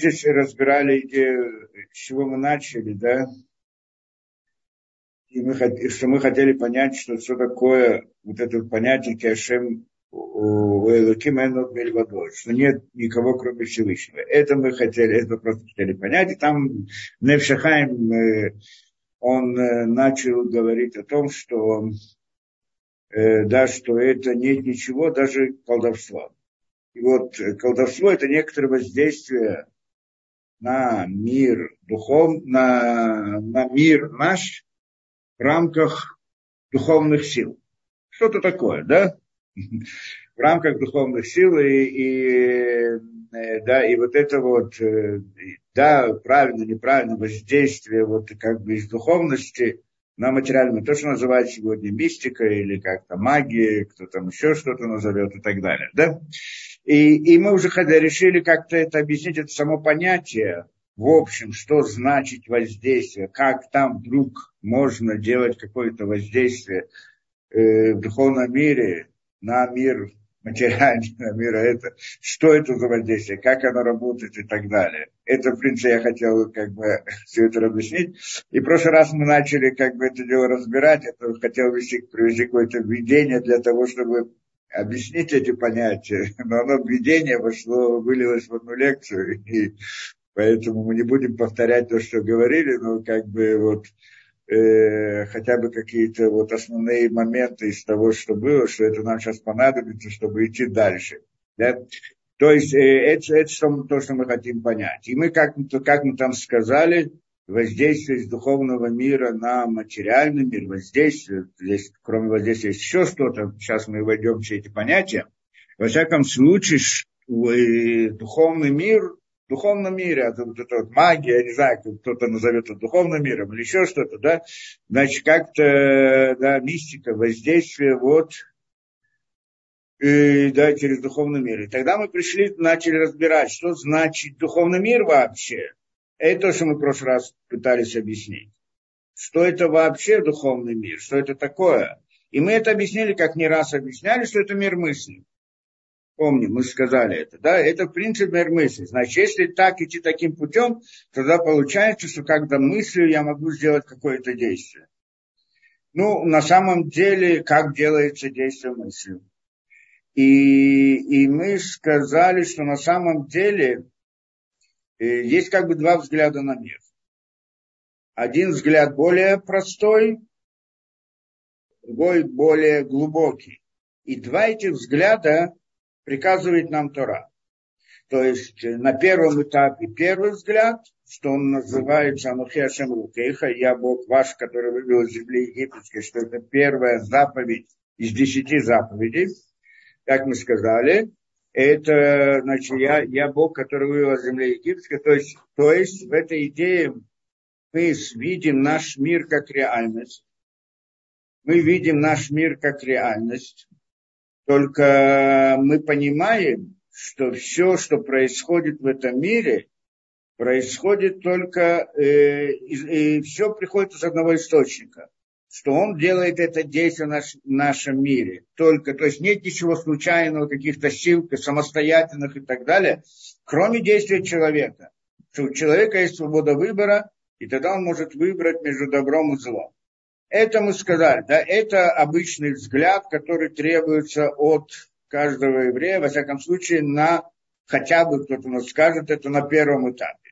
здесь разбирали идею, с чего мы начали, да, и, мы, и что мы хотели понять, что, что такое вот это понятие Мельвадой, что нет никого, кроме Всевышнего. Это мы хотели, это просто хотели понять. И там Невшахайм, э, он э, начал говорить о том, что э, да, что это нет ничего, даже колдовства. И вот колдовство это некоторое воздействие на мир духов, на, на мир наш в рамках духовных сил. Что-то такое, да? В рамках духовных сил и, и да, и вот это вот, да, правильно, неправильно воздействие вот как бы из духовности на материальную, то, что называют сегодня мистика или как-то магия, кто там еще что-то назовет и так далее, да? И, и мы уже когда решили как-то это объяснить, это само понятие, в общем, что значит воздействие, как там вдруг можно делать какое-то воздействие э, в духовном мире на мир материальный, на мир это, что это за воздействие, как оно работает и так далее. Это, в принципе, я хотел как бы все это объяснить. И в прошлый раз мы начали как бы это дело разбирать, это хотел ввести, привести какое-то введение для того, чтобы объяснить эти понятия, но оно введение вошло, вылилось в одну лекцию, и поэтому мы не будем повторять то, что говорили, но как бы вот э, хотя бы какие-то вот основные моменты из того, что было, что это нам сейчас понадобится, чтобы идти дальше. Да? То есть э, это, это то, что мы хотим понять. И мы, как, как мы там сказали, воздействие из духовного мира на материальный мир, воздействие, здесь, кроме воздействия, есть еще что-то, сейчас мы войдем в все эти понятия. Во всяком случае, духовный мир, в духовном мире, это вот эта вот магия, я не знаю, кто-то назовет это духовным миром или еще что-то, да, значит, как-то, да, мистика, воздействие вот, и, да, через духовный мир. И тогда мы пришли, начали разбирать, что значит духовный мир вообще. Это то, что мы в прошлый раз пытались объяснить. Что это вообще духовный мир, что это такое. И мы это объяснили, как не раз объясняли, что это мир мысли. Помним, мы сказали это. Да? Это в принципе мир мысли. Значит, если так идти таким путем, тогда получается, что когда мыслью я могу сделать какое-то действие. Ну, на самом деле, как делается действие мыслью. И, и мы сказали, что на самом деле есть как бы два взгляда на мир. Один взгляд более простой, другой более глубокий. И два этих взгляда приказывает нам Тора. То есть э, на первом этапе первый взгляд, что он называется Анухи Ашем Рукейха, я Бог ваш, который вывел из земли египетской, что это первая заповедь из десяти заповедей, как мы сказали это, значит, я, я Бог, который вывел из земли египетской. То есть, то есть в этой идее мы видим наш мир как реальность. Мы видим наш мир как реальность. Только мы понимаем, что все, что происходит в этом мире, происходит только, э, и, и все приходит из одного источника что он делает это действие в, наш, в нашем мире. Только, то есть нет ничего случайного, каких-то сил, самостоятельных и так далее, кроме действия человека. Что у человека есть свобода выбора, и тогда он может выбрать между добром и злом. Это мы сказали, да, это обычный взгляд, который требуется от каждого еврея, во всяком случае, на хотя бы кто-то нас скажет, это на первом этапе.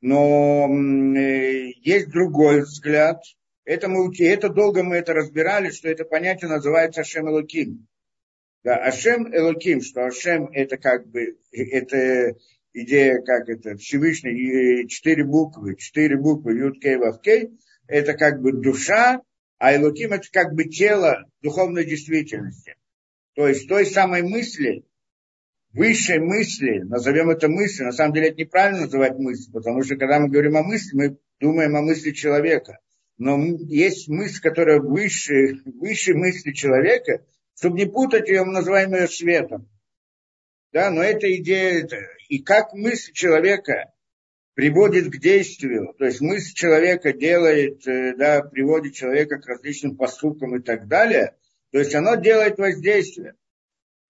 Но э, есть другой взгляд, это, мы, это долго мы это разбирали, что это понятие называется Ашем Элоким. Да, Ашем Элоким, что Ашем это как бы, это идея, как это, Всевышний, четыре буквы, четыре буквы, Юд Кей Вав Кей, это как бы душа, а Элоким это как бы тело духовной действительности. То есть той самой мысли, высшей мысли, назовем это мыслью, на самом деле это неправильно называть мысль, потому что когда мы говорим о мысли, мы думаем о мысли человека но есть мысль, которая выше, выше мысли человека, чтобы не путать ее, мы называем ее светом. Да, но эта идея, и как мысль человека приводит к действию, то есть мысль человека делает, э, да, приводит человека к различным поступкам и так далее, то есть оно делает воздействие.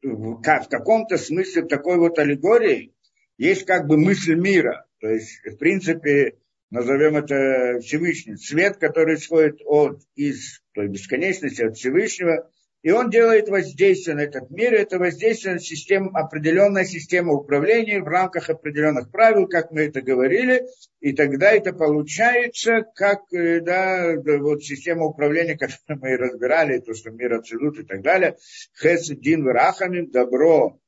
В каком-то смысле такой вот аллегории есть как бы мысль мира. То есть, в принципе, назовем это Всевышний. Свет, который исходит от, из той бесконечности, от Всевышнего, и он делает воздействие на этот мир. Это воздействие на систему, определенная система управления в рамках определенных правил, как мы это говорили. И тогда это получается, как э, да, вот система управления, которую мы разбирали, то, что мир абсолют и так далее. Хес, Дин, Варахамин, добро,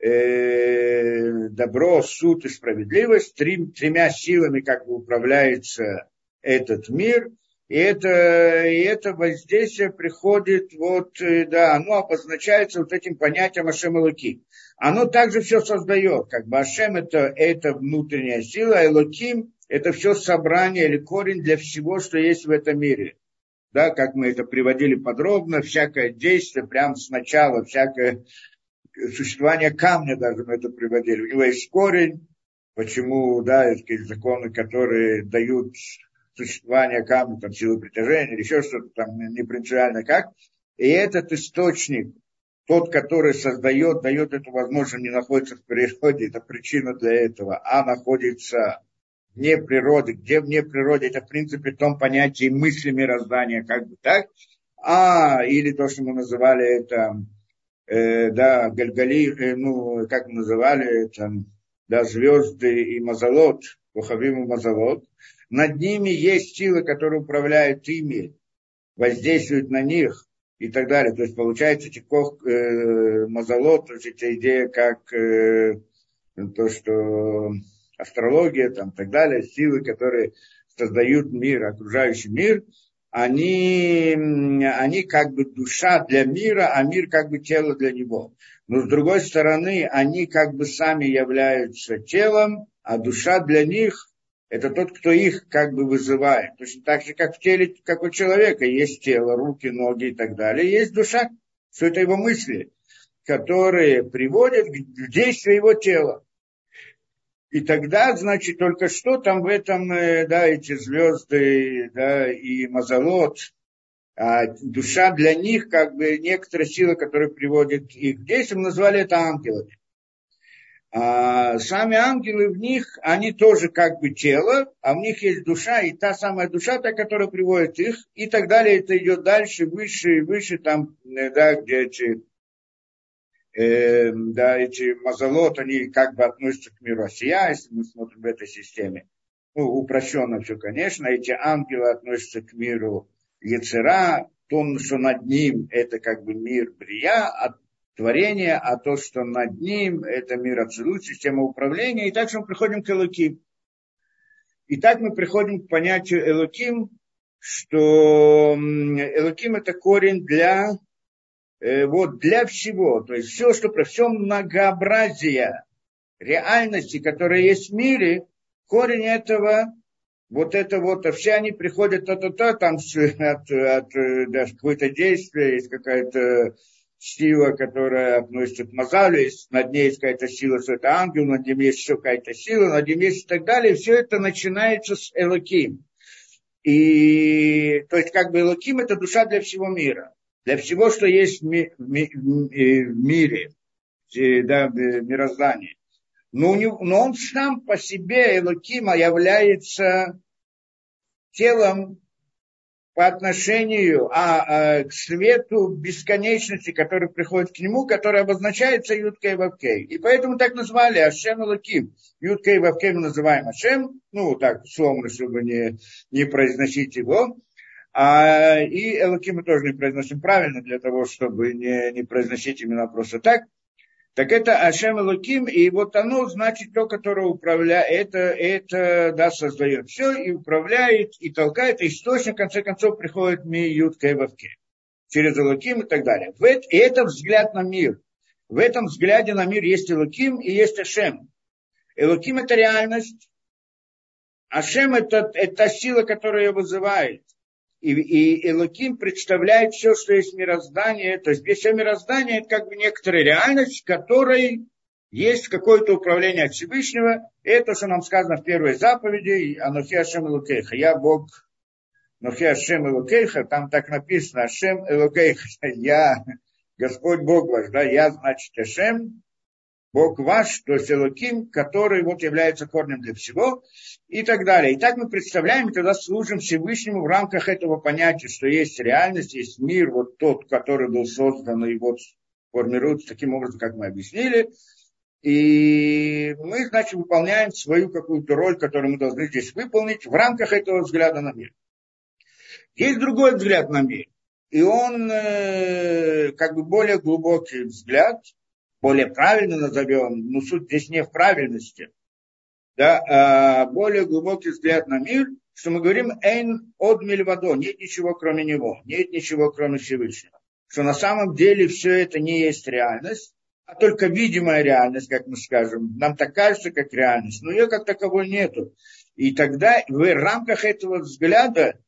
э, добро, суд и справедливость. Три, тремя силами как бы управляется этот мир – и это, и это воздействие приходит, вот, э, да, оно обозначается вот этим понятием Ашем Элоким. Оно также все создает, как бы Ашем это, это внутренняя сила, а Элоким это все собрание или корень для всего, что есть в этом мире. Да, как мы это приводили подробно, всякое действие, прямо сначала, всякое существование камня даже мы это приводили. У него есть корень, почему, да, есть законы, которые дают существования камня, там, силы притяжения или еще что-то там не принципиально как. И этот источник, тот, который создает, дает эту возможность, не находится в природе, это причина для этого, а находится вне природы. Где вне природы? Это, в принципе, в том понятии мысли мироздания, как бы так. А, или то, что мы называли это, э, да, Гальгали, э, ну, как называли это, да, звезды и мазолот, Вахавим и мазолот, над ними есть силы, которые управляют ими, воздействуют на них и так далее. То есть получается Тикох э, Мазалот, то есть эта идея как э, то, что астрология там и так далее, силы, которые создают мир, окружающий мир, они, они как бы душа для мира, а мир как бы тело для него. Но с другой стороны, они как бы сами являются телом, а душа для них это тот, кто их как бы вызывает. Точно так же, как в теле, как у человека есть тело, руки, ноги и так далее. Есть душа, все это его мысли, которые приводят к действию его тела. И тогда, значит, только что там в этом, э, да, эти звезды, да, и мазолот, а душа для них, как бы, некоторая сила, которая приводит их к действию, мы назвали это ангелами. А сами ангелы в них, они тоже как бы тело, а в них есть душа, и та самая душа, та, которая приводит их, и так далее, это идет дальше, выше и выше, там, э, да, где эти, э, да, эти мазолот, они как бы относятся к миру Осия, если мы смотрим в этой системе. Ну, упрощенно все, конечно, эти ангелы относятся к миру Яцера, то, что над ним, это как бы мир Брия, творение, а то, что над ним, это мир абсолют, система управления. И так что мы приходим к Элоким. И так мы приходим к понятию Элоким, что Элоким это корень для, вот, для всего. То есть все, что про все многообразие реальности, которые есть в мире, корень этого вот это вот, а все они приходят то-то-то, там от, от, от да, какое-то действие, есть какая-то сила, которая относится к Мазалю, есть, над ней есть какая-то сила, что это ангел, над ним есть еще какая-то сила, над ним есть и так далее. Все это начинается с Элоким. И, то есть, как бы Элоким – это душа для всего мира. Для всего, что есть в, ми, ми, в мире, да, в мироздании. Но, него, но он сам по себе, Элокима, является телом по отношению а, а, к свету бесконечности, который приходит к нему, который обозначается Юткой и Вавкей. И поэтому так назвали Ашем и Лаким. Юткой Вавкей мы называем Ашем, ну так условно, чтобы не, не произносить его. А, и Элаким мы тоже не произносим правильно для того, чтобы не, не произносить именно просто так. Так это Ашем Луким, и вот оно значит то, которое управляет, это, это да, создает все и управляет, и толкает, и источник, в конце концов, приходит ми, ют, кевавке, через Луким и так далее. И это взгляд на мир. В этом взгляде на мир есть Элоким и есть Ашем. Элоким – это реальность, Ашем это, – это сила, которая вызывает. И, и Элоким представляет все, что есть мироздание. То есть все мироздание это как бы некоторая реальность, в которой есть какое-то управление от Всевышнего. И это, что нам сказано в первой заповеди, אנכי השם אלוקיך. Я Бог אנכי השם אלוקיך, там так написано השם אלוקיך. Я Господь Бог ваш, да, я значит השם, Бог ваш, то есть אלוקים, который вот является корнем для всего, и так далее. И так мы представляем, тогда служим Всевышнему в рамках этого понятия, что есть реальность, есть мир, вот тот, который был создан, и вот формируется таким образом, как мы объяснили. И мы, значит, выполняем свою какую-то роль, которую мы должны здесь выполнить в рамках этого взгляда на мир. Есть другой взгляд на мир. И он э, как бы более глубокий взгляд, более правильно назовем, но суть здесь не в правильности, да, а более глубокий взгляд на мир, что мы говорим «эйн от мильвадо», нет ничего кроме него, нет ничего кроме Всевышнего. Что на самом деле все это не есть реальность, а только видимая реальность, как мы скажем. Нам так кажется, как реальность, но ее как таковой нету. И тогда в рамках этого взгляда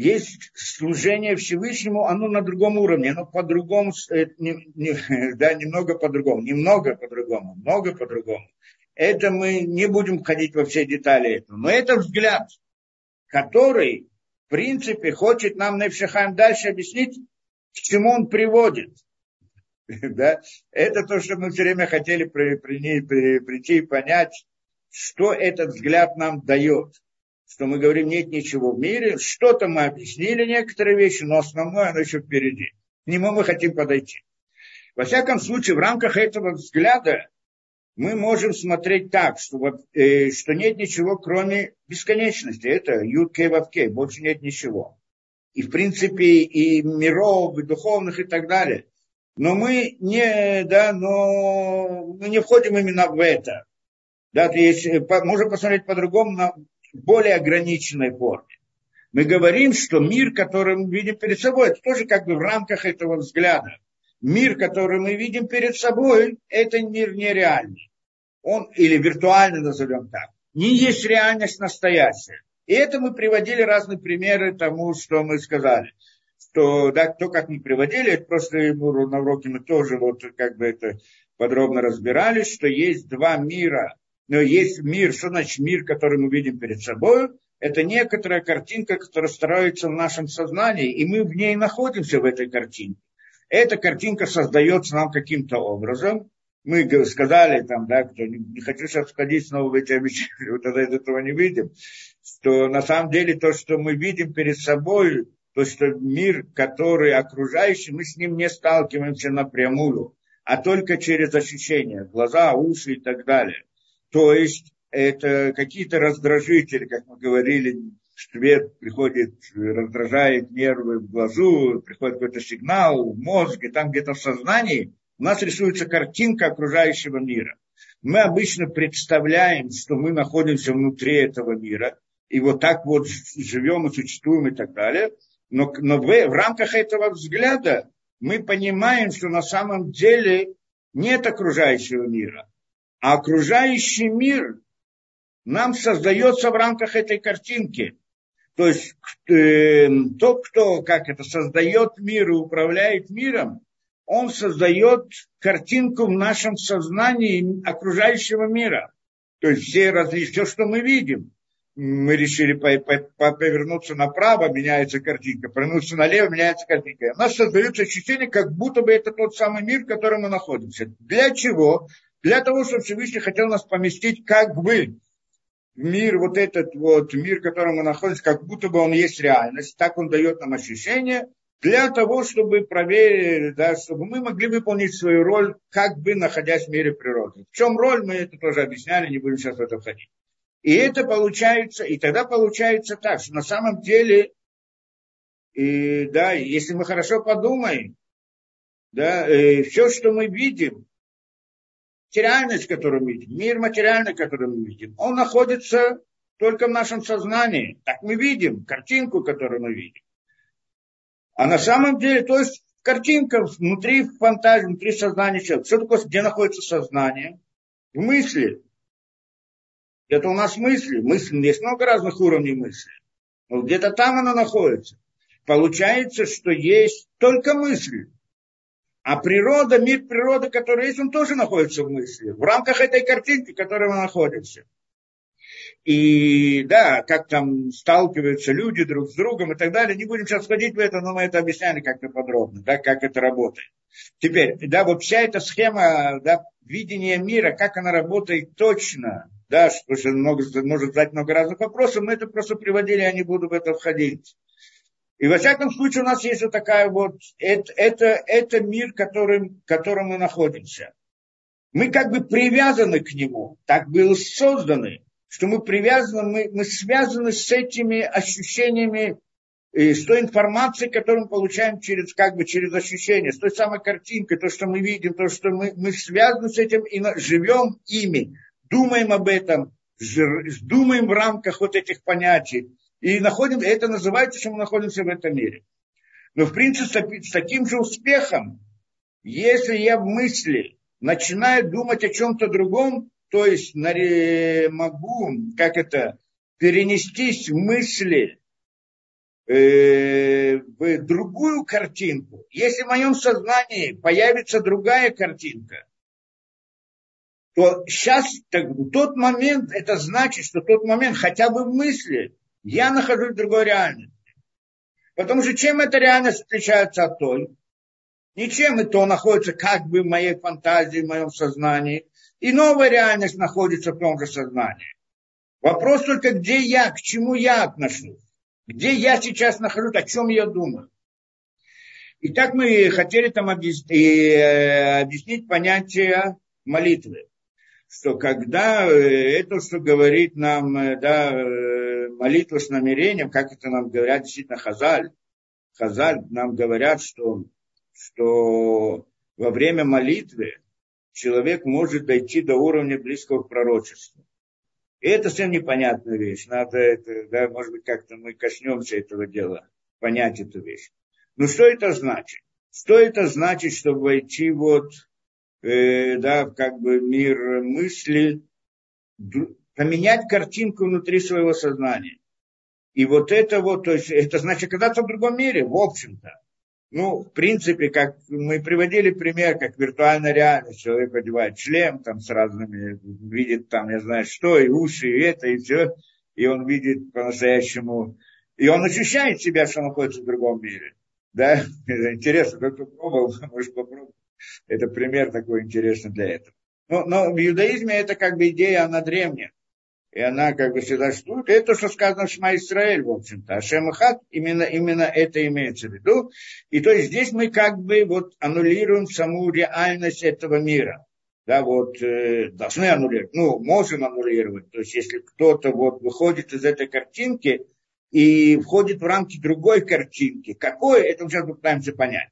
есть служение Всевышнему, оно на другом уровне, оно по-другому, э, да, немного по-другому, немного по-другому, много по-другому. Это мы не будем входить во все детали этого. Но это взгляд, который, в принципе, хочет нам Невшахайм дальше объяснить, к чему он приводит. Да? Это то, что мы все время хотели при, при, при, прийти и понять, что этот взгляд нам дает что мы говорим, нет ничего в мире, что-то мы объяснили некоторые вещи, но основное оно еще впереди. К нему мы хотим подойти. Во всяком случае, в рамках этого взгляда мы можем смотреть так, что, э, что нет ничего, кроме бесконечности. Это Юд Кей Кей, больше нет ничего. И, в принципе, и миров, и духовных, и так далее. Но мы не, да, но мы не входим именно в это. Да, то есть, э, можно посмотреть по-другому более ограниченной форме. Мы говорим, что мир, который мы видим перед собой, это тоже как бы в рамках этого взгляда. Мир, который мы видим перед собой, это мир нереальный. Он, или виртуальный, назовем так. Не есть реальность настоящая. И это мы приводили разные примеры тому, что мы сказали. Что, да, то, как мы приводили, это просто на уроке мы тоже вот как бы это подробно разбирали, что есть два мира но есть мир, что значит мир, который мы видим перед собой? Это некоторая картинка, которая строится в нашем сознании, и мы в ней находимся, в этой картинке. Эта картинка создается нам каким-то образом. Мы сказали, там, да, кто, не, хочу сейчас входить снова в эти обещания, тогда этого не видим, что на самом деле то, что мы видим перед собой, то, что мир, который окружающий, мы с ним не сталкиваемся напрямую, а только через ощущения, глаза, уши и так далее. То есть это какие-то раздражители, как мы говорили, свет приходит, раздражает нервы в глазу, приходит какой-то сигнал в мозг, и там где-то в сознании у нас рисуется картинка окружающего мира. Мы обычно представляем, что мы находимся внутри этого мира, и вот так вот живем и существуем и так далее. Но, но в, в рамках этого взгляда мы понимаем, что на самом деле нет окружающего мира. А окружающий мир нам создается в рамках этой картинки. То есть э, тот, кто как это, создает мир и управляет миром, он создает картинку в нашем сознании окружающего мира. То есть все различия, все, что мы видим. Мы решили повернуться направо, меняется картинка, повернуться налево, меняется картинка. У нас создается ощущение, как будто бы это тот самый мир, в котором мы находимся. Для чего? Для того, чтобы Всевышний хотел нас поместить как бы в мир, вот этот вот мир, в котором мы находимся, как будто бы он есть реальность. Так он дает нам ощущение, для того, чтобы проверить, да, чтобы мы могли выполнить свою роль, как бы находясь в мире природы. В чем роль, мы это тоже объясняли, не будем сейчас в это входить. И это получается, и тогда получается так, что на самом деле, и, да, если мы хорошо подумаем, да, э, все, что мы видим, материальность, которую мы видим, мир материальный, который мы видим, он находится только в нашем сознании. Так мы видим картинку, которую мы видим. А на самом деле, то есть картинка внутри фантазии, внутри сознания человека. Что такое, где находится сознание? В мысли. Это у нас мысли. Мысли, есть много разных уровней мысли. Но где-то там она находится. Получается, что есть только мысли. А природа, мир природы, который есть, он тоже находится в мысли, в рамках этой картинки, в которой мы находимся. И да, как там сталкиваются люди друг с другом и так далее. Не будем сейчас ходить в это, но мы это объясняли как-то подробно, да, как это работает. Теперь, да, вот вся эта схема да, видения мира, как она работает точно, да, что много, может задать много разных вопросов, мы это просто приводили, я не буду в это входить. И во всяком случае у нас есть вот такая вот, это, это, это мир, которым, в котором мы находимся. Мы как бы привязаны к нему, так были созданы, что мы привязаны, мы, мы связаны с этими ощущениями, и с той информацией, которую мы получаем через, как бы, через ощущения, с той самой картинкой, то, что мы видим, то, что мы, мы связаны с этим и живем ими, думаем об этом, думаем в рамках вот этих понятий. И находим, это называется, что мы находимся в этом мире. Но, в принципе, с таким же успехом, если я в мысли начинаю думать о чем-то другом, то есть могу, как это, перенестись в мысли э, в другую картинку. Если в моем сознании появится другая картинка, то сейчас, так, тот момент, это значит, что тот момент, хотя бы в мысли, я нахожусь в другой реальности. Потому что чем эта реальность отличается от той? Ничем и то находится как бы в моей фантазии, в моем сознании. И новая реальность находится в том же сознании. Вопрос только, где я, к чему я отношусь. Где я сейчас нахожусь, о чем я думаю. И так мы хотели там объяснить, э, объяснить понятие молитвы. Что когда э, это, что говорит нам э, да, молитва с намерением, как это нам говорят действительно Хазаль, Хазаль нам говорят, что, что во время молитвы человек может дойти до уровня близкого к пророчеству. И это совсем непонятная вещь. Надо это, да, может быть, как-то мы коснемся этого дела, понять эту вещь. Ну, что это значит? Что это значит, чтобы войти вот, э, да, как бы мир мысли, поменять картинку внутри своего сознания. И вот это вот, то есть, это значит оказаться в другом мире, в общем-то. Ну, в принципе, как мы приводили пример, как виртуальная реальность, человек одевает шлем там с разными, видит там, я знаю что, и уши, и это, и все, и он видит по-настоящему, и он ощущает себя, что он находится в другом мире. Да, интересно, кто пробовал, может попробовать. Это пример такой интересный для этого. Но, но в иудаизме это как бы идея, она древняя и она как бы всегда существует. Это то, что сказано в Шма Исраэль, в общем-то. Ашем Ахат, именно, именно это имеется в виду. И то есть здесь мы как бы вот аннулируем саму реальность этого мира. Да, вот э, должны аннулировать, ну, можем аннулировать. То есть если кто-то вот выходит из этой картинки и входит в рамки другой картинки, какой, это уже пытаемся понять,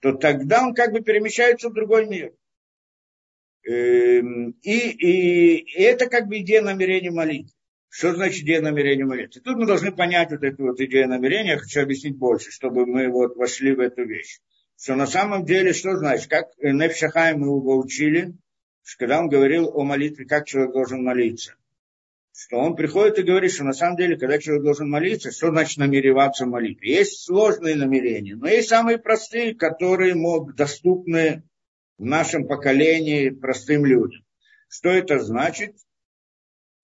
то тогда он как бы перемещается в другой мир. Эм, и, и, это как бы идея намерения молитвы. Что значит идея намерения молитвы? Тут мы должны понять вот эту вот идею намерения, я хочу объяснить больше, чтобы мы вот вошли в эту вещь. Что на самом деле, что значит, как Нефшахай мы его учили, когда он говорил о молитве, как человек должен молиться. Что он приходит и говорит, что на самом деле, когда человек должен молиться, что значит намереваться в молитве? Есть сложные намерения, но есть самые простые, которые могут, доступны в нашем поколении простым людям. Что это значит?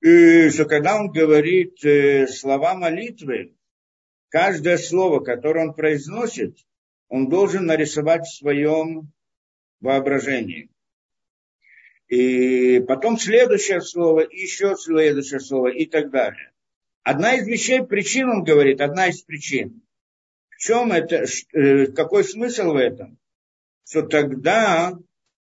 И что когда он говорит э, слова молитвы, каждое слово, которое он произносит, он должен нарисовать в своем воображении. И потом следующее слово, еще следующее слово и так далее. Одна из вещей, причин, он говорит, одна из причин. В чем это, э, какой смысл в этом? Что тогда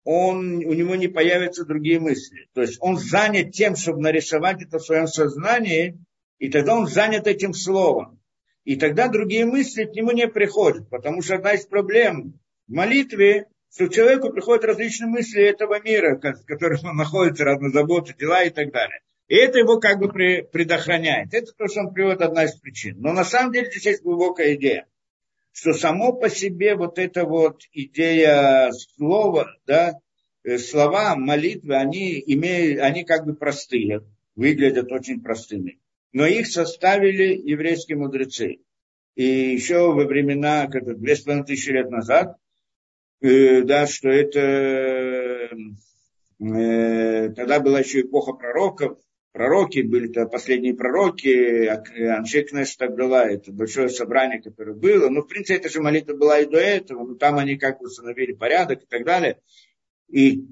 он, у него не появятся другие мысли. То есть он занят тем, чтобы нарисовать это в своем сознании, и тогда он занят этим словом. И тогда другие мысли к нему не приходят, потому что одна из проблем в молитве, что человеку приходят различные мысли этого мира, в котором он находится, разные заботы, дела и так далее. И это его как бы предохраняет. Это то, что он приводит одна из причин. Но на самом деле здесь есть глубокая идея что само по себе вот эта вот идея слова, да, э, слова, молитвы, они имеют, они как бы простые, выглядят очень простыми. Но их составили еврейские мудрецы. И еще во времена, как две с половиной тысячи лет назад, э, да, что это, э, тогда была еще эпоха пророков, пророки, были то последние пророки, Аншек так была, это большое собрание, которое было. Ну, в принципе, эта же молитва была и до этого, но там они как установили порядок и так далее. И,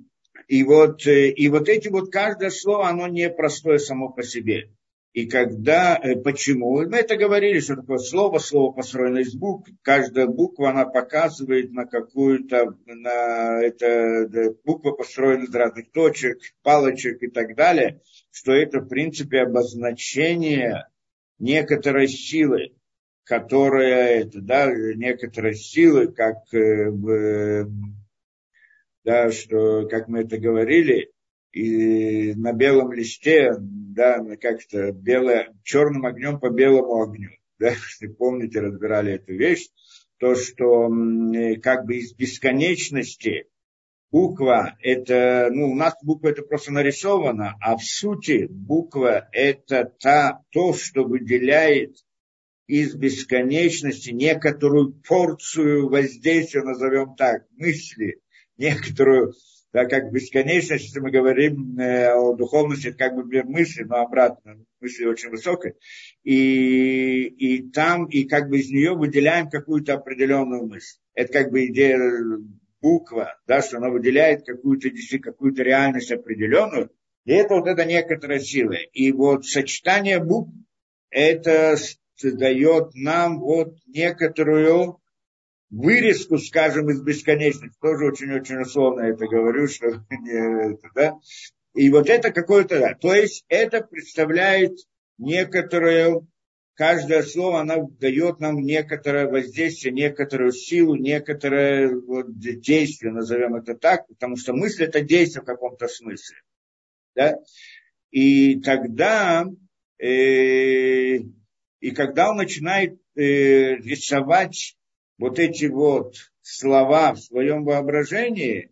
и, вот, э, и вот эти вот, каждое слово, оно не простое само по себе. И когда, э, почему? Мы это говорили, что такое слово, слово построено из букв. Каждая буква, она показывает на какую-то, на это, буква построена из разных точек, палочек и так далее, что это, в принципе, обозначение некоторой силы, которая, это, да, некоторой силы, как, э, да, что, как мы это говорили, и на белом листе, да, как-то белое, черным огнем по белому огню. Да, если помните, разбирали эту вещь, то, что как бы из бесконечности буква это, ну, у нас буква это просто нарисована, а в сути буква это та, то, что выделяет из бесконечности некоторую порцию воздействия, назовем так, мысли, некоторую да, как бесконечность, если мы говорим э, о духовности, это как бы мир мысли, но обратно, мысли очень высокой, и, и там, и как бы из нее выделяем какую-то определенную мысль. Это как бы идея буква, да, что она выделяет какую-то какую-то реальность определенную, и это вот это некоторая сила. И вот сочетание букв, это дает нам вот некоторую вырезку, скажем, из бесконечности, тоже очень-очень условно это говорю, что не это, да. И вот это какое-то, да. То есть это представляет некоторую, каждое слово, оно дает нам некоторое воздействие, некоторую силу, некоторое вот, действие, назовем это так, потому что мысль это действие в каком-то смысле. Да? И тогда, э, и когда он начинает э, рисовать вот эти вот слова в своем воображении,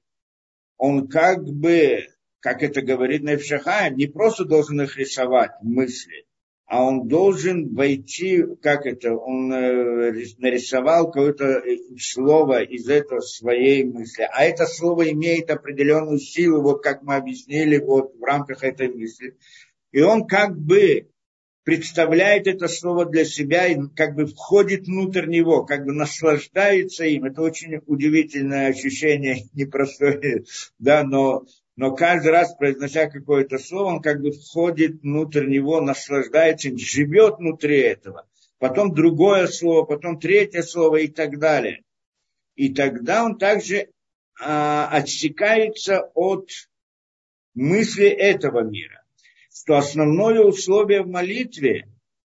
он как бы, как это говорит Невшахаем, не просто должен их рисовать мысли, а он должен войти, как это, он э, нарисовал какое-то слово из этого своей мысли. А это слово имеет определенную силу, вот как мы объяснили вот в рамках этой мысли. И он как бы представляет это слово для себя и как бы входит внутрь него, как бы наслаждается им. Это очень удивительное ощущение, непростое, да, но, но каждый раз, произнося какое-то слово, он как бы входит внутрь него, наслаждается живет внутри этого. Потом другое слово, потом третье слово и так далее. И тогда он также а, отсекается от мысли этого мира что основное условие в молитве,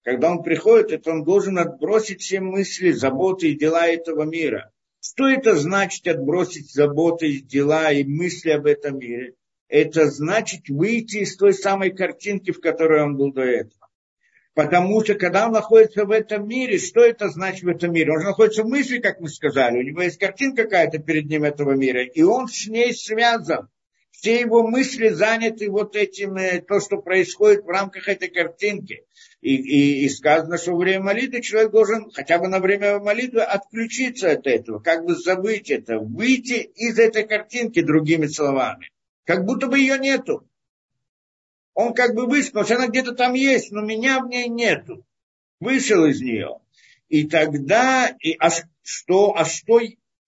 когда он приходит, это он должен отбросить все мысли, заботы и дела этого мира. Что это значит отбросить заботы, дела и мысли об этом мире? Это значит выйти из той самой картинки, в которой он был до этого. Потому что когда он находится в этом мире, что это значит в этом мире? Он же находится в мысли, как мы сказали, у него есть картинка какая-то перед ним этого мира, и он с ней связан все его мысли заняты вот этим, э, то, что происходит в рамках этой картинки. И, и, и сказано, что во время молитвы человек должен хотя бы на время молитвы отключиться от этого, как бы забыть это, выйти из этой картинки, другими словами. Как будто бы ее нету. Он как бы что она где-то там есть, но меня в ней нету. Вышел из нее. И тогда, и, а, что, а что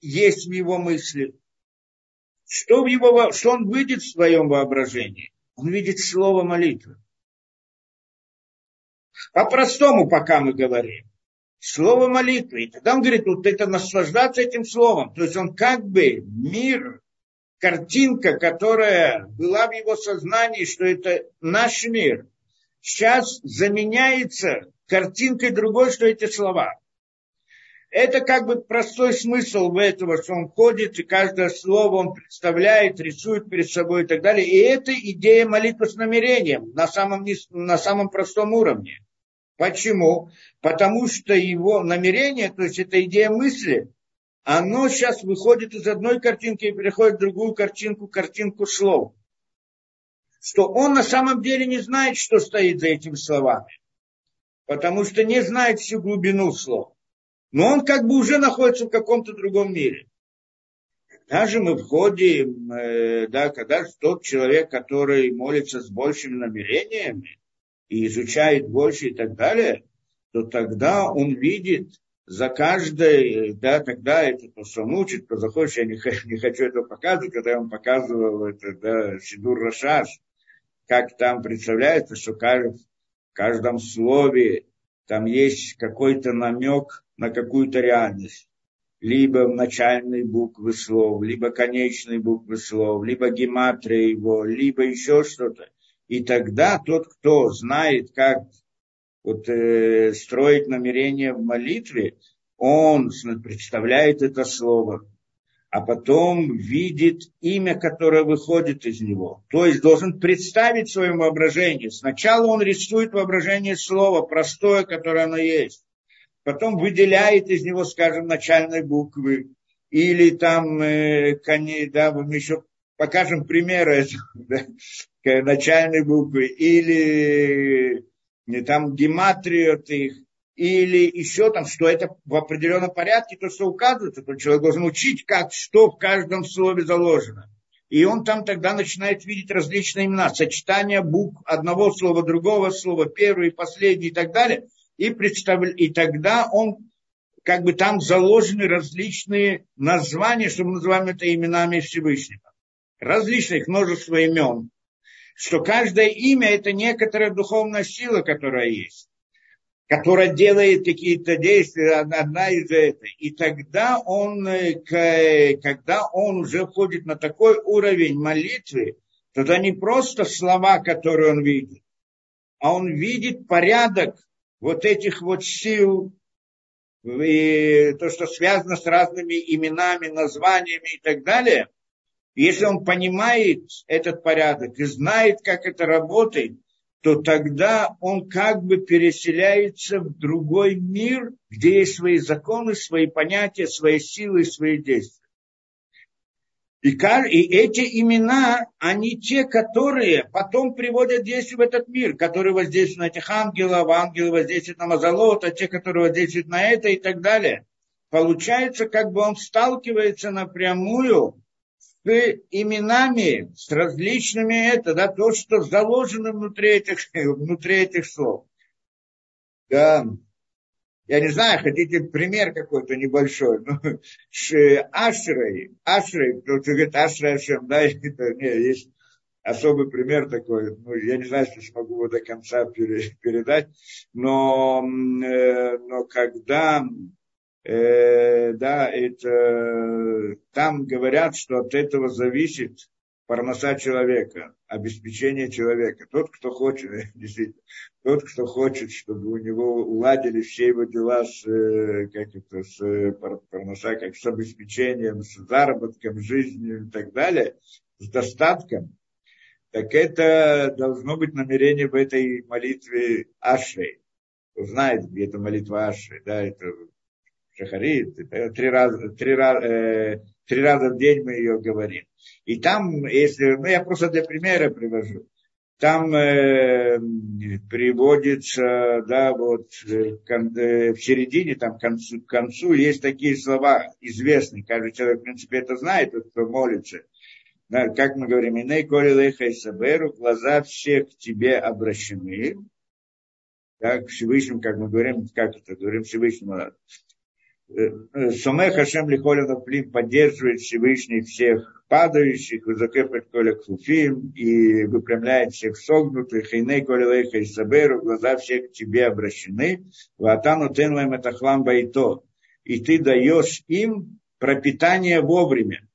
есть в его мысли? Что, в его, что он видит в своем воображении? Он видит слово молитвы. По-простому, пока мы говорим. Слово молитвы. И тогда он говорит, вот это наслаждаться этим словом. То есть он как бы мир, картинка, которая была в его сознании, что это наш мир, сейчас заменяется картинкой другой, что эти слова. Это как бы простой смысл в этого, что он ходит, и каждое слово он представляет, рисует перед собой и так далее. И это идея молитвы с намерением на самом, на самом простом уровне. Почему? Потому что его намерение, то есть это идея мысли, оно сейчас выходит из одной картинки и переходит в другую картинку, картинку слов. Что он на самом деле не знает, что стоит за этими словами. Потому что не знает всю глубину слов но он как бы уже находится в каком-то другом мире. Даже мы входим, э, да, когда тот человек, который молится с большими намерениями и изучает больше и так далее, то тогда он видит за каждой, да, тогда это то, что он учит, кто захочет, я не, не хочу это показывать, когда я вам показывал это, да, Сидур Рашаш, как там представляется, что в каждом слове там есть какой-то намек на какую-то реальность. Либо начальные буквы слов, либо конечные буквы слов, либо гематрия его, либо еще что-то. И тогда тот, кто знает, как вот, э, строить намерение в молитве, он представляет это слово, а потом видит имя, которое выходит из него. То есть должен представить в своем воображении. Сначала он рисует воображение слова, простое, которое оно есть. Потом выделяет из него, скажем, начальные буквы. Или там, э, да, мы еще покажем примеры да, начальной буквы. Или не там гематрию их или еще там, что это в определенном порядке, то, что указывается, то человек должен учить, как, что в каждом слове заложено. И он там тогда начинает видеть различные имена, сочетания букв одного слова, другого слова, первый, последний и так далее. И, представ... и тогда он, как бы там заложены различные названия, что мы называем это именами Всевышнего. Различных множество имен. Что каждое имя это некоторая духовная сила, которая есть которая делает какие-то действия, одна из этих. И тогда он, э, когда он уже входит на такой уровень молитвы, тогда не просто слова, которые он видит, а он видит порядок вот этих вот сил, и то, что связано с разными именами, названиями и так далее. Если он понимает этот порядок и знает, как это работает, то тогда он как бы переселяется в другой мир, где есть свои законы, свои понятия, свои силы, свои действия. И, и эти имена, они те, которые потом приводят действие в этот мир, которые воздействуют на этих ангелов, ангелы воздействуют на Мазалота, те, которые воздействуют на это и так далее. Получается, как бы он сталкивается напрямую с именами, с различными это, да, то, что заложено внутри этих, внутри этих слов. Да. Я не знаю, хотите пример какой-то небольшой. Ну, Ашрей, Ашрей, кто-то говорит Ашрей Ашем, да, это, не, есть особый пример такой, ну, я не знаю, что смогу его до конца передать, но, э, но когда э, да, это, там говорят, что от этого зависит парноса человека, обеспечение человека. Тот, кто хочет, действительно, тот, кто хочет, чтобы у него уладили все его дела с, э, как это, с э, парноса, как с обеспечением, с заработком, жизнью и так далее, с достатком, так это должно быть намерение в этой молитве Ашей. Знает, где эта молитва Ашей, да, это Шахарит, три раза, три, э, три раза в день мы ее говорим. И там, если, ну я просто для примера привожу, там э, приводится, да, вот э, э, в середине, там к концу, к концу есть такие слова известные, каждый человек, в принципе, это знает, тот, кто молится. Да, как мы говорим, «Иней коли леха и саберу», глаза всех к тебе обращены, так, Всевышним, как мы говорим, как это, говорим Всевышнему, Сумех Хашем Лихолина Плим поддерживает Всевышний всех падающих, Закепет Коля Кфуфим и выпрямляет всех согнутых, и Коля Лейха и Саберу, глаза всех к тебе обращены, Ватану Тенлаем Этахлам Байто, и ты даешь им пропитание вовремя.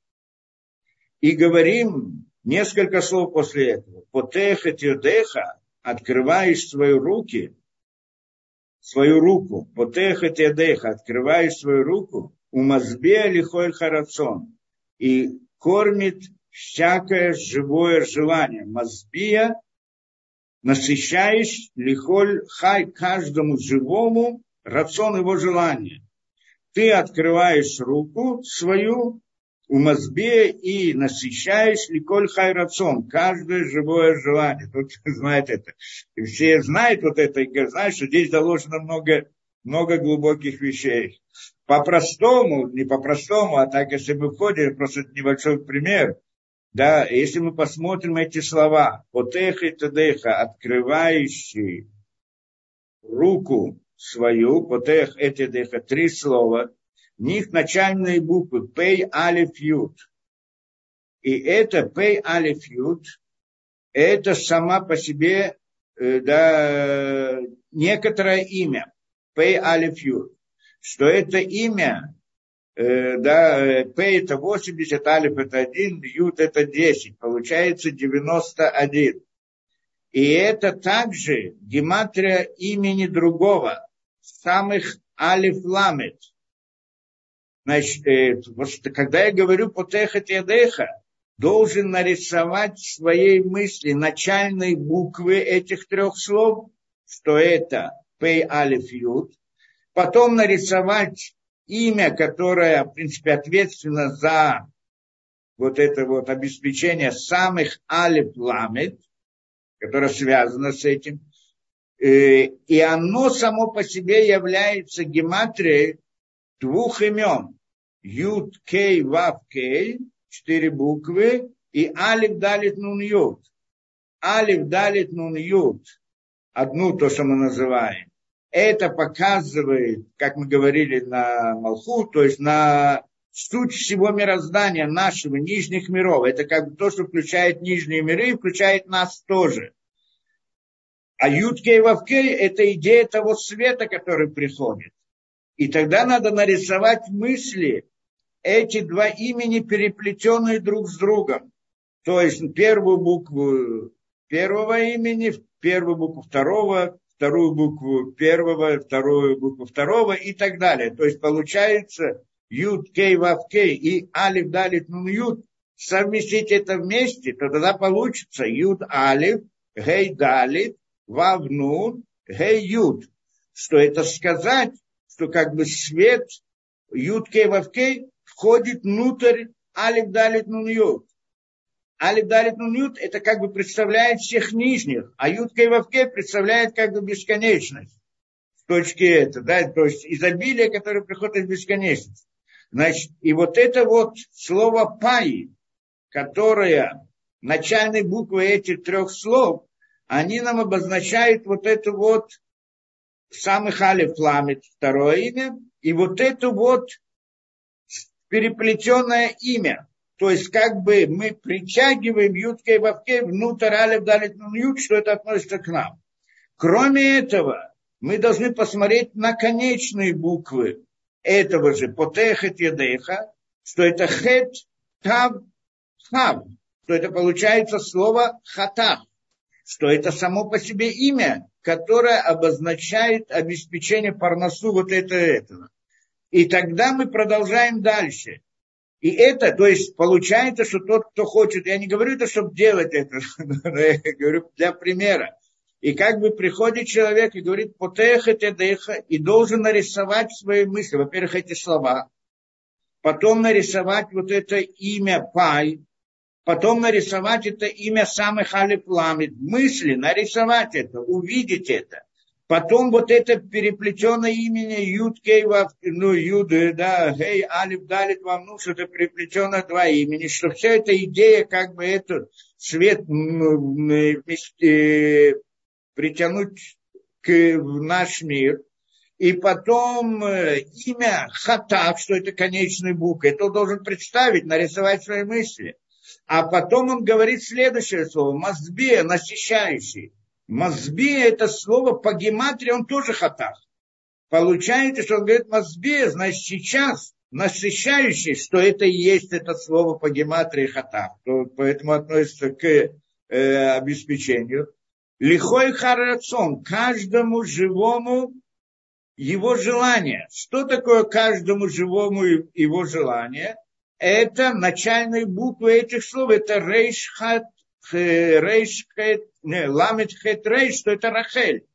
И говорим несколько слов после этого. Потеха Тиодеха, открываешь свои руки, свою руку, потехат ядеха, открываешь свою руку, у мазбе лихой харацон, и кормит всякое живое желание. Мазбия насыщаешь лихоль хай каждому живому рацион его желания. Ты открываешь руку свою у мазбе и насыщаешь ликоль хайрацон, каждое живое желание. Тот знает это. И все знают вот это и знают, что здесь заложено много, много глубоких вещей. по-простому, не по-простому, а так, если мы входим, просто небольшой пример, да, если мы посмотрим эти слова, потех и тадеха, открывающий руку свою, потех и тадеха, три слова, них начальные буквы, пей, алиф, ют. И это пей, алиф, ют, это сама по себе, э, да, некоторое имя, пей, алиф, ют что это имя, э, да, П это 80, Алиф это 1, Ют это 10, получается 91. И это также гематрия имени другого, самых Алиф Ламет. Значит, э, когда я говорю по Техат Ядеха, должен нарисовать в своей мысли начальные буквы этих трех слов, что это Пей Алиф Ют, потом нарисовать имя, которое, в принципе, ответственно за вот это вот обеспечение самых алиф ламет, которое связано с этим, э, и оно само по себе является гематрией двух имен. Юд, Кей, Вав, Кей, четыре буквы, и Алиф, Далит, Нун, Юд. Алиф, Далит, Нун, Юд. Одну то, что мы называем это показывает, как мы говорили на Малху, то есть на суть всего мироздания нашего, нижних миров. Это как бы то, что включает нижние миры и включает нас тоже. А Юткей Вавкей – это идея того света, который приходит. И тогда надо нарисовать мысли, эти два имени, переплетенные друг с другом. То есть первую букву первого имени, первую букву второго, вторую букву первого, вторую букву второго и так далее. То есть получается Юд, Кей, Вав, Кей и Алиф, Далит, Нун, Юд. Совместить это вместе, то тогда получится Юд, Алиф, Гей, Далит, Вав, Нун, Гей, Юд. Что это сказать, что как бы свет Юд, Кей, Вав, Кей входит внутрь Алиф, Далит, Нун, Юд. Алиф Далит Нун это как бы представляет всех нижних, а Ют Кей представляет как бы бесконечность с точки это, да, то есть изобилие, которое приходит из бесконечности. Значит, и вот это вот слово паи, которое начальные буквы этих трех слов, они нам обозначают вот это вот самый халиф ламит, второе имя, и вот это вот переплетенное имя, то есть как бы мы притягиваем юткой вовке внутрь алиф далит ют, что это относится к нам. Кроме этого, мы должны посмотреть на конечные буквы этого же потехет едеха, что это хет тав хав, что это получается слово хатах, что это само по себе имя, которое обозначает обеспечение парносу вот этого этого. И тогда мы продолжаем дальше. И это, то есть получается, что тот, кто хочет, я не говорю это, чтобы делать это, я говорю для примера. И как бы приходит человек и говорит, потех это деха, и должен нарисовать свои мысли. Во-первых, эти слова. Потом нарисовать вот это имя Пай. Потом нарисовать это имя самых Алиф Мысли, нарисовать это, увидеть это. Потом вот это переплетенное имени Юд, Кей, ну, Юд, да, Гей, Алиф, Далит, вам, ну, что это переплетенное два имени, что вся эта идея, как бы этот свет э, притянуть к, в наш мир, и потом э, имя Хатав, что это конечный буква, это он должен представить, нарисовать свои мысли. А потом он говорит следующее слово, Мазбе, насыщающий. Мазби это слово по гематрии, он тоже хатах. Получается, что он говорит мазби, значит сейчас насыщающий, что это и есть это слово по гематрии хатах. Поэтому относится к э, обеспечению. Лихой харацон, каждому живому его желание. Что такое каждому живому его желание? Это начальные буквы этих слов. Это рейшхат рейш хет, не, ламет хет рейш, что это Рахель.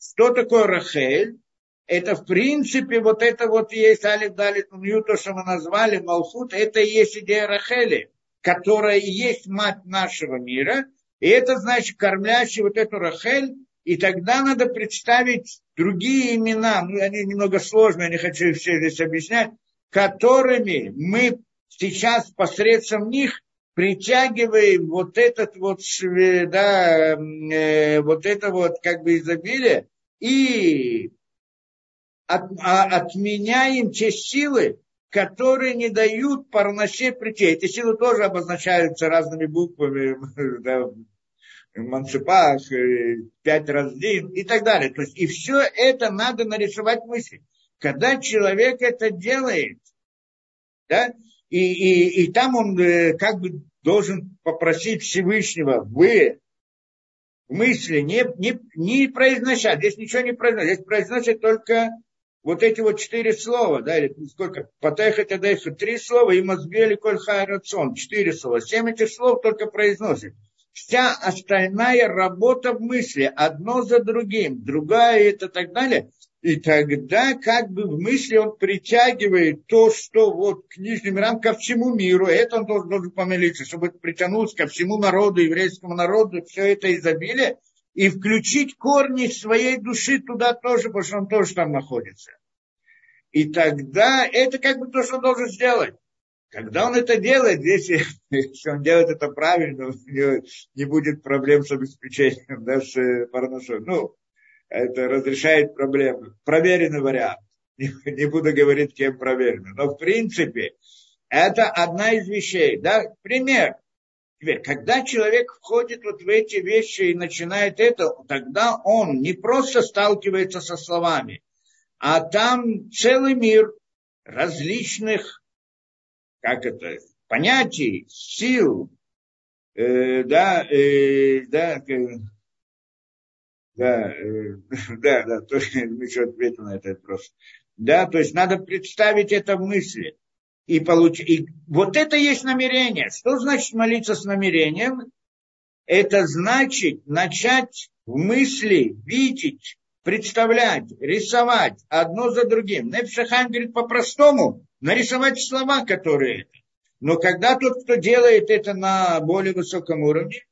Что такое Рахель? Это в принципе вот это вот есть Алиф Далит Нью, то, что мы назвали Малхут, это и есть идея Рахели, которая и есть мать нашего мира. И это значит, кормлящий вот эту Рахель, и тогда надо представить другие имена, ну, они немного сложные, не хочу их все здесь объяснять, которыми мы сейчас посредством них притягиваем вот этот вот, да, э, вот это вот как бы изобилие и от, а, отменяем те силы, которые не дают парносе прийти. Эти силы тоже обозначаются разными буквами, да, Мансипах, пять раз в день и так далее. То есть, и все это надо нарисовать мысли. Когда человек это делает, да, и, и, и там он э, как бы должен попросить Всевышнего, вы мысли не, не, не произносят, здесь ничего не произносят, здесь произносят только вот эти вот четыре слова, да, или сколько, потехать адайха, три слова, и мозбели коль рацион, четыре слова, семь этих слов только произносят. Вся остальная работа в мысли, одно за другим, другая это так далее, и тогда как бы в мысли он притягивает то, что вот к нижним мирам, ко всему миру. Это он должен, должен помолиться, чтобы притянуть ко всему народу, еврейскому народу, все это изобилие, и включить корни своей души туда тоже, потому что он тоже там находится. И тогда это как бы то, что он должен сделать. Когда он это делает, если, если он делает это правильно, у него не будет проблем с обеспечением, да, с парношой. Ну, это разрешает проблемы. Проверенный вариант. Не, не буду говорить, кем проверенный. Но в принципе, это одна из вещей. Да? Пример. Теперь, когда человек входит вот в эти вещи и начинает это, тогда он не просто сталкивается со словами, а там целый мир различных, как это, понятий, сил, э, да, э, да, да, э, да, да, то, еще ответил на этот вопрос. Да, то есть надо представить это в мысли и получить. И вот это есть намерение. Что значит молиться с намерением? Это значит начать в мысли видеть, представлять, рисовать одно за другим. Нефшахайм говорит по-простому, нарисовать слова, которые это. Но когда тот, кто делает это на более высоком уровне,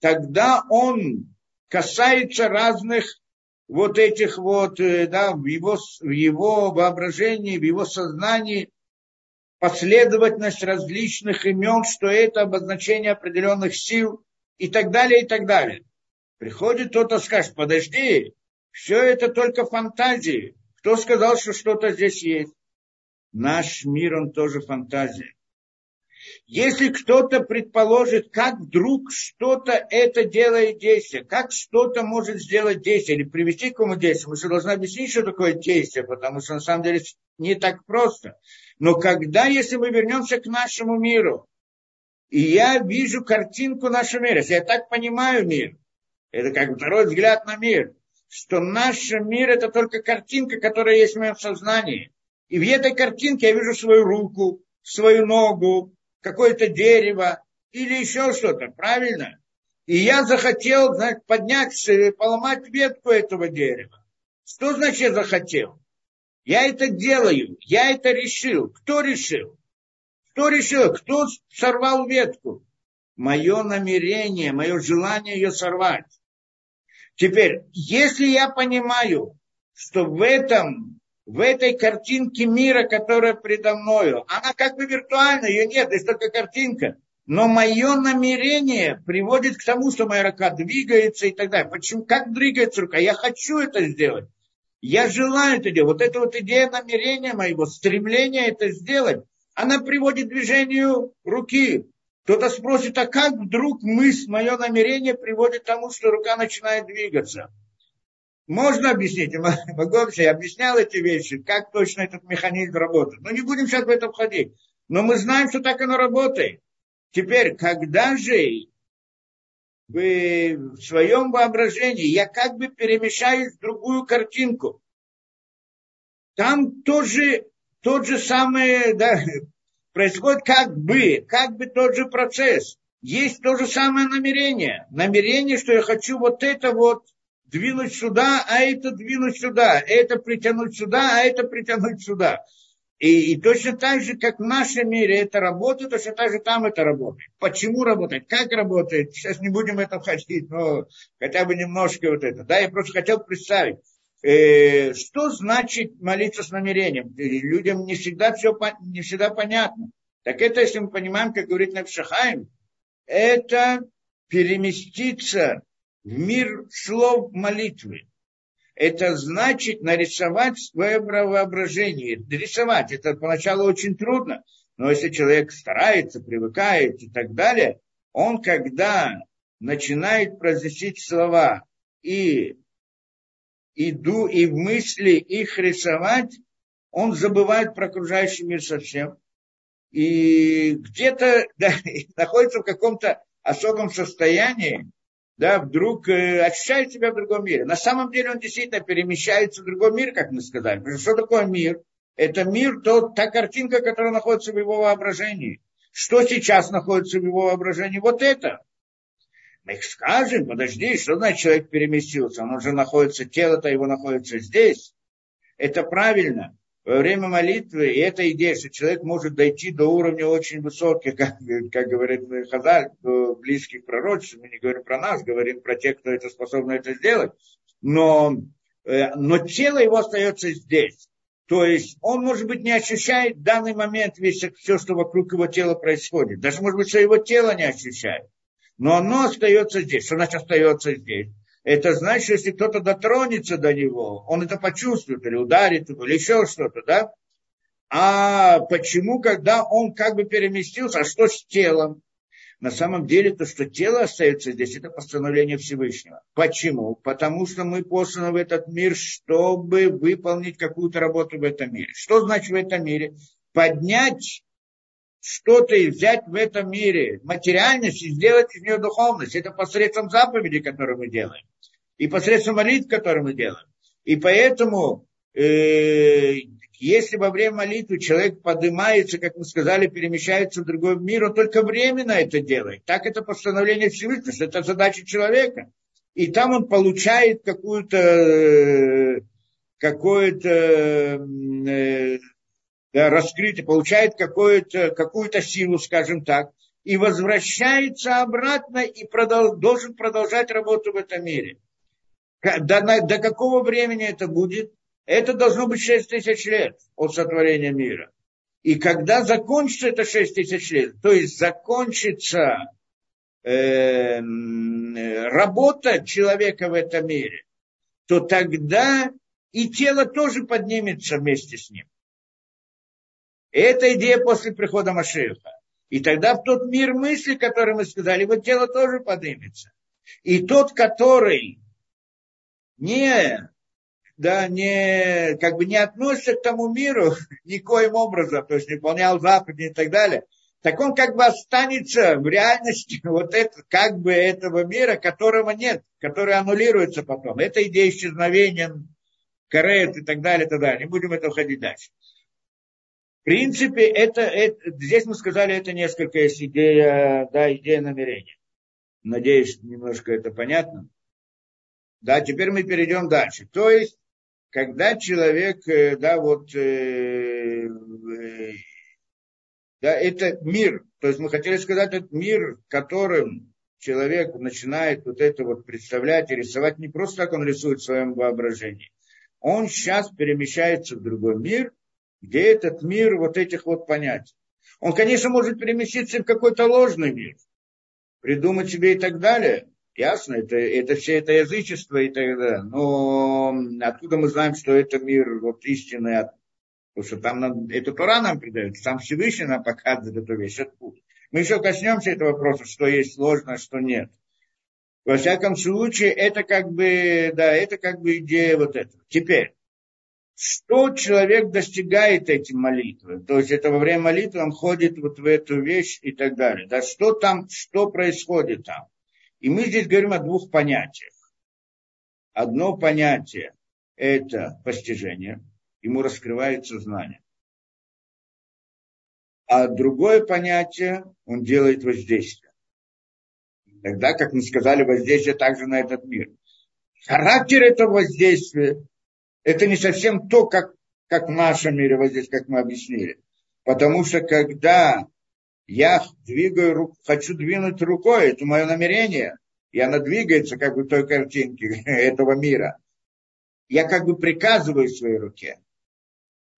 тогда он касается разных вот этих вот, э, да, в его, в его воображении, в его сознании последовательность различных имен, что это обозначение определенных сил и так далее, и так далее. Приходит кто-то скажет, подожди, все это только фантазии. Кто сказал, что что-то здесь есть? Наш мир, он тоже фантазия. Если кто-то предположит, как вдруг что-то это делает действие, как что-то может сделать действие или привести к какому действию, мы же должны объяснить, что такое действие, потому что на самом деле не так просто. Но когда, если мы вернемся к нашему миру, и я вижу картинку нашего мира, если я так понимаю мир, это как второй взгляд на мир, что наш мир это только картинка, которая есть в моем сознании. И в этой картинке я вижу свою руку, свою ногу, какое-то дерево или еще что-то, правильно? И я захотел знаете, поднять, поломать ветку этого дерева. Что значит захотел? Я это делаю, я это решил. Кто решил? Кто решил? Кто сорвал ветку? Мое намерение, мое желание ее сорвать. Теперь, если я понимаю, что в этом в этой картинке мира, которая предо мною, она как бы виртуальна, ее нет, есть только картинка. Но мое намерение приводит к тому, что моя рука двигается и так далее. Почему? Как двигается рука? Я хочу это сделать. Я желаю это делать. Вот эта вот идея намерения моего, стремления это сделать, она приводит к движению руки. Кто-то спросит, а как вдруг мысль, мое намерение приводит к тому, что рука начинает двигаться? Можно объяснить, могу объяснить, я объяснял эти вещи, как точно этот механизм работает. Но не будем сейчас в это входить. Но мы знаем, что так оно работает. Теперь, когда же в своем воображении я как бы перемешаюсь в другую картинку, там тоже тот же самый, да, происходит как бы, как бы тот же процесс. Есть то же самое намерение. Намерение, что я хочу вот это вот двинуть сюда, а это двинуть сюда, это притянуть сюда, а это притянуть сюда. И, и точно так же, как в нашем мире это работает, точно так же там это работает. Почему работает, как работает, сейчас не будем в этом ходить, но хотя бы немножко вот это. Да, я просто хотел представить, э, что значит молиться с намерением. Людям не всегда все не всегда понятно. Так это, если мы понимаем, как говорит Навшахаем, это переместиться в мир слов молитвы это значит нарисовать свое воображение. Рисовать это поначалу очень трудно, но если человек старается, привыкает и так далее, он когда начинает произносить слова и иду и в мысли их рисовать, он забывает про окружающий мир совсем. И где-то да, находится в каком-то особом состоянии, да, вдруг э, ощущает себя в другом мире. На самом деле он действительно перемещается в другой мир, как мы сказали. Потому что, что такое мир? Это мир, то, та картинка, которая находится в его воображении. Что сейчас находится в его воображении? Вот это. Мы скажем, подожди, что значит человек переместился? Он уже находится, тело-то его находится здесь. Это правильно во время молитвы, и эта идея, что человек может дойти до уровня очень высоких, как, как говорит Хазаль, до близких пророчеств, мы не говорим про нас, говорим про тех, кто это способен это сделать, но, э, но тело его остается здесь. То есть он, может быть, не ощущает в данный момент весь все, что вокруг его тела происходит. Даже, может быть, что его тело не ощущает. Но оно остается здесь. Что значит остается здесь? Это значит, что если кто-то дотронется до него, он это почувствует, или ударит его, или еще что-то, да? А почему, когда он как бы переместился, а что с телом? На самом деле, то, что тело остается здесь, это постановление Всевышнего. Почему? Потому что мы посланы в этот мир, чтобы выполнить какую-то работу в этом мире. Что значит в этом мире? Поднять что-то и взять в этом мире материальность и сделать из нее духовность. Это посредством заповедей, которые мы делаем и посредством молитв, которые мы делаем. И поэтому, э, если во время молитвы человек поднимается, как мы сказали, перемещается в другой мир, он только временно это делает. Так это постановление Всевышнего, это задача человека. И там он получает какую-то какое-то э, раскрытие, получает какую-то какую-то силу, скажем так, и возвращается обратно и продол- должен продолжать работу в этом мире. До, до какого времени это будет? Это должно быть 6 тысяч лет от сотворения мира. И когда закончится это 6 тысяч лет, то есть закончится э, работа человека в этом мире, то тогда и тело тоже поднимется вместе с ним. И это идея после прихода Машеха. И тогда в тот мир мысли, который мы сказали, вот тело тоже поднимется. И тот, который не, да, не, как бы не относится к тому миру никоим образом, то есть не выполнял заповеди и так далее, так он как бы останется в реальности вот это, как бы этого мира, которого нет, который аннулируется потом. Это идея исчезновения, карет и так далее, и так далее. Не будем это уходить дальше. В принципе, это, это, здесь мы сказали, это несколько есть идея, да, идея намерения. Надеюсь, немножко это понятно. Да, теперь мы перейдем дальше. То есть, когда человек, э, да, вот, э, э, да, это мир, то есть мы хотели сказать, это мир, которым человек начинает вот это вот представлять и рисовать, не просто так он рисует в своем воображении. Он сейчас перемещается в другой мир, где этот мир вот этих вот понятий. Он, конечно, может переместиться в какой-то ложный мир, придумать себе и так далее, Ясно, это, это все это язычество и так далее. Но откуда мы знаем, что это мир вот истинный, потому что там нам, это Тора нам придает, сам Всевышний нам показывает эту вещь. Мы еще коснемся этого вопроса, что есть сложно, что нет. Во всяком случае, это как бы, да, это как бы идея вот этого. Теперь, что человек достигает этим молитвой? То есть это во время молитвы он ходит вот в эту вещь и так далее. Да, что там, что происходит там? И мы здесь говорим о двух понятиях. Одно понятие – это постижение, ему раскрывается знание. А другое понятие – он делает воздействие. Тогда, как мы сказали, воздействие также на этот мир. Характер этого воздействия – это не совсем то, как как в нашем мире, здесь, как мы объяснили. Потому что когда я двигаю руку, хочу двинуть рукой, это мое намерение, и она двигается как бы той картинки этого мира. Я как бы приказываю своей руке.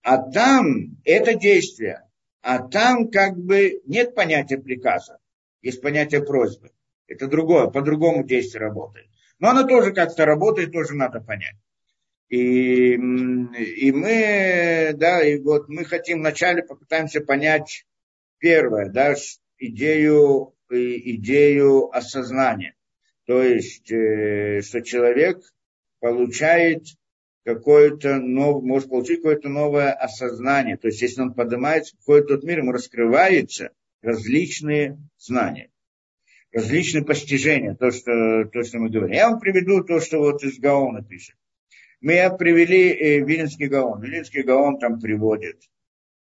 А там это действие. А там как бы нет понятия приказа. Есть понятие просьбы. Это другое, по-другому действие работает. Но оно тоже как-то работает, тоже надо понять. И, и мы, да, и вот мы хотим вначале попытаемся понять первое, да, идею, идею осознания. То есть, э, что человек получает какое-то новое, может получить какое-то новое осознание. То есть, если он поднимается в какой-то тот мир, ему раскрываются различные знания, различные постижения, то, что, то, что мы говорим. Я вам приведу то, что вот из Гаона пишет. Мы привели э, Вилинский Гаон. Вилинский Гаон там приводит.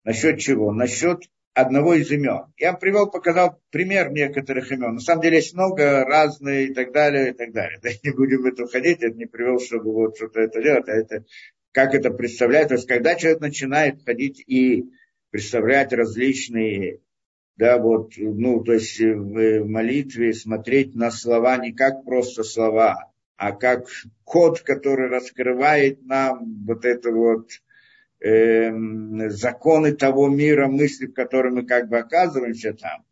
Насчет чего? Насчет одного из имен. Я привел, показал пример некоторых имен. На самом деле есть много разных и так далее, и так далее. Да, не будем в это входить, я не привел, чтобы вот что-то это делать, а это как это представляет. То есть, когда человек начинает ходить и представлять различные, да, вот, ну, то есть в молитве смотреть на слова не как просто слова, а как код, который раскрывает нам вот это вот э, законы того мира, мысли, в котором мы как бы оказываемся там,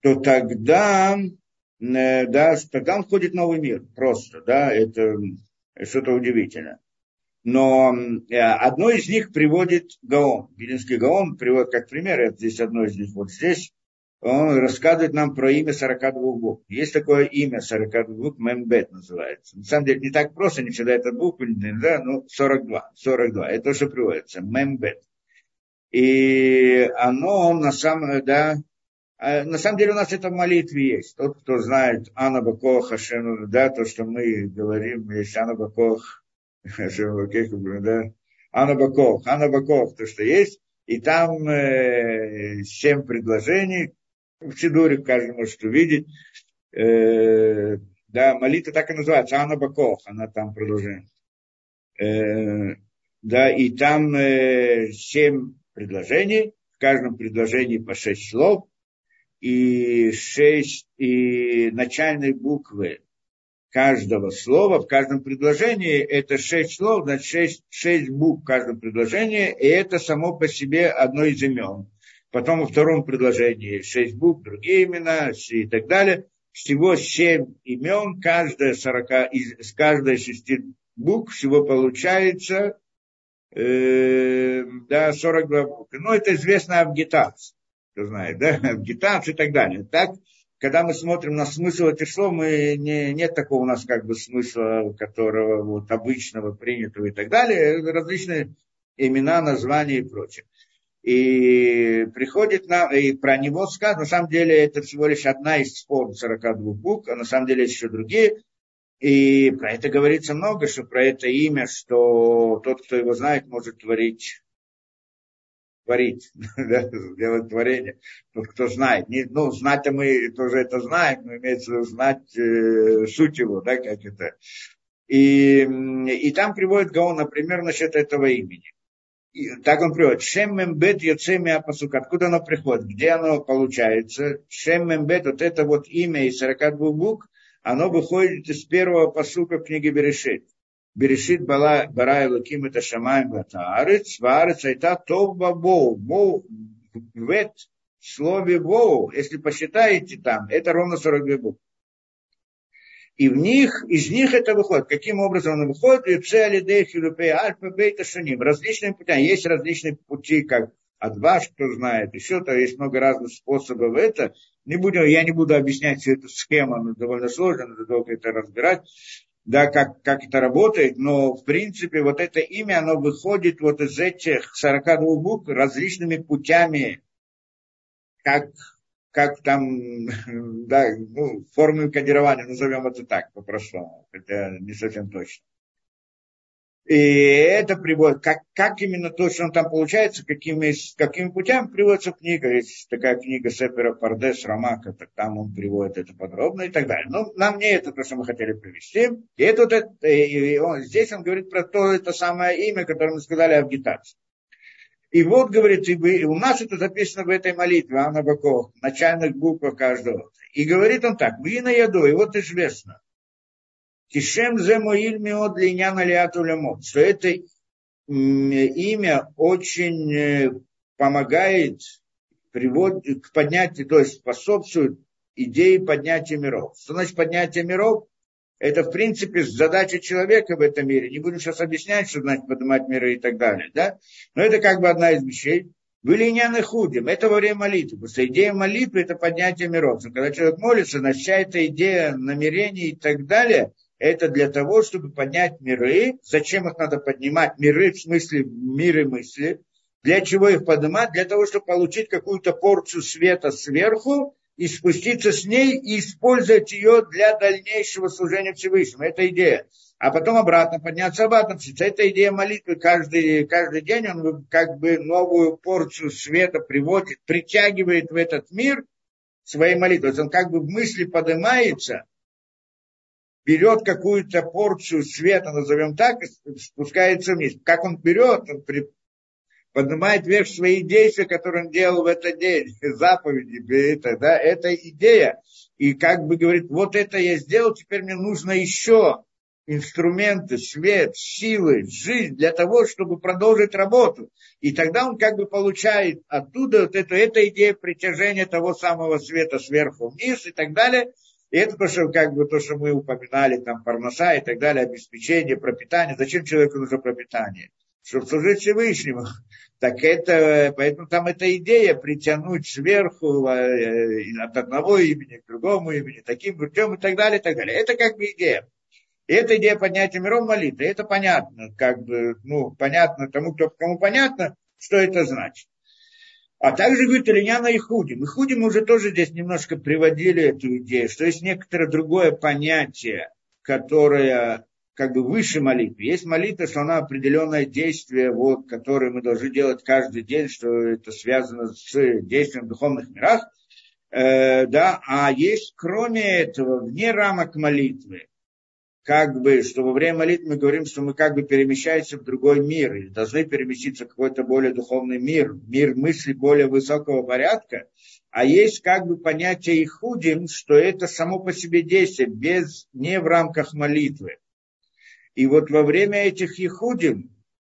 то тогда, э, да, тогда он входит в новый мир просто, да, это что-то удивительное. Но э, одно из них приводит Гаон. Белинский Гаон приводит как пример, это здесь одно из них вот здесь, он рассказывает нам про имя 42 букв. Есть такое имя 42 букв, Мембет называется. На самом деле не так просто, не всегда это буквы, да, ну 42, 42, это то, что приводится, Мембет. И оно на самом, да, а на самом деле у нас это в молитве есть. Тот, кто знает Анна Бакох, Хашем, да, то, что мы говорим, есть Анна Бакох, да, Анна Бакох, Анна Бакох, то, что есть, и там э, семь предложений, в Сидуре каждый может увидеть. Э, да, молитва так и называется, Анна Бакох, она там продолжает. Э, да, и там э, семь предложений, в каждом предложении по шесть слов, и шесть, и начальные буквы каждого слова, в каждом предложении, это шесть слов, значит, шесть, шесть букв в каждом предложении, и это само по себе одно из имен. Потом во втором предложении шесть букв, другие имена и так далее. Всего семь имен, каждая, 40, из, каждой шести букв всего получается э, да, 42 буквы. Ну, это известно агитация, кто знает, да, агитация и так далее. Так, когда мы смотрим на смысл этих слов, мы не, нет такого у нас как бы смысла, которого вот обычного, принятого и так далее. Различные имена, названия и прочее. И приходит нам, и про него сказано, на самом деле это всего лишь одна из форм 42 букв, а на самом деле есть еще другие. И про это говорится много, что про это имя, что тот, кто его знает, может творить творить, делать творение. Тот, кто знает. Не, ну, знать-то мы тоже это знаем, но имеется в виду знать э, суть его, да, как это. И, и там приводит Гаон, например, насчет этого имени так он приводит, Шем Мембет Йоцеми Апасук, откуда оно приходит, где оно получается, Шем Мембет, вот это вот имя из 42 букв, оно выходит из первого посука книги Берешит. Берешит бала, бара Луким это Шамаем Батаарец, Ваарец Айта Тов Бабоу, Боу, в слове Боу, если посчитаете там, это ровно 42 буквы. И в них, из них это выходит. Каким образом оно выходит? Различными путями. Есть различные пути, как вас, кто знает, еще то есть много разных способов это. Не будем, я не буду объяснять всю эту схему, она довольно сложная, надо долго это разбирать, да, как, как это работает, но в принципе вот это имя, оно выходит вот из этих 42 букв различными путями, как как там, да, ну, формы кодирования, назовем это так, по-простому, хотя не совсем точно. И это приводит, как, как именно то, что он там получается, какими, какими путями приводится книга. Есть такая книга Сепера Пардес Рамака, так там он приводит это подробно и так далее. Но нам не это то, что мы хотели привести. И это, это и он, здесь он говорит про то, это самое имя, которое мы сказали агитация. И вот, говорит, и у нас это записано в этой молитве, Анна Баков, начальных буквах каждого. И говорит он так, вы на яду, и вот известно, Кишем зе моиль миод линяна лиату лямот. Что это имя очень э, помогает приводит к поднятию, то есть способствует идее поднятия миров. Что значит поднятие миров? Это, в принципе, задача человека в этом мире. Не будем сейчас объяснять, что значит поднимать миры и так далее. Да? Но это как бы одна из вещей. Были няны худим. Это во время молитвы. Потому что идея молитвы – это поднятие миров. Когда человек молится, значит, вся эта идея намерений и так далее – это для того, чтобы поднять миры. Зачем их надо поднимать? Миры в смысле миры мысли. Для чего их поднимать? Для того, чтобы получить какую-то порцию света сверху и спуститься с ней и использовать ее для дальнейшего служения Всевышнему. Это идея. А потом обратно, подняться обратно. Это идея молитвы. Каждый, каждый день он как бы новую порцию света приводит, притягивает в этот мир своей молитвой. Он как бы в мысли поднимается – берет какую-то порцию света, назовем так, спускается вниз. Как он берет, он поднимает вверх свои действия, которые он делал в этот день, заповеди, это, да, это идея. И как бы говорит, вот это я сделал, теперь мне нужно еще инструменты, свет, силы, жизнь для того, чтобы продолжить работу. И тогда он как бы получает оттуда вот эту, эта идея притяжения того самого света сверху вниз и так далее – и это то, что, как бы, то, что мы упоминали, там, парноса и так далее, обеспечение, пропитание. Зачем человеку нужно пропитание? Чтобы служить Всевышнему. Так это, поэтому там эта идея притянуть сверху э, от одного имени к другому имени, таким путем и так далее, и так далее. Это как бы идея. И эта идея поднятия миром молитвы, это понятно, как бы, ну, понятно тому, кто, кому понятно, что это значит. А также говорит Ильяна и Худим. И Худим уже тоже здесь немножко приводили эту идею, что есть некоторое другое понятие, которое как бы выше молитвы. Есть молитва, что она определенное действие, вот, которое мы должны делать каждый день, что это связано с действием в духовных мирах. Э, да, а есть кроме этого, вне рамок молитвы, как бы, что во время молитвы мы говорим, что мы как бы перемещаемся в другой мир, или должны переместиться в какой-то более духовный мир, мир мысли более высокого порядка, а есть как бы понятие ихудим, что это само по себе действие, без, не в рамках молитвы. И вот во время этих ихудим,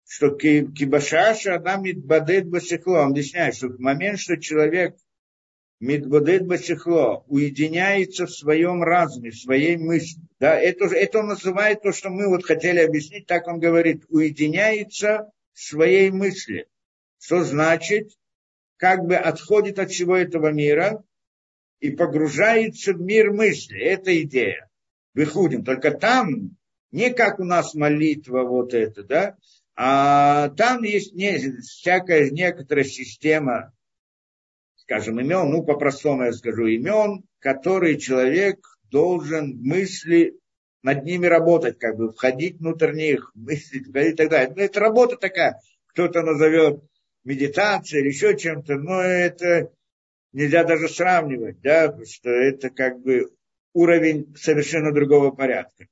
что кибашаша адам мидбадет басихло, он объясняет, что в момент, что человек Мидбудет Бачехло уединяется в своем разуме, в своей мысли. Да, это, это он называет то, что мы вот хотели объяснить, так он говорит, уединяется в своей мысли. Что значит, как бы отходит от всего этого мира и погружается в мир мысли. Это идея. Выходим. Только там, не как у нас молитва вот это, да, а там есть не, всякая некоторая система скажем, имен, ну, по-простому я скажу, имен, которые человек должен мысли над ними работать, как бы входить внутрь них, мыслить, и так далее. Ну, это работа такая, кто-то назовет медитацией или еще чем-то, но это нельзя даже сравнивать, да, потому что это как бы уровень совершенно другого порядка.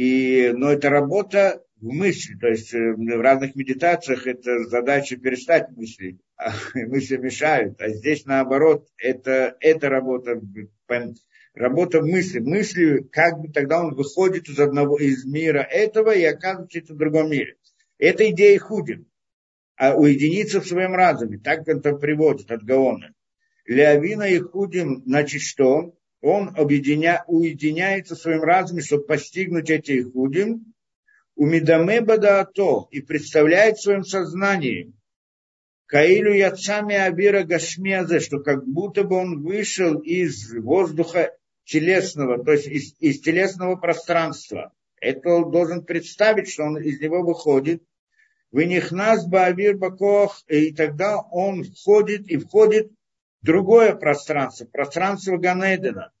И, но это работа в мысли, то есть э, в разных медитациях это задача перестать мыслить, а мысли мешают, а здесь наоборот, это, это работа, работа мысли, мысли, как бы тогда он выходит из одного, из мира этого и оказывается в другом мире. Это идея худим, а уединиться в своем разуме, так это приводит от Гаона. Леовина и худим, значит что? Он объединя, уединяется в своем чтобы постигнуть эти худим, у Медаме Бадаато и представляет в своем сознании Каилю Яцами Абира Гашмезе, что как будто бы он вышел из воздуха телесного, то есть из, из телесного пространства. Это он должен представить, что он из него выходит. Вынихнас Баавир Бакох, и тогда он входит и входит другое пространство, пространство Ганедена,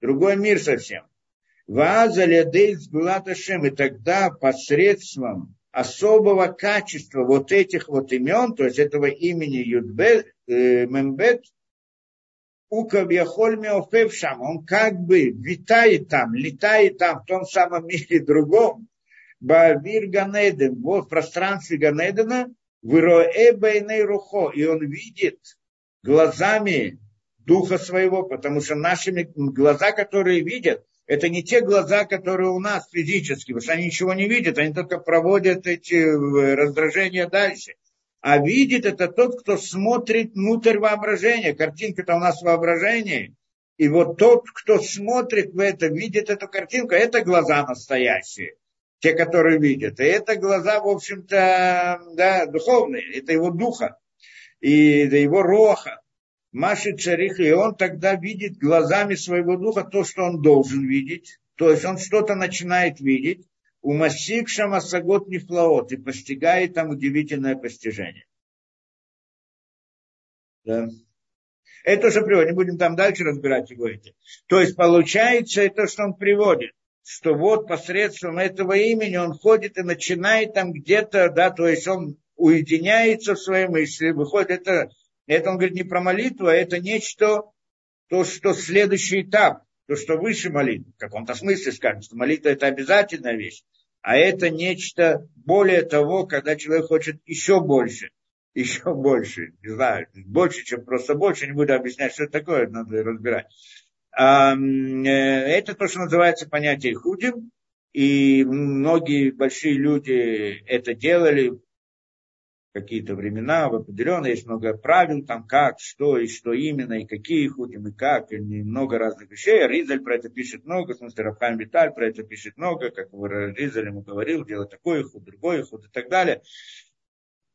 другой мир совсем. И тогда посредством особого качества вот этих вот имен, то есть этого имени Юдбет, э, Мембет, он как бы витает там, летает там, в том самом мире другом, Бавир Ганеден, вот в пространстве Ганедена, Выроэ Бейней Рухо, и он видит глазами духа своего, потому что нашими глаза, которые видят, это не те глаза, которые у нас физически, потому что они ничего не видят, они только проводят эти э, раздражения дальше. А видит это тот, кто смотрит внутрь воображения. Картинка-то у нас воображение. И вот тот, кто смотрит в это, видит эту картинку, это глаза настоящие. Те, которые видят. И это глаза, в общем-то, да, духовные. Это его духа. И это его роха. Маши Царих, и он тогда видит глазами своего духа то, что он должен видеть. То есть он что-то начинает видеть. У Масик Шамасагот Нефлаот и постигает там удивительное постижение. Да. Это уже приводит, не будем там дальше разбирать его эти. То есть получается это, что он приводит, что вот посредством этого имени он ходит и начинает там где-то, да, то есть он уединяется в своей мысли, выходит, это это он говорит не про молитву, а это нечто, то, что следующий этап, то, что выше молитвы. В каком-то смысле скажем, что молитва это обязательная вещь. А это нечто более того, когда человек хочет еще больше, еще больше, не знаю, больше, чем просто больше, не буду объяснять, что это такое, надо разбирать. Э, это то, что называется понятие худим, и многие большие люди это делали, какие-то времена, в определенные, есть много правил, там как, что и что именно, и какие худим, и как, и много разных вещей. Ризаль про это пишет много, в смысле Рафхайм Виталь про это пишет много, как Ризаль ему говорил, делать такой худ, другой худ и так далее.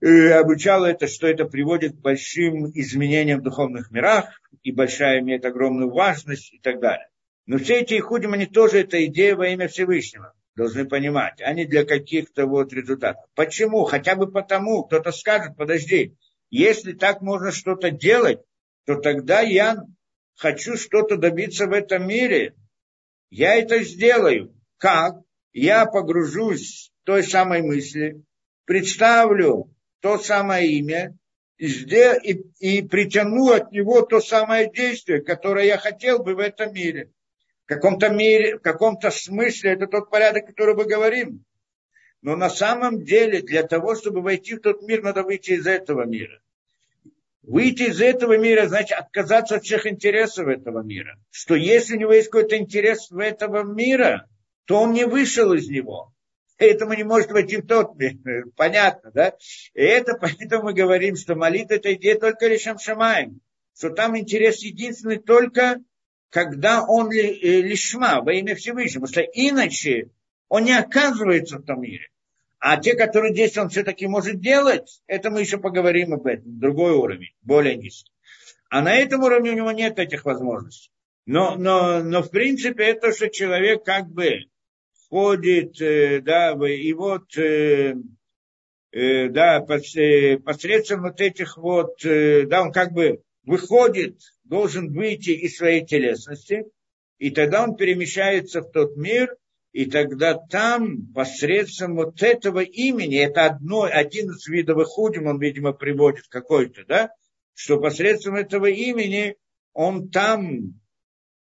И обучал это, что это приводит к большим изменениям в духовных мирах, и большая имеет огромную важность и так далее. Но все эти худим, они тоже, это идея во имя Всевышнего должны понимать, а не для каких-то вот результатов. Почему? Хотя бы потому, кто-то скажет, подожди, если так можно что-то делать, то тогда я хочу что-то добиться в этом мире. Я это сделаю. Как? Я погружусь в той самой мысли, представлю то самое имя и, и, и притяну от него то самое действие, которое я хотел бы в этом мире каком-то мире, в каком-то смысле это тот порядок, который мы говорим. Но на самом деле для того, чтобы войти в тот мир, надо выйти из этого мира. Выйти из этого мира, значит отказаться от всех интересов этого мира. Что если у него есть какой-то интерес в этого мира, то он не вышел из него. Поэтому не может войти в тот мир. Понятно, да? И это поэтому мы говорим, что молитва это идея только лишь Шамаем. Что там интерес единственный только когда он э, лишма во имя Всевышнего, потому что иначе он не оказывается в том мире. А те, которые здесь он все-таки может делать, это мы еще поговорим об этом, другой уровень, более низкий. А на этом уровне у него нет этих возможностей. Но, но, но в принципе это, что человек как бы входит, э, да, и вот, э, да, посредством вот этих вот, да, он как бы выходит должен выйти из своей телесности, и тогда он перемещается в тот мир, и тогда там посредством вот этого имени, это одно, один из видов худим, он, видимо, приводит какой-то, да, что посредством этого имени он там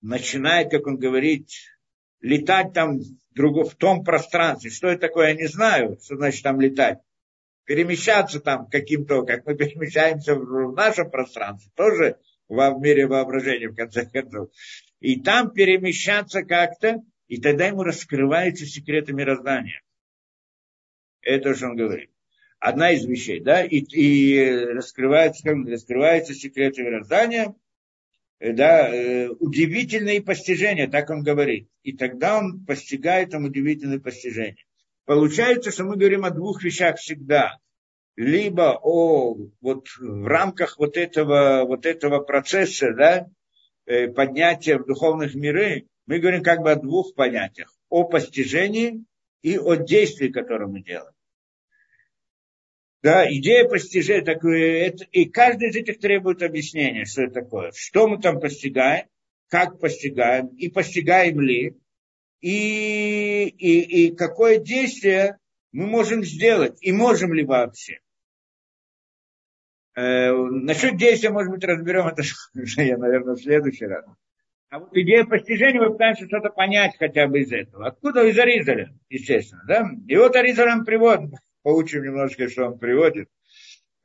начинает, как он говорит, летать там в, том пространстве. Что это такое, я не знаю, что значит там летать. Перемещаться там каким-то, как мы перемещаемся в нашем пространстве, тоже в мире воображения, в конце концов. И там перемещаться как-то, и тогда ему раскрываются секреты мироздания. Это что он говорит. Одна из вещей, да, и, и раскрывается, как раскрываются секреты мироздания, э, да, э, удивительные постижения, так он говорит. И тогда он постигает там удивительные постижения. Получается, что мы говорим о двух вещах всегда либо о, вот в рамках вот этого, вот этого процесса, да, э, поднятия в духовных миры, мы говорим как бы о двух понятиях. О постижении и о действии, которое мы делаем. Да, идея постижения, так, это, и каждый из этих требует объяснения, что это такое. Что мы там постигаем, как постигаем, и постигаем ли. и, и, и какое действие мы можем сделать, и можем ли вообще. Э, насчет действия, может быть, разберем это уже, я, наверное, в следующий раз. А вот идея постижения, мы пытаемся что-то понять хотя бы из этого. Откуда? Из Аризаля, естественно. Да? И вот Аризаль он приводит, поучим немножко, что он приводит.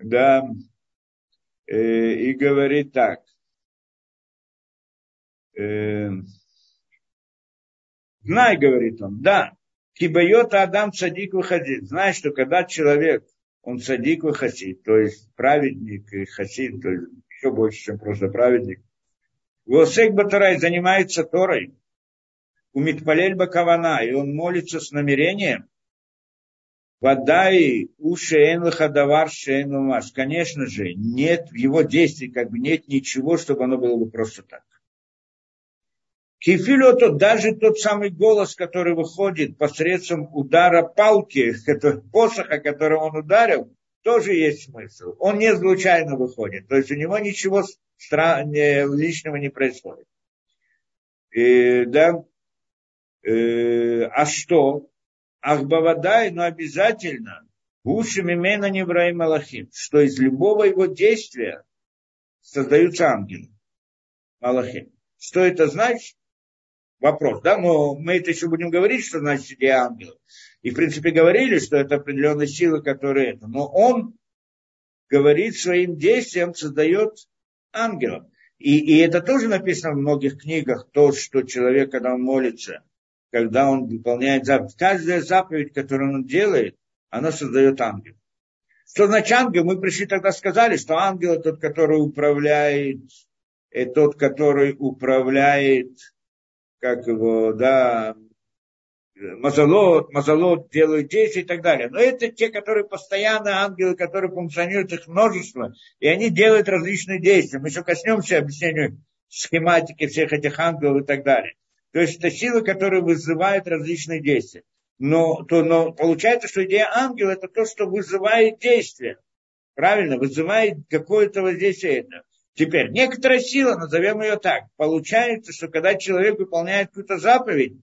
Да, э, и говорит так. Э, знай, говорит он, да, кибайота Адам цадик выходит. Знай, что когда человек, он цадик выходит, то есть праведник и хасид, то есть еще больше, чем просто праведник, Восек Батарай занимается Торой, у Митпалель Бакавана, и он молится с намерением, Водай ушеэн хадавар шеэн умаш. Конечно же, нет в его действии, как бы нет ничего, чтобы оно было бы просто так. Кефилю то даже тот самый голос, который выходит посредством удара палки, посоха, которым он ударил, тоже есть смысл. Он не случайно выходит. То есть у него ничего лишнего не происходит. И, да, э, а что? Ахбавадай, но обязательно Уши Мимена Невраим Малахим, что из любого его действия создаются ангелы. Малахим. Что это значит? Вопрос, да, но мы это еще будем говорить, что значит идея ангелов. И, в принципе, говорили, что это определенные силы, которые это. Но он говорит своим действием, создает ангелов. И, и это тоже написано в многих книгах, то, что человек, когда он молится, когда он выполняет заповедь, каждая заповедь, которую он делает, она создает ангел. Что значит ангел? Мы пришли тогда сказали, что ангел тот, который управляет, и тот, который управляет, как его, да, Мазалот, Мазалот делают действия и так далее. Но это те, которые постоянно ангелы, которые функционируют, их множество, и они делают различные действия. Мы еще коснемся объяснению схематики всех этих ангелов и так далее. То есть это силы, которые вызывают различные действия. Но, то, но получается, что идея ангела это то, что вызывает действие. Правильно, вызывает какое-то воздействие это. Теперь, некоторая сила, назовем ее так, получается, что когда человек выполняет какую-то заповедь,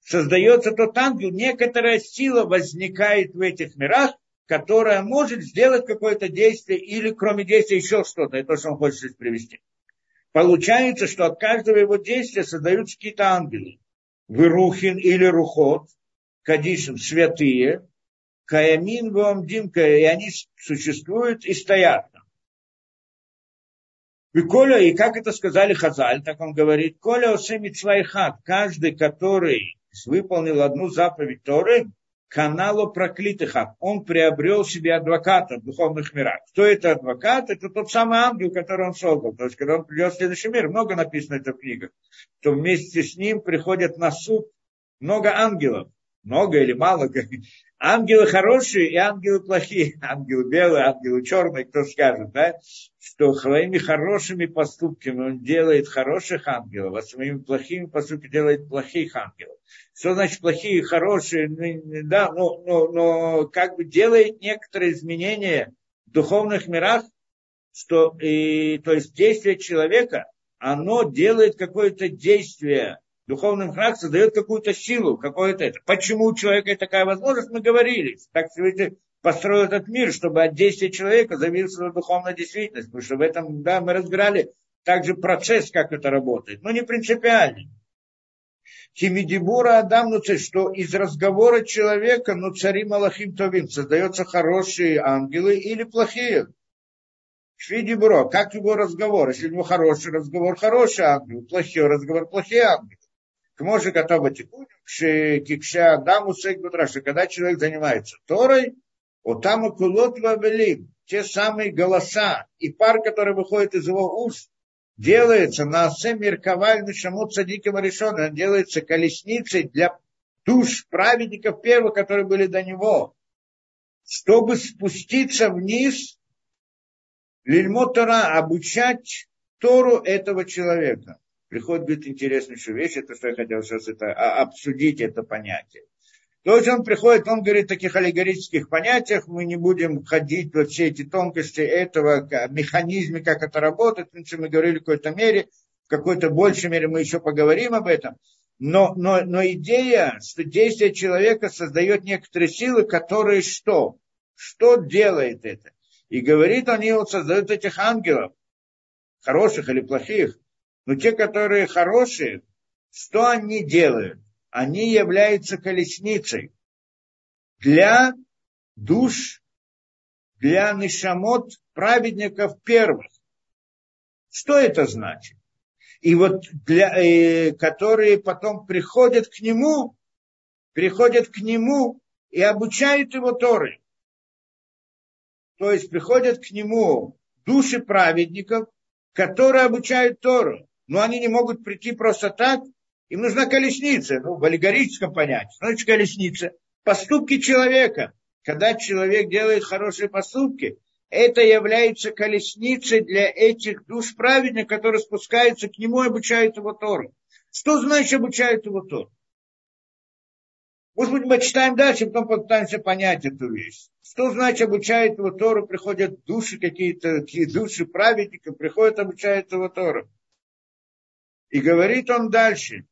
создается тот ангел, некоторая сила возникает в этих мирах, которая может сделать какое-то действие или кроме действия еще что-то. Это то, что он хочет здесь привести. Получается, что от каждого его действия создаются какие-то ангелы. Вырухин или Рухот, Кадишин, святые, Каямин, Вамдимка, и они существуют и стоят. И Коля, и как это сказали Хазаль, так он говорит, Коля Осемит Свайхат, каждый, который выполнил одну заповедь Торы, каналу проклятых, он приобрел себе адвоката в духовных мирах. Кто это адвокат? Это тот самый ангел, который он создал. То есть, когда он придет в следующий мир, много написано это в книгах, то вместе с ним приходят на суд много ангелов много или мало, ангелы хорошие и ангелы плохие, ангелы белые, ангелы черные, кто скажет, да, что своими хорошими поступками он делает хороших ангелов, а своими плохими поступками делает плохих ангелов. Что значит плохие и хорошие? Ну, да, но, но, но как бы делает некоторые изменения в духовных мирах, что, и, то есть действие человека, оно делает какое-то действие духовным храм создает какую-то силу, какое-то это. Почему у человека такая возможность, мы говорили. Так Всевышний построил этот мир, чтобы от действия человека зависела духовная действительность. Потому что в этом, да, мы разбирали также процесс, как это работает. Но не принципиально. Химидибура Адам, ну, что из разговора человека, ну, цари Малахим Товим, создаются хорошие ангелы или плохие. Швидибуро, как его разговор? Если у него хороший разговор, хороший ангел, плохой разговор, плохие ангелы. К готова текуню, кикша Адаму что когда человек занимается Торой, вот там и кулот вавелим, те самые голоса и пар, который выходит из его уст, делается на осе мерковальный шамут садиким решен, он делается колесницей для душ праведников первых, которые были до него, чтобы спуститься вниз, лильмотора, обучать Тору этого человека приходит, говорит, интереснейшую вещь, это что я хотел сейчас это, а, обсудить это понятие. То есть он приходит, он говорит о таких аллегорических понятиях, мы не будем ходить во все эти тонкости этого механизме, как это работает, в мы говорили в какой-то мере, в какой-то большей мере мы еще поговорим об этом. но, но, но идея, что действие человека создает некоторые силы, которые что? Что делает это? И говорит, они вот создают этих ангелов, хороших или плохих, но те, которые хорошие, что они делают? Они являются колесницей для душ, для нишамот праведников первых. Что это значит? И вот для, э, которые потом приходят к нему, приходят к нему и обучают его Торы. То есть приходят к нему души праведников, которые обучают Тору. Но они не могут прийти просто так. Им нужна колесница, ну, в аллегорическом понятии. Значит, колесница. Поступки человека. Когда человек делает хорошие поступки, это является колесницей для этих душ праведных, которые спускаются к нему и обучают его Тору. Что значит обучают его Тору? Может быть, мы читаем дальше, потом попытаемся понять эту вещь. Что значит обучает его Тору, приходят души какие-то, какие души праведников, приходят, обучают его Тору. И говорит он дальше,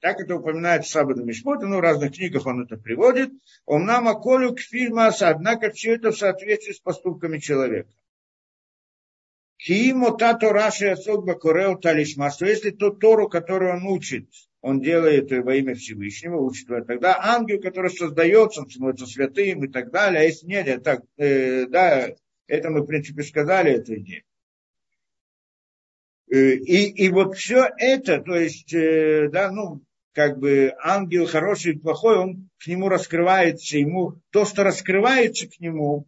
так это упоминает Сабаду Мишмота, ну, в разных книгах он это приводит. Он нам околю к фильмаса, однако все это в соответствии с поступками человека. Киимо тато раши асогба корео талишма, что если тот Тору, который он учит, он делает во имя Всевышнего, учит его, тогда ангел, который создается, он становится святым и так далее, а если нет, так, э, да, это мы, в принципе, сказали, эту идею. Э, и, и вот все это, то есть, э, да, ну, как бы ангел хороший и плохой, он к нему раскрывается, ему то, что раскрывается к нему,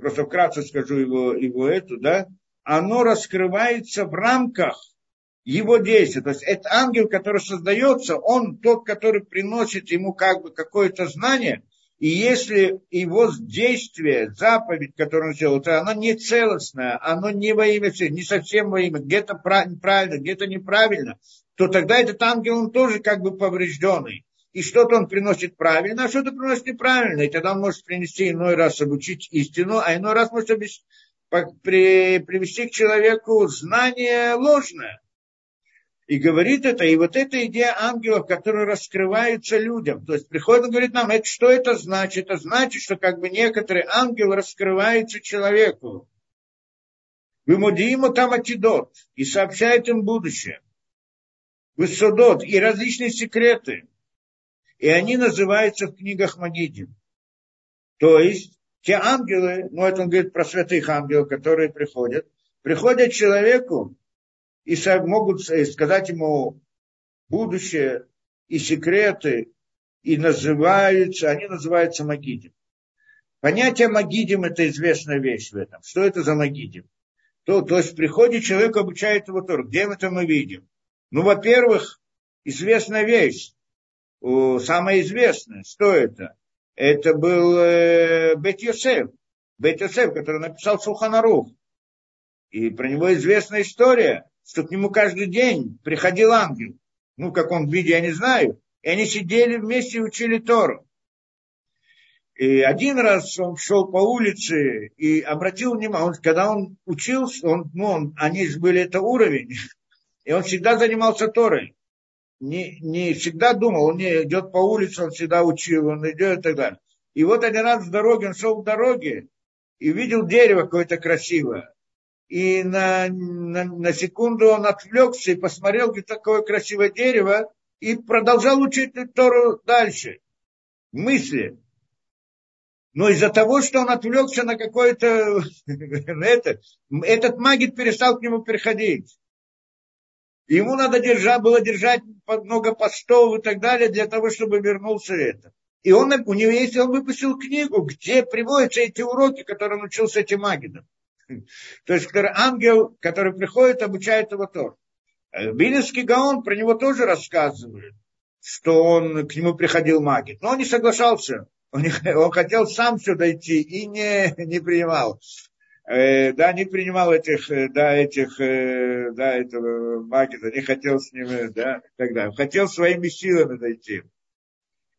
просто вкратце скажу его, его эту, да, оно раскрывается в рамках его действия. То есть это ангел, который создается, он тот, который приносит ему как бы какое-то знание, и если его действие, заповедь, которую он сделал, она не целостная, оно не во имя всех, не совсем во имя, где-то правильно, где-то неправильно, то тогда этот ангел, он тоже как бы поврежденный. И что-то он приносит правильно, а что-то приносит неправильно. И тогда он может принести иной раз обучить истину, а иной раз может объяснить, при, привести к человеку знание ложное. И говорит это, и вот эта идея ангелов, которые раскрываются людям. То есть приходит и говорит нам, это, что это значит? Это значит, что как бы некоторые ангелы раскрываются человеку. Вымудиему там атидот и сообщает им будущее. Высудот и различные секреты. И они называются в книгах Магидим. То есть те ангелы, ну это он говорит про святых ангелов, которые приходят, приходят человеку и могут сказать ему будущее и секреты, и называются, они называются Магидим. Понятие Магидим – это известная вещь в этом. Что это за Магидим? То, то есть приходит человек, обучает его Тору. Где мы это мы видим? Ну, во-первых, известная вещь, самая известная, что это? Это был э, Бет Йосеф, Бет Йосеф, который написал Сулханарух. И про него известная история, что к нему каждый день приходил ангел. Ну, в каком виде, я не знаю. И они сидели вместе и учили Тору. И один раз он шел по улице и обратил внимание, он, когда он учился, он, ну, он, они же были, это уровень, и он всегда занимался Торой. Не, не всегда думал, он не идет по улице, он всегда учил, он идет и так далее. И вот один раз в дороге, он шел в дороге и видел дерево какое-то красивое и на, на, на секунду он отвлекся и посмотрел, где такое красивое дерево, и продолжал учить Тору дальше. Мысли. Но из-за того, что он отвлекся на какой-то... это, этот магит перестал к нему переходить. Ему надо держать, было держать много постов и так далее, для того, чтобы вернулся это. И он, у него есть, он выпустил книгу, где приводятся эти уроки, которые он учился этим магидом. То есть ангел, который приходит, обучает его Тор. Билинский Гаон про него тоже рассказывает, что он к нему приходил магит. Но он не соглашался. Он, не, он хотел сам сюда идти и не, не принимал. Э, да, не принимал этих, э, да, этих, э, да, этого магита, не хотел с ними, да, и так далее. Хотел своими силами дойти.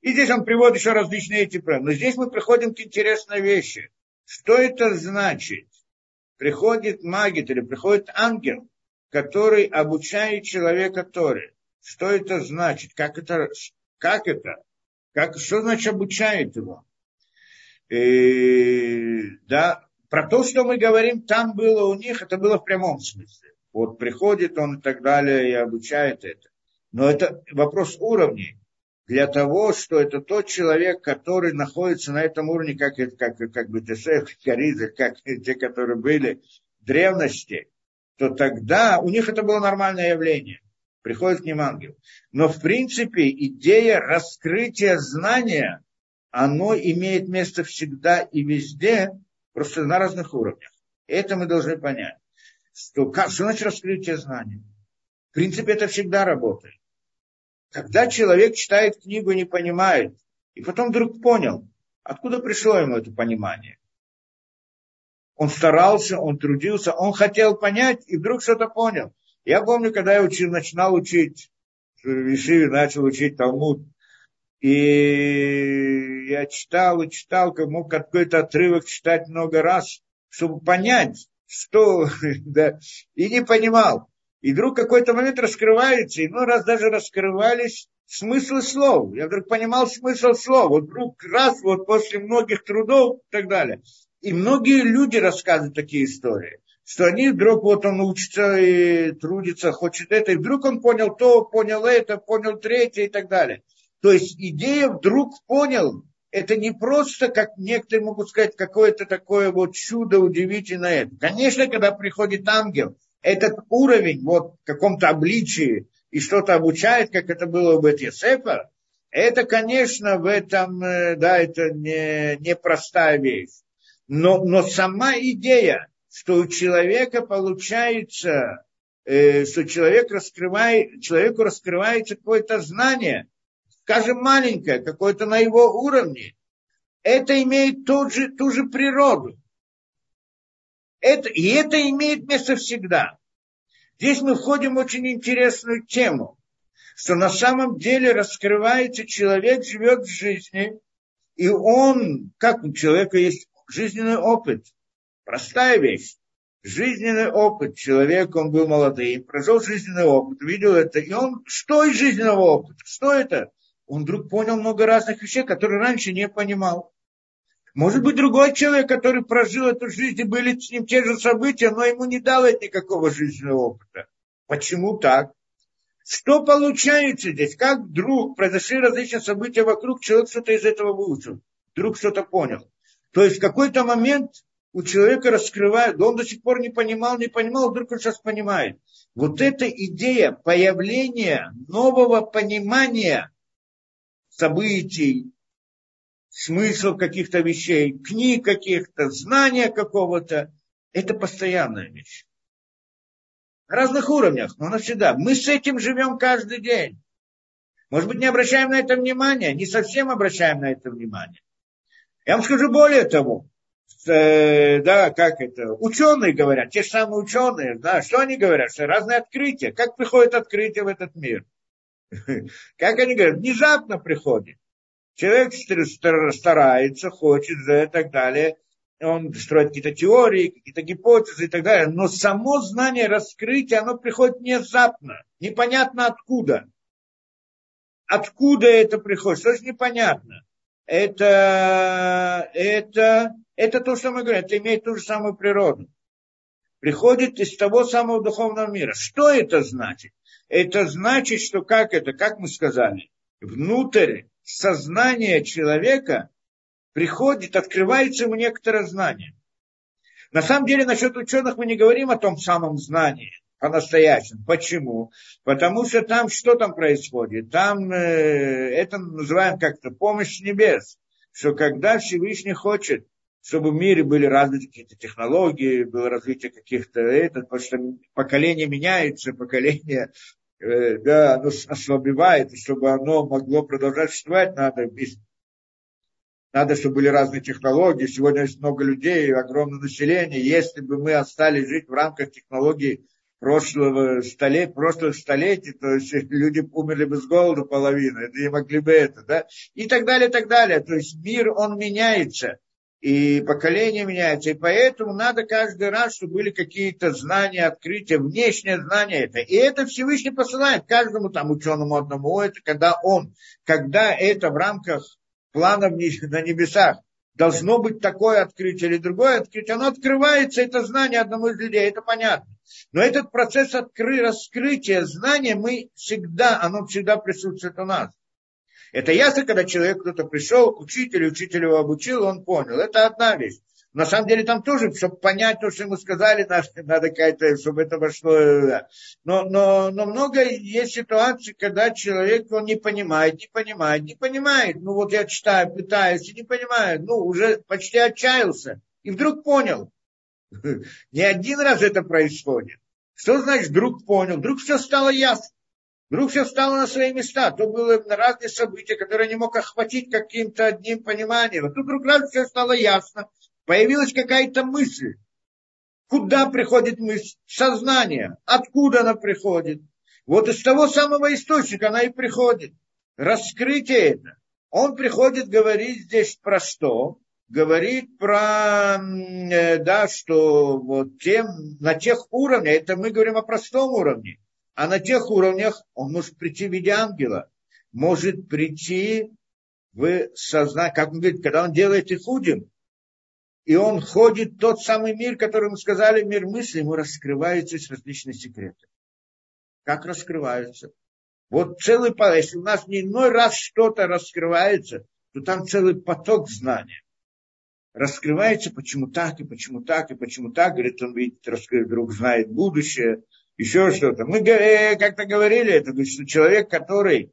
И здесь он приводит еще различные эти правила. Но здесь мы приходим к интересной вещи. Что это значит? Приходит магит или приходит ангел, который обучает человека Торе. что это значит, как это, как это, как, что значит обучает его. И, да, про то, что мы говорим, там было у них, это было в прямом смысле. Вот приходит он и так далее и обучает это. Но это вопрос уровней. Для того, что это тот человек, который находится на этом уровне, как, как, как бы Тесех, Кариза, как те, которые были в древности, то тогда у них это было нормальное явление. Приходит к ним ангел. Но в принципе идея раскрытия знания, оно имеет место всегда и везде, просто на разных уровнях. Это мы должны понять. Что, как, что значит раскрытие знания? В принципе, это всегда работает. Когда человек читает книгу и не понимает, и потом вдруг понял, откуда пришло ему это понимание. Он старался, он трудился, он хотел понять, и вдруг что-то понял. Я помню, когда я учил, начинал учить, в Вишиве начал учить Талмуд, и я читал и читал, как мог какой-то отрывок читать много раз, чтобы понять, что, да, и не понимал. И вдруг какой-то момент раскрывается, и ну раз даже раскрывались смыслы слов. Я вдруг понимал смысл слов. Вот вдруг раз, вот после многих трудов и так далее. И многие люди рассказывают такие истории, что они вдруг вот он учится и трудится, хочет это, и вдруг он понял то, понял это, понял третье и так далее. То есть идея вдруг понял, это не просто, как некоторые могут сказать, какое-то такое вот чудо удивительное. Конечно, когда приходит ангел, этот уровень вот в каком-то обличии и что-то обучает, как это было у Бет-Есефа, это, конечно, в этом, э, да, это не, не простая вещь. Но, но сама идея, что у человека получается, э, что человек раскрывает, человеку раскрывается какое-то знание, скажем, маленькое, какое-то на его уровне, это имеет тот же, ту же природу. Это, и это имеет место всегда. Здесь мы входим в очень интересную тему, что на самом деле раскрывается человек, живет в жизни, и он, как у человека есть жизненный опыт, простая вещь, жизненный опыт человек, он был молодым, прожил жизненный опыт, видел это, и он, что из жизненного опыта, что это? Он вдруг понял много разных вещей, которые раньше не понимал. Может быть, другой человек, который прожил эту жизнь, и были с ним те же события, но ему не дало никакого жизненного опыта. Почему так? Что получается здесь? Как вдруг произошли различные события вокруг, человек что-то из этого выучил, вдруг что-то понял. То есть в какой-то момент у человека раскрывает, он до сих пор не понимал, не понимал, вдруг он сейчас понимает. Вот эта идея появления нового понимания событий, смысл каких-то вещей, книг каких-то, знания какого-то, это постоянная вещь. На разных уровнях, но навсегда. Мы с этим живем каждый день. Может быть, не обращаем на это внимания, не совсем обращаем на это внимание. Я вам скажу более того, э, да, как это, ученые говорят, те же самые ученые, да, что они говорят, что разные открытия, как приходит открытие в этот мир. Как они говорят, внезапно приходит. Человек старается, хочет и так далее. Он строит какие-то теории, какие-то гипотезы и так далее. Но само знание раскрытия, оно приходит внезапно. Непонятно откуда. Откуда это приходит? Что же непонятно? Это, это, это то, что мы говорим. Это имеет ту же самую природу. Приходит из того самого духовного мира. Что это значит? Это значит, что как это, как мы сказали, внутрь сознание человека приходит, открывается ему некоторое знание. На самом деле, насчет ученых мы не говорим о том самом знании по-настоящему. Почему? Потому что там что там происходит? Там э, это называем как-то помощь небес. Что когда Всевышний хочет, чтобы в мире были развиты какие-то технологии, было развитие каких-то, это, потому что поколение меняется, поколение да, оно ослабевает, и чтобы оно могло продолжать существовать, надо, надо, чтобы были разные технологии. Сегодня есть много людей, огромное население. Если бы мы остались жить в рамках технологий прошлого столетия, прошлых столетий, то есть люди умерли бы с голоду половина, не могли бы это, да, и так далее, и так далее. То есть мир, он меняется. И поколения меняются, и поэтому надо каждый раз, чтобы были какие-то знания, открытия, внешнее знание это. И это Всевышний посылает каждому там ученому одному, это когда он, когда это в рамках планов на небесах, должно быть такое открытие или другое открытие, оно открывается, это знание одному из людей, это понятно. Но этот процесс откры, раскрытия знания, мы всегда, оно всегда присутствует у нас. Это ясно, когда человек кто-то пришел к учителю, учитель его обучил, он понял. Это одна вещь. На самом деле там тоже, чтобы понять то, что ему сказали, надо, надо какая-то, чтобы это вошло. Но, но, но много есть ситуаций, когда человек, он не понимает, не понимает, не понимает. Ну вот я читаю, пытаюсь, и не понимаю. Ну, уже почти отчаялся. И вдруг понял. Не один раз это происходит. Что значит вдруг понял? Вдруг все стало ясно. Вдруг все стало на свои места. То было разные события, которые не мог охватить каким-то одним пониманием. А тут вдруг раз все стало ясно. Появилась какая-то мысль. Куда приходит мысль? Сознание. Откуда она приходит? Вот из того самого источника она и приходит. Раскрытие это. Он приходит говорить здесь про что? Говорит про, э, да, что вот тем, на тех уровнях, это мы говорим о простом уровне, а на тех уровнях он может прийти в виде ангела, может прийти в сознание, как он говорит, когда он делает их худим, и он ходит тот самый мир, который мы сказали, мир мысли, ему раскрываются различные секреты. Как раскрываются? Вот целый поток, если у нас не иной раз что-то раскрывается, то там целый поток знания. Раскрывается, почему так, и почему так, и почему так. Говорит, он видит, раскрыт, вдруг знает будущее еще что-то. Мы э, как-то говорили, это, что человек, который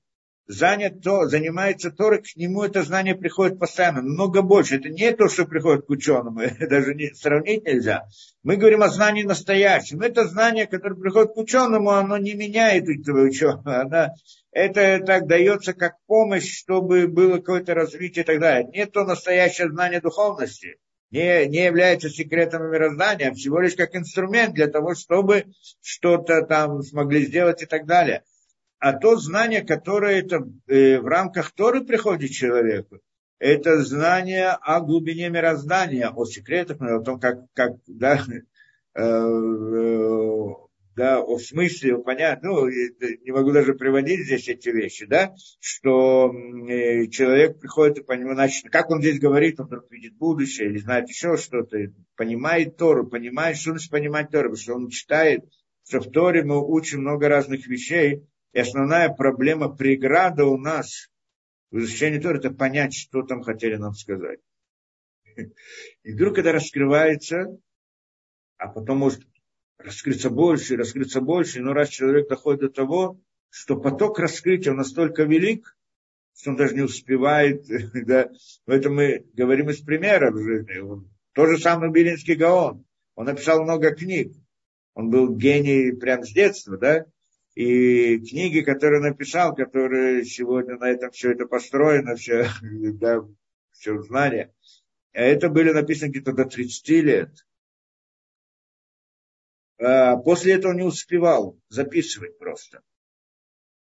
занят то, занимается Торой, к нему это знание приходит постоянно, много больше. Это не то, что приходит к ученому, даже не, сравнить нельзя. Мы говорим о знании настоящем. Это знание, которое приходит к ученому, оно не меняет этого ученого. Оно, это так дается как помощь, чтобы было какое-то развитие и так далее. Не то настоящее знание духовности не, не является секретом мироздания, а всего лишь как инструмент для того, чтобы что-то там смогли сделать и так далее. А то знание, которое это, э, в рамках Торы приходит человеку, это знание о глубине мироздания, о секретах, о том, как, как да, э, э, да, о смысле, понятно, ну, не могу даже приводить здесь эти вещи, да, что э, человек приходит и понимает, как он здесь говорит, он вдруг видит будущее или знает еще что-то, понимает Тору, понимает, что значит понимать Тору, потому что он читает, что в Торе мы учим много разных вещей, и основная проблема, преграда у нас в изучении Торы, это понять, что там хотели нам сказать. И вдруг это раскрывается, а потом может раскрыться больше, раскрыться больше, но раз человек доходит до того, что поток раскрытия настолько велик, что он даже не успевает, да, поэтому мы говорим из примера в жизни. То же самое Белинский Гаон. Он написал много книг. Он был гений прямо с детства, да, и книги, которые написал, которые сегодня на этом все это построено, все, да, все знания, это были написаны где-то до 30 лет. А, после этого не успевал записывать просто.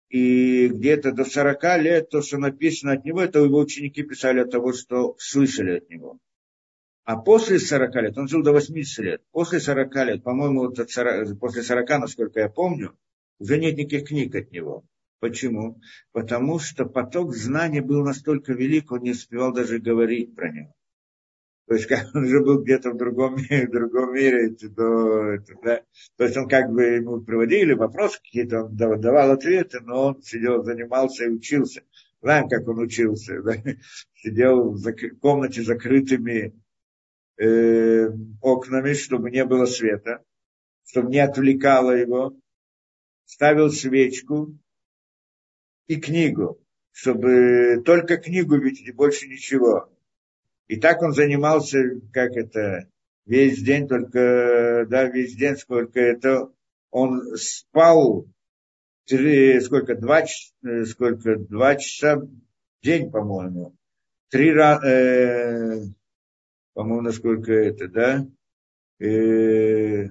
И где-то до 40 лет то, что написано от него, это его ученики писали от того, что слышали от него. А после 40 лет, он жил до 80 лет, после 40 лет, по-моему, вот 40, после 40, насколько я помню, уже нет никаких книг от него. Почему? Потому что поток знаний был настолько велик, он не успевал даже говорить про него. То есть как он уже был где-то в другом мире, в другом мире, то, это, да. то есть он как бы ему приводили вопросы какие-то, он давал ответы, но он сидел, занимался и учился. Знаем, как он учился. Да? Сидел в зак- комнате с закрытыми э, окнами, чтобы не было света, чтобы не отвлекало его. Ставил свечку и книгу, чтобы только книгу видеть и больше ничего. И так он занимался, как это, весь день, только, да, весь день, сколько это, он спал, три, сколько, два, сколько, два часа в день, по-моему. Три раза, э, по-моему, насколько это, да, э,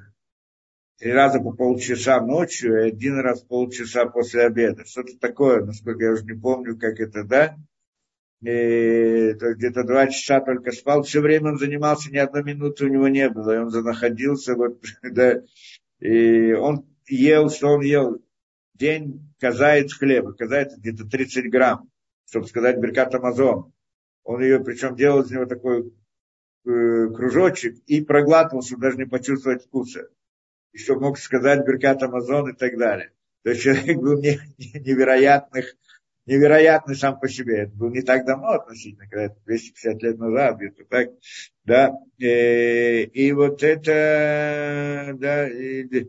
три раза по полчаса ночью и один раз полчаса после обеда. Что-то такое, насколько я уже не помню, как это, да. И, то где-то два часа только спал, все время он занимался, ни одной минуты у него не было, и он находился, вот, да, и он ел, что он ел, день казает хлеба, казает где-то 30 грамм, чтобы сказать Беркат Амазон. Он ее, причем делал из него такой э, кружочек и проглатывал, чтобы даже не почувствовать вкуса. И чтобы мог сказать Беркат Амазон и так далее. То есть человек был не, не, невероятных, невероятный сам по себе. Это было не так давно относительно, когда это 250 лет назад, где-то так, да. И, э, и вот это, да, и,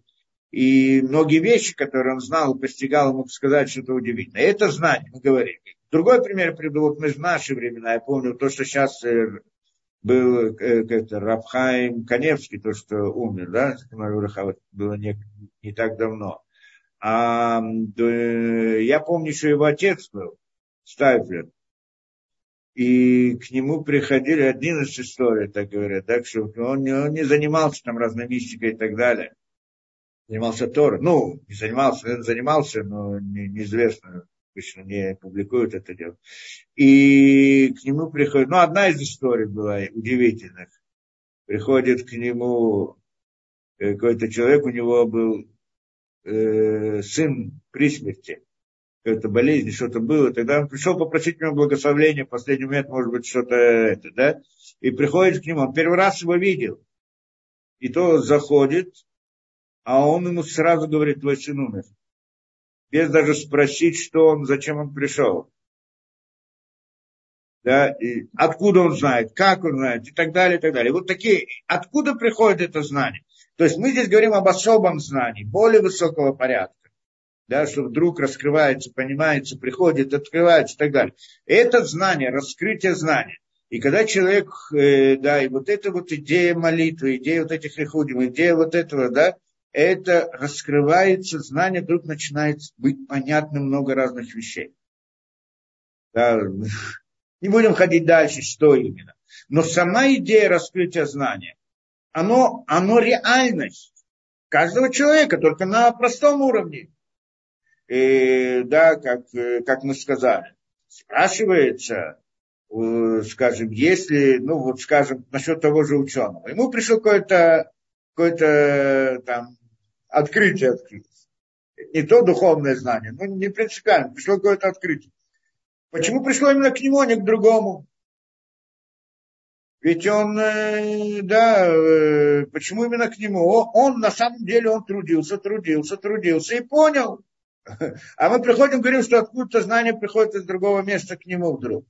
и многие вещи, которые он знал, постигал, мог сказать что-то удивительное. Это знание, мы говорим. Другой пример приведу, вот мы в наши времена, я помню, то, что сейчас э, был э, это, Рабхайм Каневский, то, что умер, да, было не, не так давно. А, я помню, что его отец был, Стайфлер, и к нему приходили, один из историй, так говорят, так что он, он не занимался там разной мистикой и так далее. Занимался Торой. Ну, не занимался, занимался, но не, неизвестно, обычно не публикуют это дело. И к нему приходит, ну, одна из историй была удивительных. Приходит к нему э, какой-то человек, у него был э, сын при смерти, какая-то болезнь, что-то было, тогда он пришел попросить у него благословения, в последний момент, может быть, что-то это, да, и приходит к нему, он первый раз его видел, и то заходит, а он ему сразу говорит, твой сын умер, без даже спросить, что он, зачем он пришел. Да, и откуда он знает, как он знает, и так далее, и так далее. Вот такие, откуда приходит это знание? То есть мы здесь говорим об особом знании, более высокого порядка. Да, что вдруг раскрывается, понимается, приходит, открывается и так далее. Это знание, раскрытие знания. И когда человек, э, да, и вот эта вот идея молитвы, идея вот этих рехудим, идея вот этого, да, это раскрывается, знание вдруг начинает быть понятным много разных вещей. Да, не будем ходить дальше, что именно. Но сама идея раскрытия знания, оно, оно реальность каждого человека, только на простом уровне. И, да, как, как мы сказали, спрашивается, э, скажем, если, ну вот скажем, насчет того же ученого, ему пришло какое-то какое-то там открытие открылось. Не то духовное знание, ну не принципиально, пришло какое-то открытие. Почему пришло именно к нему, а не к другому? Ведь он, э, да, э, почему именно к нему? Он на самом деле, он трудился, трудился, трудился и понял. А мы приходим, говорим, что откуда-то знание приходит из другого места к нему вдруг.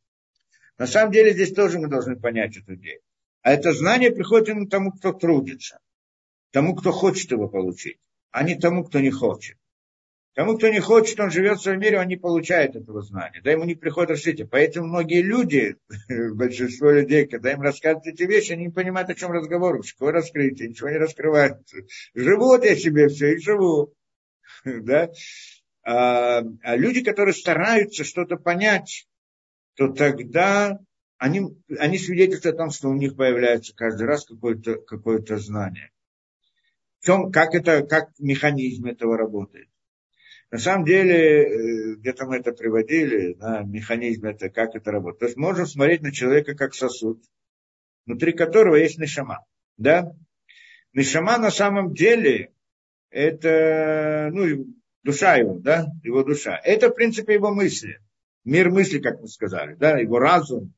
На самом деле здесь тоже мы должны понять эту идею. А это знание приходит именно тому, кто трудится, тому, кто хочет его получить, а не тому, кто не хочет. Тому, кто не хочет, он живет в своем мире, он не получает этого знания. Да, ему не приходит раскрытие. Поэтому многие люди, большинство людей, когда им рассказывают эти вещи, они не понимают, о чем разговор. Какое раскрытие, ничего не раскрывается. Живут я себе все и живу. да? а, а люди, которые стараются что-то понять, то тогда они, они свидетельствуют о том, что у них появляется каждый раз какое-то какое знание. В чем, как, это, как механизм этого работает. На самом деле, э, где-то мы это приводили, на механизм это, как это работает. То есть можно смотреть на человека как сосуд, внутри которого есть нишама. Да? Нишама на самом деле это ну, душа его, да, его душа. Это, в принципе, его мысли. Мир мысли, как мы сказали, да, его разум,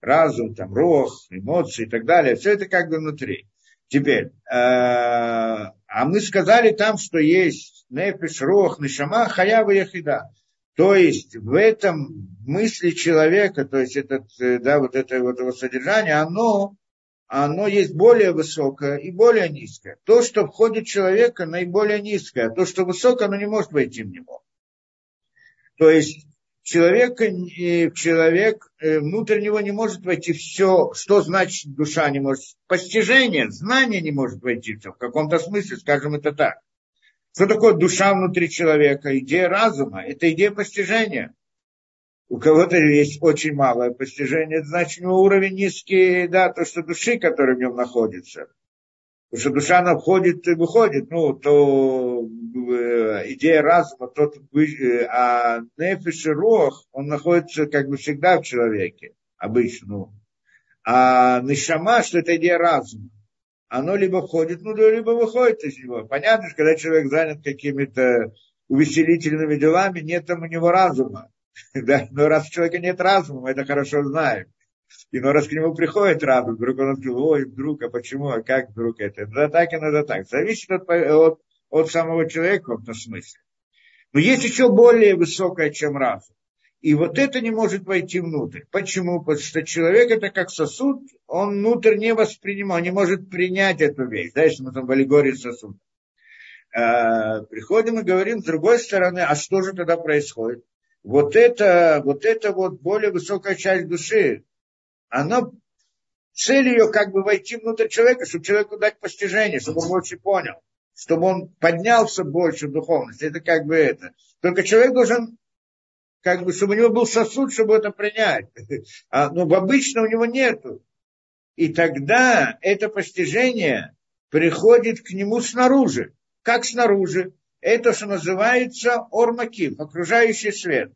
разум, там, рох, эмоции и так далее. Все это как бы внутри. Теперь, э, а мы сказали там, что есть нефиш, рох, нишама, хаява яхида. То есть в этом мысли человека, то есть этот, э, да, вот это вот его содержание, оно, оно есть более высокое и более низкое. То, что входит в человека, наиболее низкое, а то, что высокое, оно не может войти в него. То есть человека, человек э, внутрь него не может войти все, что значит душа не может. Постижение, знание не может войти в каком-то смысле, скажем это так. Что такое душа внутри человека? Идея разума. Это идея постижения. У кого-то есть очень малое постижение, это значит, у него уровень низкий, да, то, что души, который в нем находится. Потому что душа, она входит и выходит, ну, то э, идея разума, тот, э, а нефиш и рох, он находится как бы всегда в человеке, обычно. Ну. А нишама, что это идея разума, оно либо входит, ну, либо выходит из него. Понятно, что когда человек занят какими-то увеселительными делами, нет там у него разума. Да? Но раз у человека нет разума, мы это хорошо знаем. И но раз к нему приходит разум, вдруг он говорит, ой, вдруг, а почему, а как вдруг это? Да так и надо так. Зависит от, от, от самого человека в этом смысле. Но есть еще более высокое, чем разум. И вот это не может войти внутрь. Почему? Потому что человек это как сосуд, он внутрь не воспринимает, не может принять эту вещь. Да, мы там в аллегории сосуд. А, приходим и говорим с другой стороны, а что же тогда происходит? Вот это, вот это вот более высокая часть души, она, цель ее как бы войти внутрь человека, чтобы человеку дать постижение, чтобы он больше понял, чтобы он поднялся больше в духовности. Это как бы это. Только человек должен как бы, чтобы у него был сосуд, чтобы это принять. А, но обычно у него нету. И тогда это постижение приходит к нему снаружи. Как снаружи? Это, что называется ормакив, окружающий свет.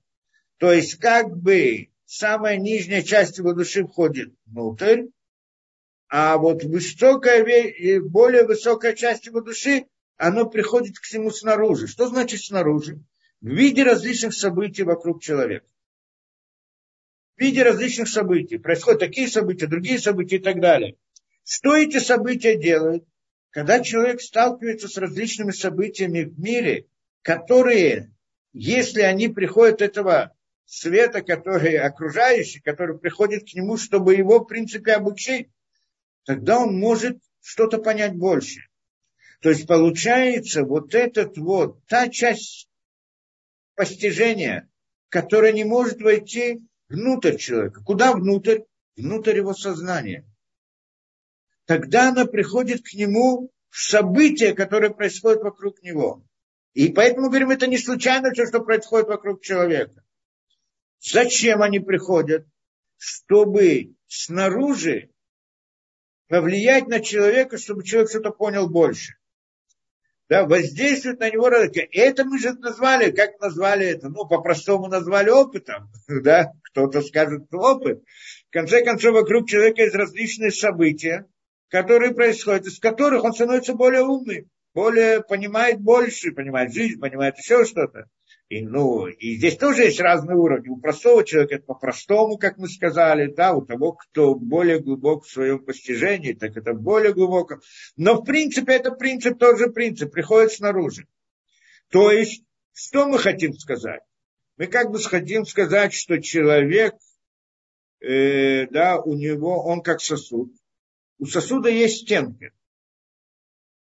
То есть, как бы самая нижняя часть его души входит внутрь, а вот высокая, более высокая часть его души, она приходит к нему снаружи. Что значит снаружи? В виде различных событий вокруг человека. В виде различных событий. Происходят такие события, другие события и так далее. Что эти события делают? Когда человек сталкивается с различными событиями в мире, которые, если они приходят этого света, который окружающий, который приходит к нему, чтобы его, в принципе, обучить, тогда он может что-то понять больше. То есть получается вот этот вот, та часть постижения, которая не может войти внутрь человека. Куда внутрь? Внутрь его сознания. Тогда она приходит к нему в события, которые происходят вокруг него. И поэтому говорим, это не случайно все, что происходит вокруг человека. Зачем они приходят? Чтобы снаружи повлиять на человека, чтобы человек что-то понял больше. Да, воздействует на него. Это мы же назвали, как назвали это? Ну, по-простому назвали опытом. Да? Кто-то скажет опыт. В конце концов, вокруг человека есть различные события, которые происходят, из которых он становится более умным, более понимает больше, понимает жизнь, понимает еще что-то. И, ну, и здесь тоже есть разные уровни. У простого человека это по-простому, как мы сказали, да, у того, кто более глубок в своем постижении, так это более глубоко. Но в принципе это принцип, тот же принцип, приходит снаружи. То есть, что мы хотим сказать? Мы как бы хотим сказать, что человек, э, да, у него, он как сосуд. У сосуда есть стенки.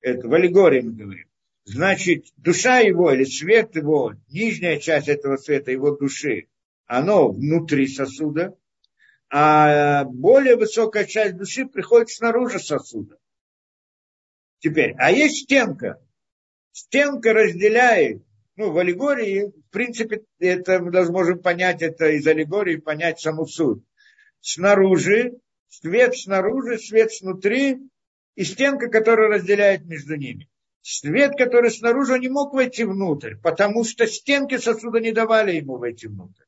Это в аллегории мы говорим. Значит, душа его или свет его, нижняя часть этого света, его души, оно внутри сосуда, а более высокая часть души приходит снаружи сосуда. Теперь, а есть стенка. Стенка разделяет, ну, в аллегории, в принципе, это мы даже можем понять это из аллегории, понять саму суть. Снаружи, свет снаружи, свет снутри, и стенка, которая разделяет между ними. Свет, который снаружи, не мог войти внутрь, потому что стенки сосуда не давали ему войти внутрь.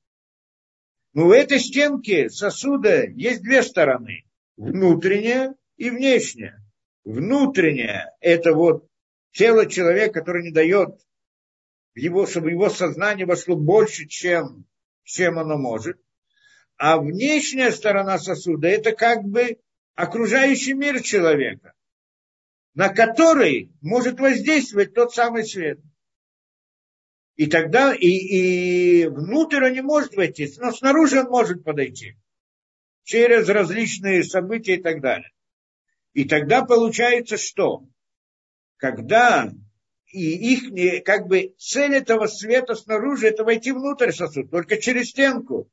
Но у этой стенки сосуда есть две стороны. Внутренняя и внешняя. Внутренняя – это вот тело человека, которое не дает его, чтобы его сознание вошло больше, чем, чем оно может. А внешняя сторона сосуда – это как бы окружающий мир человека на который может воздействовать тот самый свет. И тогда и, и внутрь он не может войти, но снаружи он может подойти. Через различные события и так далее. И тогда получается что? Когда и их, как бы цель этого света снаружи, это войти внутрь сосуд, только через стенку.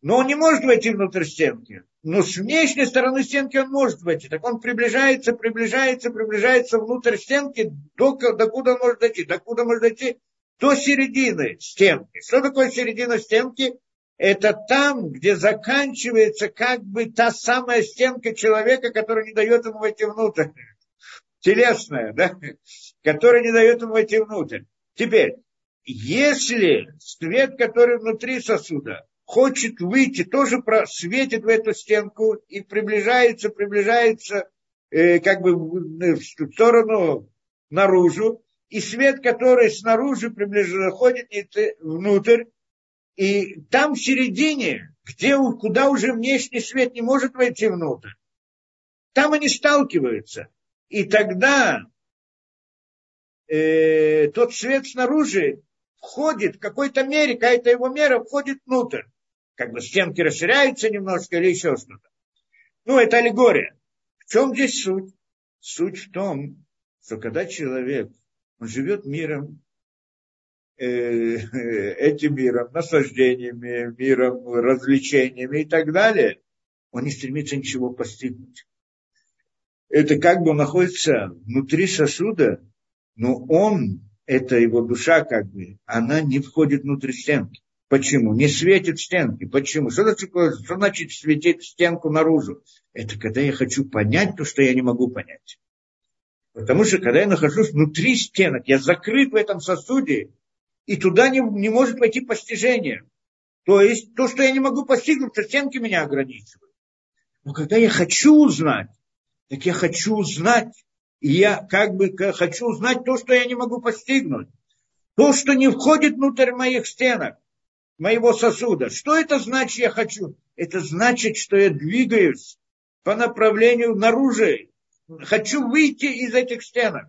Но он не может войти внутрь стенки. Но с внешней стороны стенки он может войти. Так он приближается, приближается, приближается внутрь стенки, до, до куда он может дойти. До куда может дойти? До середины стенки. Что такое середина стенки? Это там, где заканчивается как бы та самая стенка человека, которая не дает ему войти внутрь. телесное, да, которое не дает ему войти внутрь. Теперь, если свет, который внутри сосуда, хочет выйти, тоже светит в эту стенку и приближается, приближается э, как бы в сторону наружу, и свет, который снаружи приближен, ходит внутрь, и там в середине, где, куда уже внешний свет не может войти внутрь, там они сталкиваются. И тогда э, тот свет снаружи входит в какой-то мере, какая-то его мера входит внутрь. Как бы стенки расширяются немножко или еще что-то. Ну, это аллегория. В чем здесь суть? Суть в том, что когда человек он живет миром, э, этим миром, наслаждениями, миром, развлечениями и так далее, он не стремится ничего постигнуть. Это как бы находится внутри сосуда, но он, это его душа как бы, она не входит внутрь стенки. Почему? Не светит стенки. Почему? Что значит, что значит светить стенку наружу? Это когда я хочу понять то, что я не могу понять. Потому что когда я нахожусь внутри стенок, я закрыт в этом сосуде, и туда не, не может войти постижение. То есть то, что я не могу постигнуть, то стенки меня ограничивают. Но когда я хочу узнать, так я хочу узнать, и я как бы хочу узнать то, что я не могу постигнуть. То, что не входит внутрь моих стенок, моего сосуда. Что это значит я хочу? Это значит, что я двигаюсь по направлению наружу, хочу выйти из этих стенок,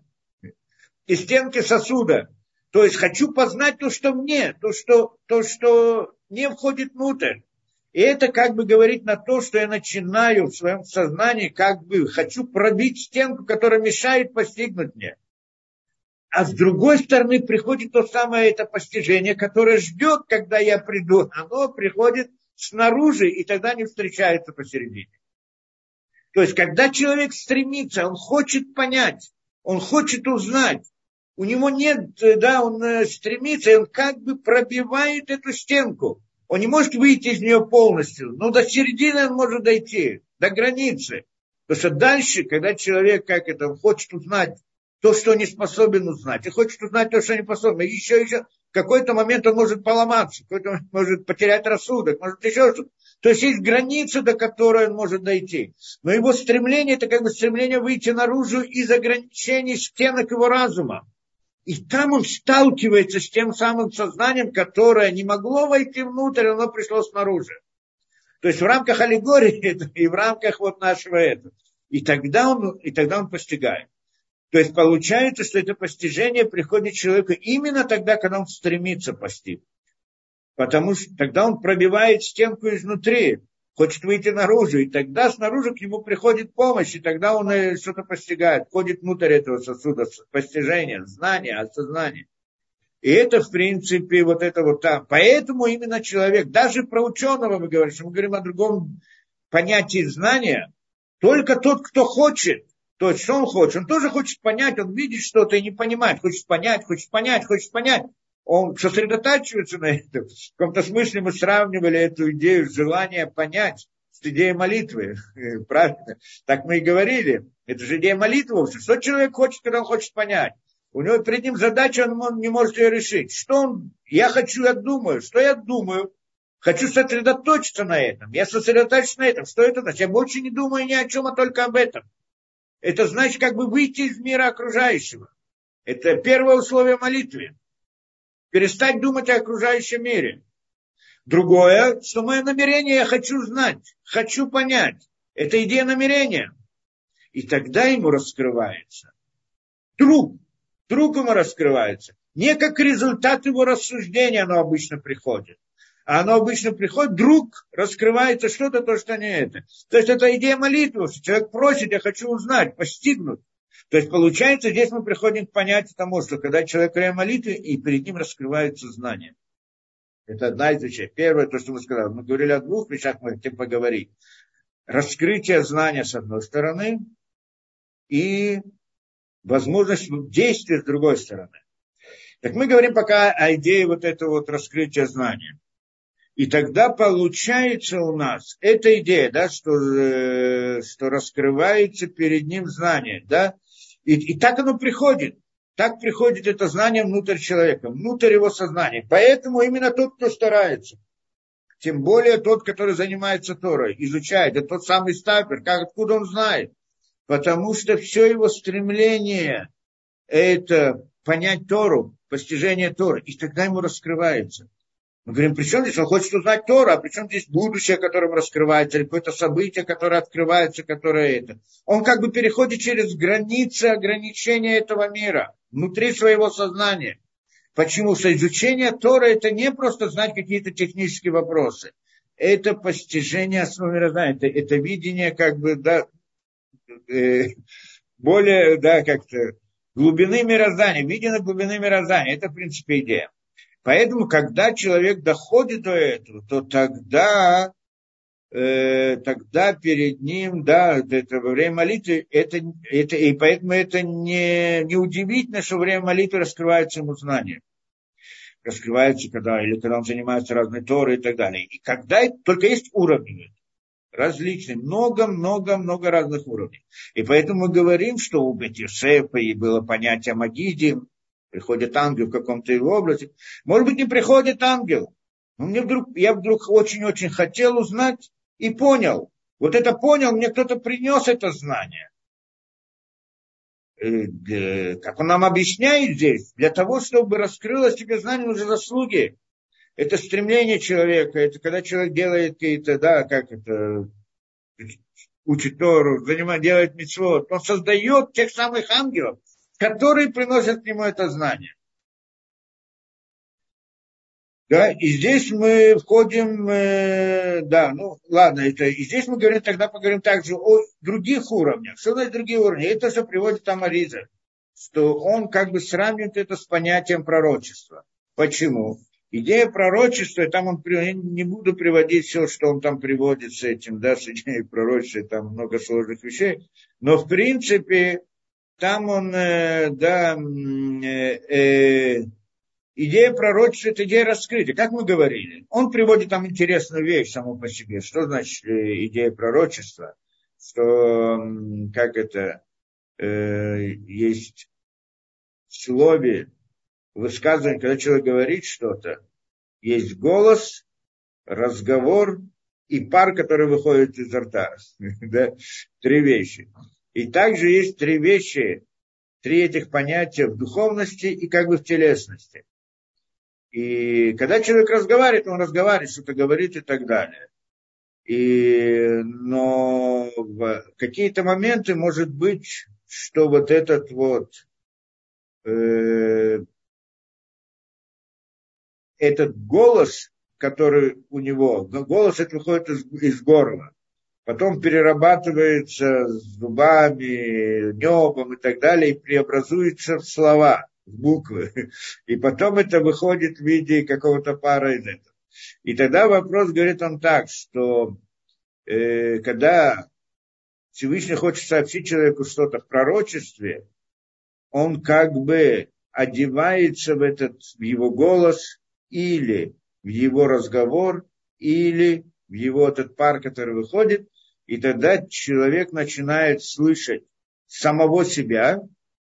из стенки сосуда. То есть хочу познать то, что мне, то, что, то, что не входит внутрь. И это как бы говорит на то, что я начинаю в своем сознании, как бы хочу пробить стенку, которая мешает постигнуть мне. А с другой стороны приходит то самое это постижение, которое ждет, когда я приду. Оно приходит снаружи, и тогда не встречается посередине. То есть, когда человек стремится, он хочет понять, он хочет узнать, у него нет, да, он э, стремится, и он как бы пробивает эту стенку. Он не может выйти из нее полностью, но до середины он может дойти, до границы. Потому что дальше, когда человек как это, хочет узнать то, что он не способен узнать, и хочет узнать то, что не способен, еще, еще, в какой-то момент он может поломаться, какой-то момент может потерять рассудок, может еще что-то. То есть есть граница, до которой он может дойти. Но его стремление, это как бы стремление выйти наружу из ограничений стенок его разума. И там он сталкивается с тем самым сознанием, которое не могло войти внутрь, оно пришло снаружи. То есть в рамках аллегории и в рамках вот нашего этого. И тогда он, и тогда он постигает. То есть получается, что это постижение приходит человеку именно тогда, когда он стремится постигнуть потому что тогда он пробивает стенку изнутри, хочет выйти наружу, и тогда снаружи к нему приходит помощь, и тогда он э, что-то постигает, входит внутрь этого сосуда, постижения, знания, осознания. И это, в принципе, вот это вот там. Поэтому именно человек, даже про ученого мы говорим, что мы говорим о другом понятии знания, только тот, кто хочет, то есть что он хочет, он тоже хочет понять, он видит что-то и не понимает, хочет понять, хочет понять, хочет понять он сосредотачивается на этом. В каком-то смысле мы сравнивали эту идею желания понять с идеей молитвы. Правильно? Так мы и говорили. Это же идея молитвы. Что человек хочет, когда он хочет понять? У него перед ним задача, он не может ее решить. Что он, я хочу, я думаю. Что я думаю? Хочу сосредоточиться на этом. Я сосредоточусь на этом. Что это значит? Я больше не думаю ни о чем, а только об этом. Это значит как бы выйти из мира окружающего. Это первое условие молитвы перестать думать о окружающем мире. Другое, что мое намерение я хочу знать, хочу понять. Это идея намерения. И тогда ему раскрывается. Друг, друг ему раскрывается. Не как результат его рассуждения оно обычно приходит. А оно обычно приходит, друг раскрывается что-то, то, что не это. То есть это идея молитвы, что человек просит, я хочу узнать, постигнуть. То есть получается, здесь мы приходим к понятию тому, что когда человек время молитвы, и перед ним раскрываются знания. Это одна из вещей. Первое, то, что мы сказали. Мы говорили о двух вещах, мы хотим поговорить. Раскрытие знания с одной стороны и возможность действия с другой стороны. Так мы говорим пока о идее вот этого вот раскрытия знания. И тогда получается у нас эта идея, да, что, э, что раскрывается перед ним знание, да, И, и так оно приходит. Так приходит это знание внутрь человека, внутрь его сознания. Поэтому именно тот, кто старается, тем более тот, который занимается Торой, изучает, это тот самый стапер, как откуда он знает. Потому что все его стремление это понять Тору, постижение Торы, и тогда ему раскрывается. Мы говорим, при чем здесь он хочет узнать Тору, а при чем здесь будущее, которым раскрывается, или какое-то событие, которое открывается, которое это. Он как бы переходит через границы ограничения этого мира, внутри своего сознания. Почему? Что изучение Тора это не просто знать какие-то технические вопросы. Это постижение основы мироздания, это, это видение как бы, да, э, более, да, как-то глубины мироздания, видение глубины мироздания. Это, в принципе, идея. Поэтому, когда человек доходит до этого, то тогда, э, тогда перед ним, да, это во время молитвы, это, это, и поэтому это не, не удивительно, что во время молитвы раскрывается ему знание. Раскрывается, когда, или когда он занимается разной Торой и так далее. И когда, только есть уровни различные, много-много-много разных уровней. И поэтому мы говорим, что у Бетюсефа и было понятие Магиди, приходит ангел в каком-то его образе. Может быть, не приходит ангел. Но мне вдруг, я вдруг очень-очень хотел узнать и понял. Вот это понял, мне кто-то принес это знание. Э, как он нам объясняет здесь, для того, чтобы раскрылось тебе знание, нужны заслуги. Это стремление человека, это когда человек делает какие-то, да, как это, учит Тору, занимает, делает митцвот, он создает тех самых ангелов, которые приносят к нему это знание. Да, и здесь мы входим, э, да, ну ладно, это, и здесь мы говорим, тогда поговорим также о других уровнях. Что значит другие уровни? Это что приводит там Ариза, что он как бы сравнивает это с понятием пророчества. Почему? Идея пророчества, там он, не буду приводить все, что он там приводит с этим, да, с идеей пророчества, там много сложных вещей, но в принципе там он, э, да, э, э, идея пророчества – это идея раскрытия, как мы говорили. Он приводит там интересную вещь саму по себе. Что значит э, идея пророчества? Что, как это, э, есть в слове высказывание, когда человек говорит что-то, есть голос, разговор и пар, который выходит изо рта. да? Три вещи. И также есть три вещи, три этих понятия в духовности и как бы в телесности. И когда человек разговаривает, он разговаривает, что-то говорит и так далее. И, но в какие-то моменты может быть, что вот этот вот э, этот голос, который у него, голос это выходит из, из горла потом перерабатывается зубами, небом и так далее, и преобразуется в слова, в буквы. И потом это выходит в виде какого-то пара из этого. И тогда вопрос говорит он так, что э, когда Всевышний хочет сообщить человеку что-то в пророчестве, он как бы одевается в этот в его голос или в его разговор, или в его этот пар, который выходит, и тогда человек начинает слышать самого себя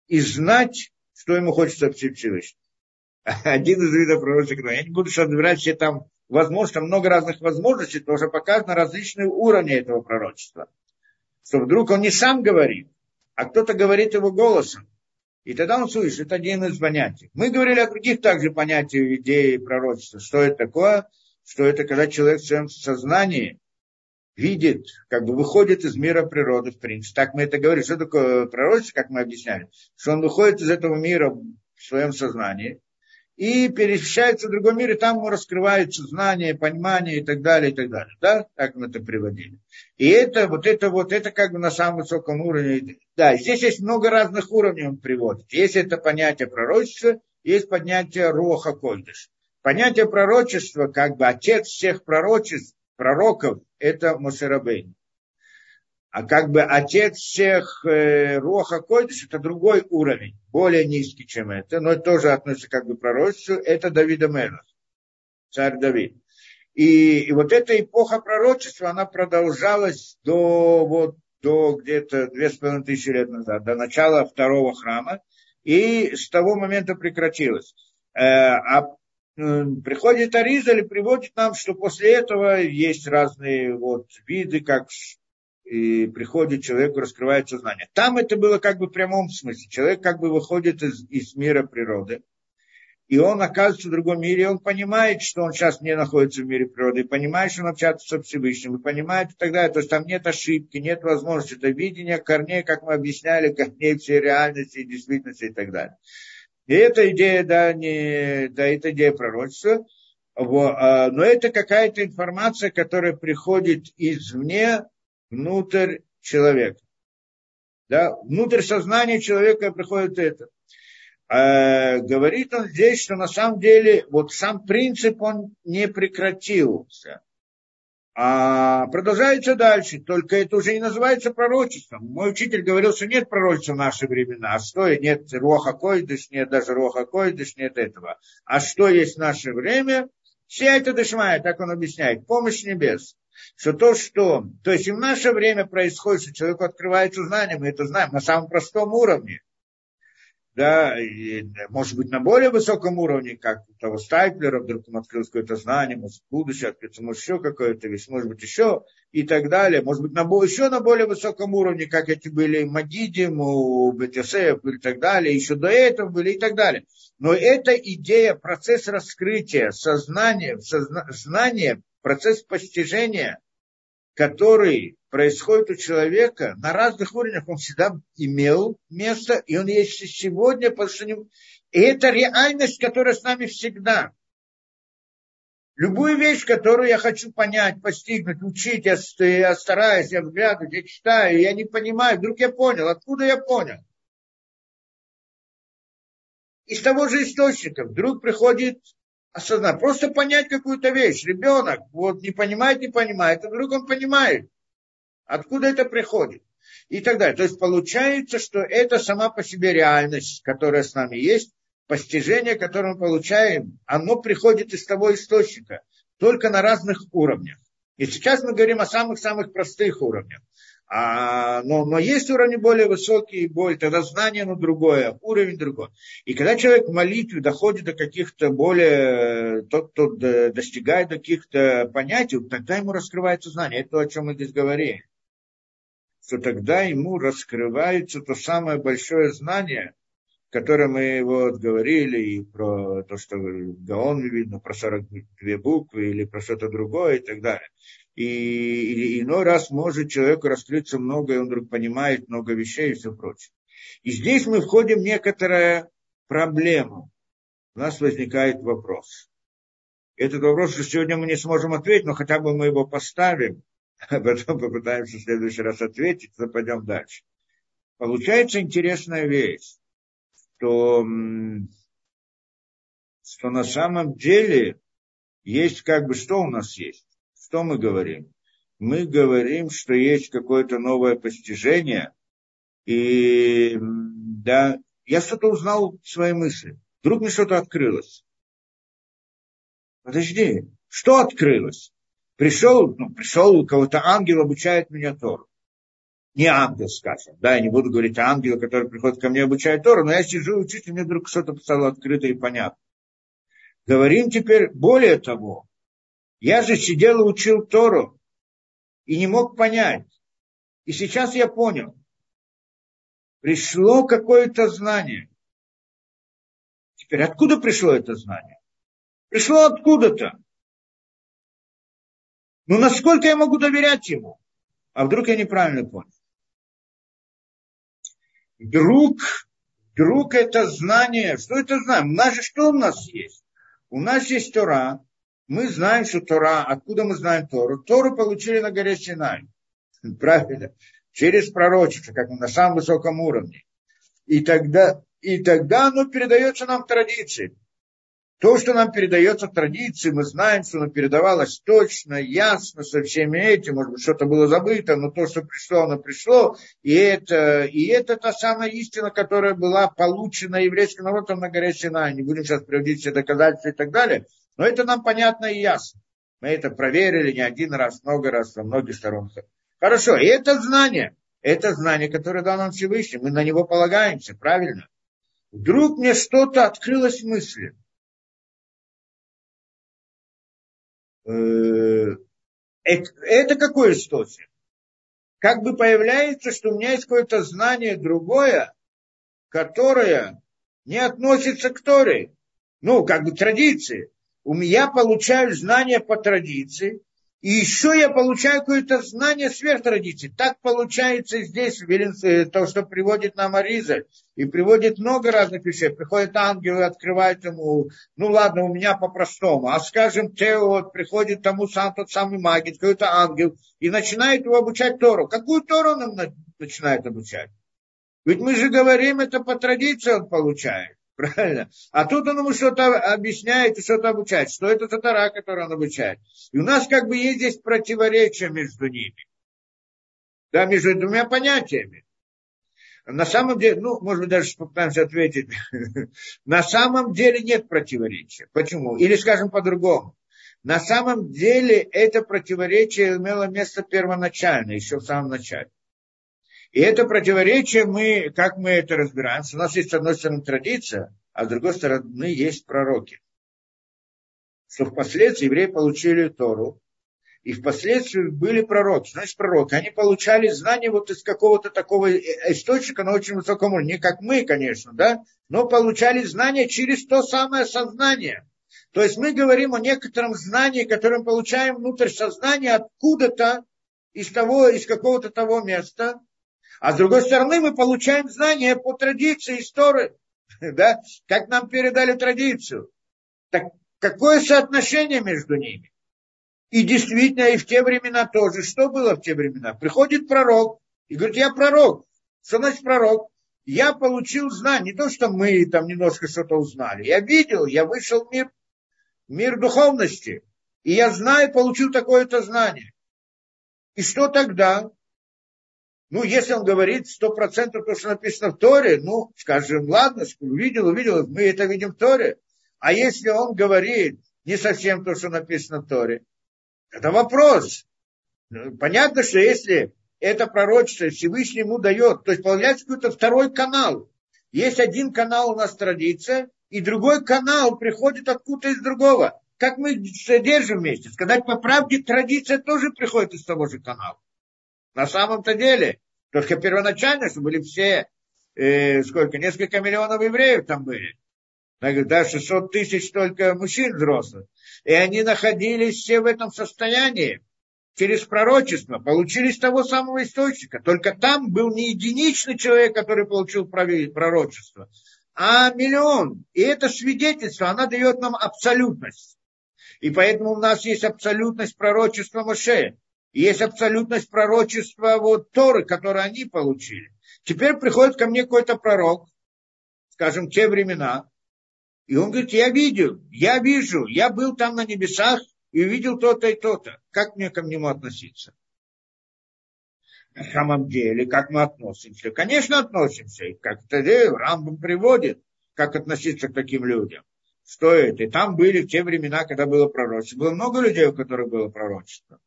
и знать, что ему хочется сообщить Всевышний. Один из видов пророчества. Я не буду сейчас разбирать все там возможности, много разных возможностей, что показано различные уровни этого пророчества. Что вдруг он не сам говорит, а кто-то говорит его голосом. И тогда он слышит, это один из понятий. Мы говорили о других также понятиях идеи пророчества. Что это такое? Что это когда человек в своем сознании видит, как бы выходит из мира природы, в принципе. Так мы это говорим. Что такое пророчество, как мы объясняли? Что он выходит из этого мира в своем сознании и перемещается в другой мир, и там ему раскрываются знания, понимание и так далее, и так далее. Да? Так мы это приводили. И это, вот это, вот это как бы на самом высоком уровне. Да, здесь есть много разных уровней он приводит. Есть это понятие пророчества, есть понятие роха койдыш. Понятие пророчества, как бы отец всех пророчеств, пророков, это Мошерабейн. А как бы отец всех э, Руаха Койдыш, это другой уровень, более низкий, чем это, но тоже относится как бы к пророчеству, это Давида Мелах, царь Давид. И, и вот эта эпоха пророчества, она продолжалась до вот до где-то две с половиной тысячи лет назад, до начала второго храма, и с того момента прекратилось. Э, а приходит Аризаль и приводит нам, что после этого есть разные вот виды, как и приходит человеку, раскрывается знание. Там это было как бы в прямом смысле. Человек как бы выходит из, из мира природы, и он оказывается в другом мире, и он понимает, что он сейчас не находится в мире природы, и понимает, что он общается со Всевышним, и понимает и так далее. То есть там нет ошибки, нет возможности, это видение корней, как мы объясняли, корней всей реальности, действительности и так далее. И эта идея, да, не, да, это идея пророчества, а, но это какая-то информация, которая приходит извне внутрь человека. Да, внутрь сознания человека приходит это. А, говорит он здесь, что на самом деле вот сам принцип он не прекратился. А продолжается дальше, только это уже не называется пророчеством. Мой учитель говорил, что нет пророчества в наши времена. А что? Нет роха койдыш, нет даже роха койдыш, нет этого. А что есть в наше время? Все это дышмая, так он объясняет. Помощь небес. Что то, что... То есть и в наше время происходит, что человеку открывается знание, мы это знаем на самом простом уровне да, и, может быть, на более высоком уровне, как у того Стайплера, вдруг ему открылось какое-то знание, может, будущее открыться, может, еще какое-то вещь, может быть, еще, и так далее. Может быть, на, еще на более высоком уровне, как эти были Магидим, у Бетисеев и так далее, еще до этого были и так далее. Но эта идея, процесс раскрытия, сознания, созна, знания, процесс постижения, который происходит у человека на разных уровнях, он всегда имел место, и он есть и сегодня, потому что не... и это реальность, которая с нами всегда. Любую вещь, которую я хочу понять, постигнуть, учить, я, стараюсь, я взглядываю, я читаю, я не понимаю, вдруг я понял, откуда я понял. Из того же источника вдруг приходит осознать, просто понять какую-то вещь. Ребенок вот не понимает, не понимает, а вдруг он понимает. Откуда это приходит? И так далее. То есть получается, что это сама по себе реальность, которая с нами есть, постижение, которое мы получаем, оно приходит из того источника, только на разных уровнях. И сейчас мы говорим о самых-самых простых уровнях. А, но, но есть уровни более высокие, более, тогда знание, но другое, уровень другой. И когда человек в молитве доходит до каких-то более, тот, кто достигает каких-то понятий, тогда ему раскрывается знание. Это то, о чем мы здесь говорим то тогда ему раскрывается то самое большое знание, которое мы вот говорили, и про то, что в Гаоне видно, про 42 буквы или про что-то другое и так далее. И, и иной раз может человеку раскрыться много, и он вдруг понимает много вещей и все прочее. И здесь мы входим в некоторую проблему. У нас возникает вопрос. Этот вопрос, что сегодня мы не сможем ответить, но хотя бы мы его поставим, а потом попытаемся в следующий раз ответить, то пойдем дальше. Получается интересная вещь, что, что на самом деле есть как бы, что у нас есть? Что мы говорим? Мы говорим, что есть какое-то новое постижение, и да, я что-то узнал в своей мысли. Вдруг мне что-то открылось. Подожди, что открылось? Пришел, ну, пришел у кого-то ангел, обучает меня Тору. Не ангел, скажем. Да, я не буду говорить о ангеле, который приходит ко мне, обучает Тору, но я сижу и мне вдруг что-то стало открыто и понятно. Говорим теперь более того. Я же сидел и учил Тору и не мог понять. И сейчас я понял. Пришло какое-то знание. Теперь откуда пришло это знание? Пришло откуда-то. Ну, насколько я могу доверять ему? А вдруг я неправильно понял? Вдруг, вдруг это знание, что это знание? У нас же что у нас есть? У нас есть Тора. Мы знаем, что Тора, откуда мы знаем Тору? Тору получили на горе Синай. Правильно? Через пророчество, как на самом высоком уровне. И тогда, и тогда оно передается нам традиции. То, что нам передается в традиции, мы знаем, что оно передавалось точно, ясно, со всеми этим, может быть, что-то было забыто, но то, что пришло, оно пришло, и это, и это та самая истина, которая была получена еврейским народом на горе Синай. Не будем сейчас приводить все доказательства и так далее, но это нам понятно и ясно. Мы это проверили не один раз, много раз, со многих сторон. Хорошо, и это знание. Это знание, которое дал нам Всевышний. Мы на него полагаемся, правильно? Вдруг мне что-то открылось в мысли. Это, это какой источник? Как бы появляется, что у меня есть какое-то знание другое, которое не относится к Торе. Ну, как бы традиции. У меня получаю знания по традиции, и еще я получаю какое-то знание сверх традиции. Так получается здесь, то, что приводит нам Ариза, и приводит много разных вещей. Приходит ангел и открывает ему, ну ладно, у меня по-простому. А скажем, Тео, приходит тому сам тот самый магит, какой-то ангел, и начинает его обучать Тору. Какую Тору он начинает обучать? Ведь мы же говорим, это по традиции он получает. Правильно? А тут он ему что-то объясняет и что-то обучает. Что это за тара, которую он обучает? И у нас как бы есть здесь противоречие между ними. Да, между двумя понятиями. На самом деле, ну, может быть, даже попытаемся ответить. На самом деле нет противоречия. Почему? Или, скажем по-другому. На самом деле это противоречие имело место первоначально, еще в самом начале. И это противоречие мы, как мы это разбираем, у нас есть, с одной стороны, традиция, а с другой стороны, есть пророки. Что впоследствии евреи получили Тору, и впоследствии были пророки. Значит, пророки, они получали знания вот из какого-то такого источника на очень высоком уровне. Не как мы, конечно, да, но получали знания через то самое сознание. То есть мы говорим о некотором знании, которое мы получаем внутрь сознания откуда-то, из того, из какого-то того места, а с другой стороны, мы получаем знания по традиции истории, да, как нам передали традицию. Так какое соотношение между ними? И действительно, и в те времена тоже. Что было в те времена? Приходит пророк и говорит, я пророк. Что значит пророк? Я получил знание, не то, что мы там немножко что-то узнали. Я видел, я вышел в мир, мир духовности. И я знаю, получил такое-то знание. И что тогда? Ну, если он говорит сто процентов то, что написано в Торе, ну, скажем, ладно, увидел, увидел, мы это видим в Торе. А если он говорит не совсем то, что написано в Торе, это вопрос. Понятно, что если это пророчество Всевышний ему дает, то есть появляется какой-то второй канал. Есть один канал у нас традиция, и другой канал приходит откуда-то из другого. Как мы содержим вместе. Сказать по правде, традиция тоже приходит из того же канала. На самом-то деле, только первоначально, что были все, э, сколько, несколько миллионов евреев там были. Да, 600 тысяч только мужчин взрослых. И они находились все в этом состоянии через пророчество, получили с того самого источника. Только там был не единичный человек, который получил пророчество, а миллион. И это свидетельство, она дает нам абсолютность. И поэтому у нас есть абсолютность пророчества Моше есть абсолютность пророчества вот Торы, которые они получили. Теперь приходит ко мне какой-то пророк, скажем, те времена, и он говорит, я видел, я вижу, я был там на небесах и увидел то-то и то-то. Как мне к нему относиться? На самом деле, как мы относимся? Конечно, относимся. И как то Рамбам приводит, как относиться к таким людям. Что это? И там были в те времена, когда было пророчество. Было много людей, у которых было пророчество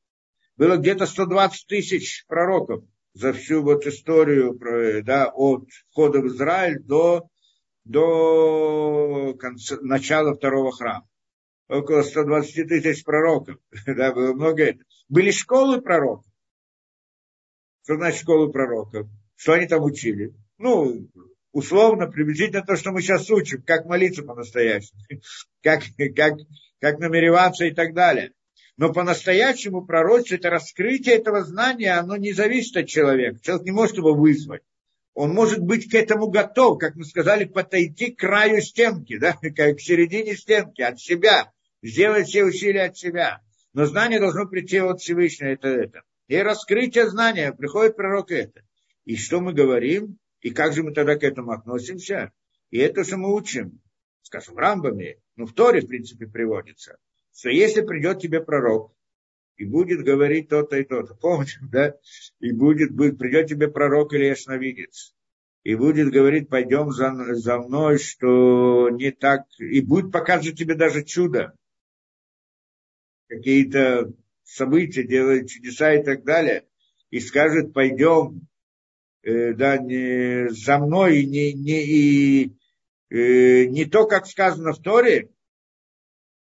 было где-то 120 тысяч пророков за всю вот историю да, от входа в Израиль до, до конца, начала второго храма. Около 120 тысяч пророков. Да, было много это. Были школы пророков. Что значит школы пророков? Что они там учили? Ну, условно, приблизительно то, что мы сейчас учим, как молиться по-настоящему, как, как, как намереваться и так далее. Но по-настоящему пророчество, это раскрытие этого знания, оно не зависит от человека. Человек не может его вызвать. Он может быть к этому готов, как мы сказали, подойти к краю стенки, да, к середине стенки, от себя, сделать все усилия от себя. Но знание должно прийти от Всевышнего, это это. И раскрытие знания, приходит пророк это. И что мы говорим, и как же мы тогда к этому относимся? И это же мы учим, скажем, рамбами, ну, в Торе, в принципе, приводится – что если придет тебе пророк и будет говорить то-то и то-то, помните, да? И будет, будет, придет тебе пророк или ясновидец, и будет говорить, пойдем за, за мной, что не так, и будет покажет тебе даже чудо, какие-то события, делает чудеса и так далее, и скажет, пойдем э, да, не за мной, не, не, и, э, не то, как сказано в Торе,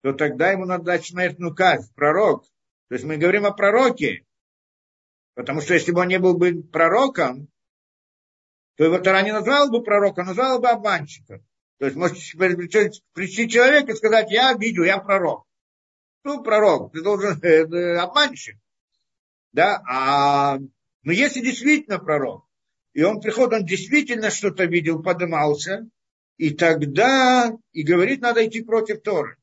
то тогда ему надо дать смертную казнь, пророк. То есть мы говорим о пророке, потому что если бы он не был бы пророком, то его Тора не назвал бы пророком, назвал бы обманщиком. То есть может прийти человек и сказать, я видел, я пророк. Ну, пророк, ты должен э, э, обманщик. Да, а но если действительно пророк, и он приходит, он действительно что-то видел, подымался, и тогда и говорит, надо идти против Торы,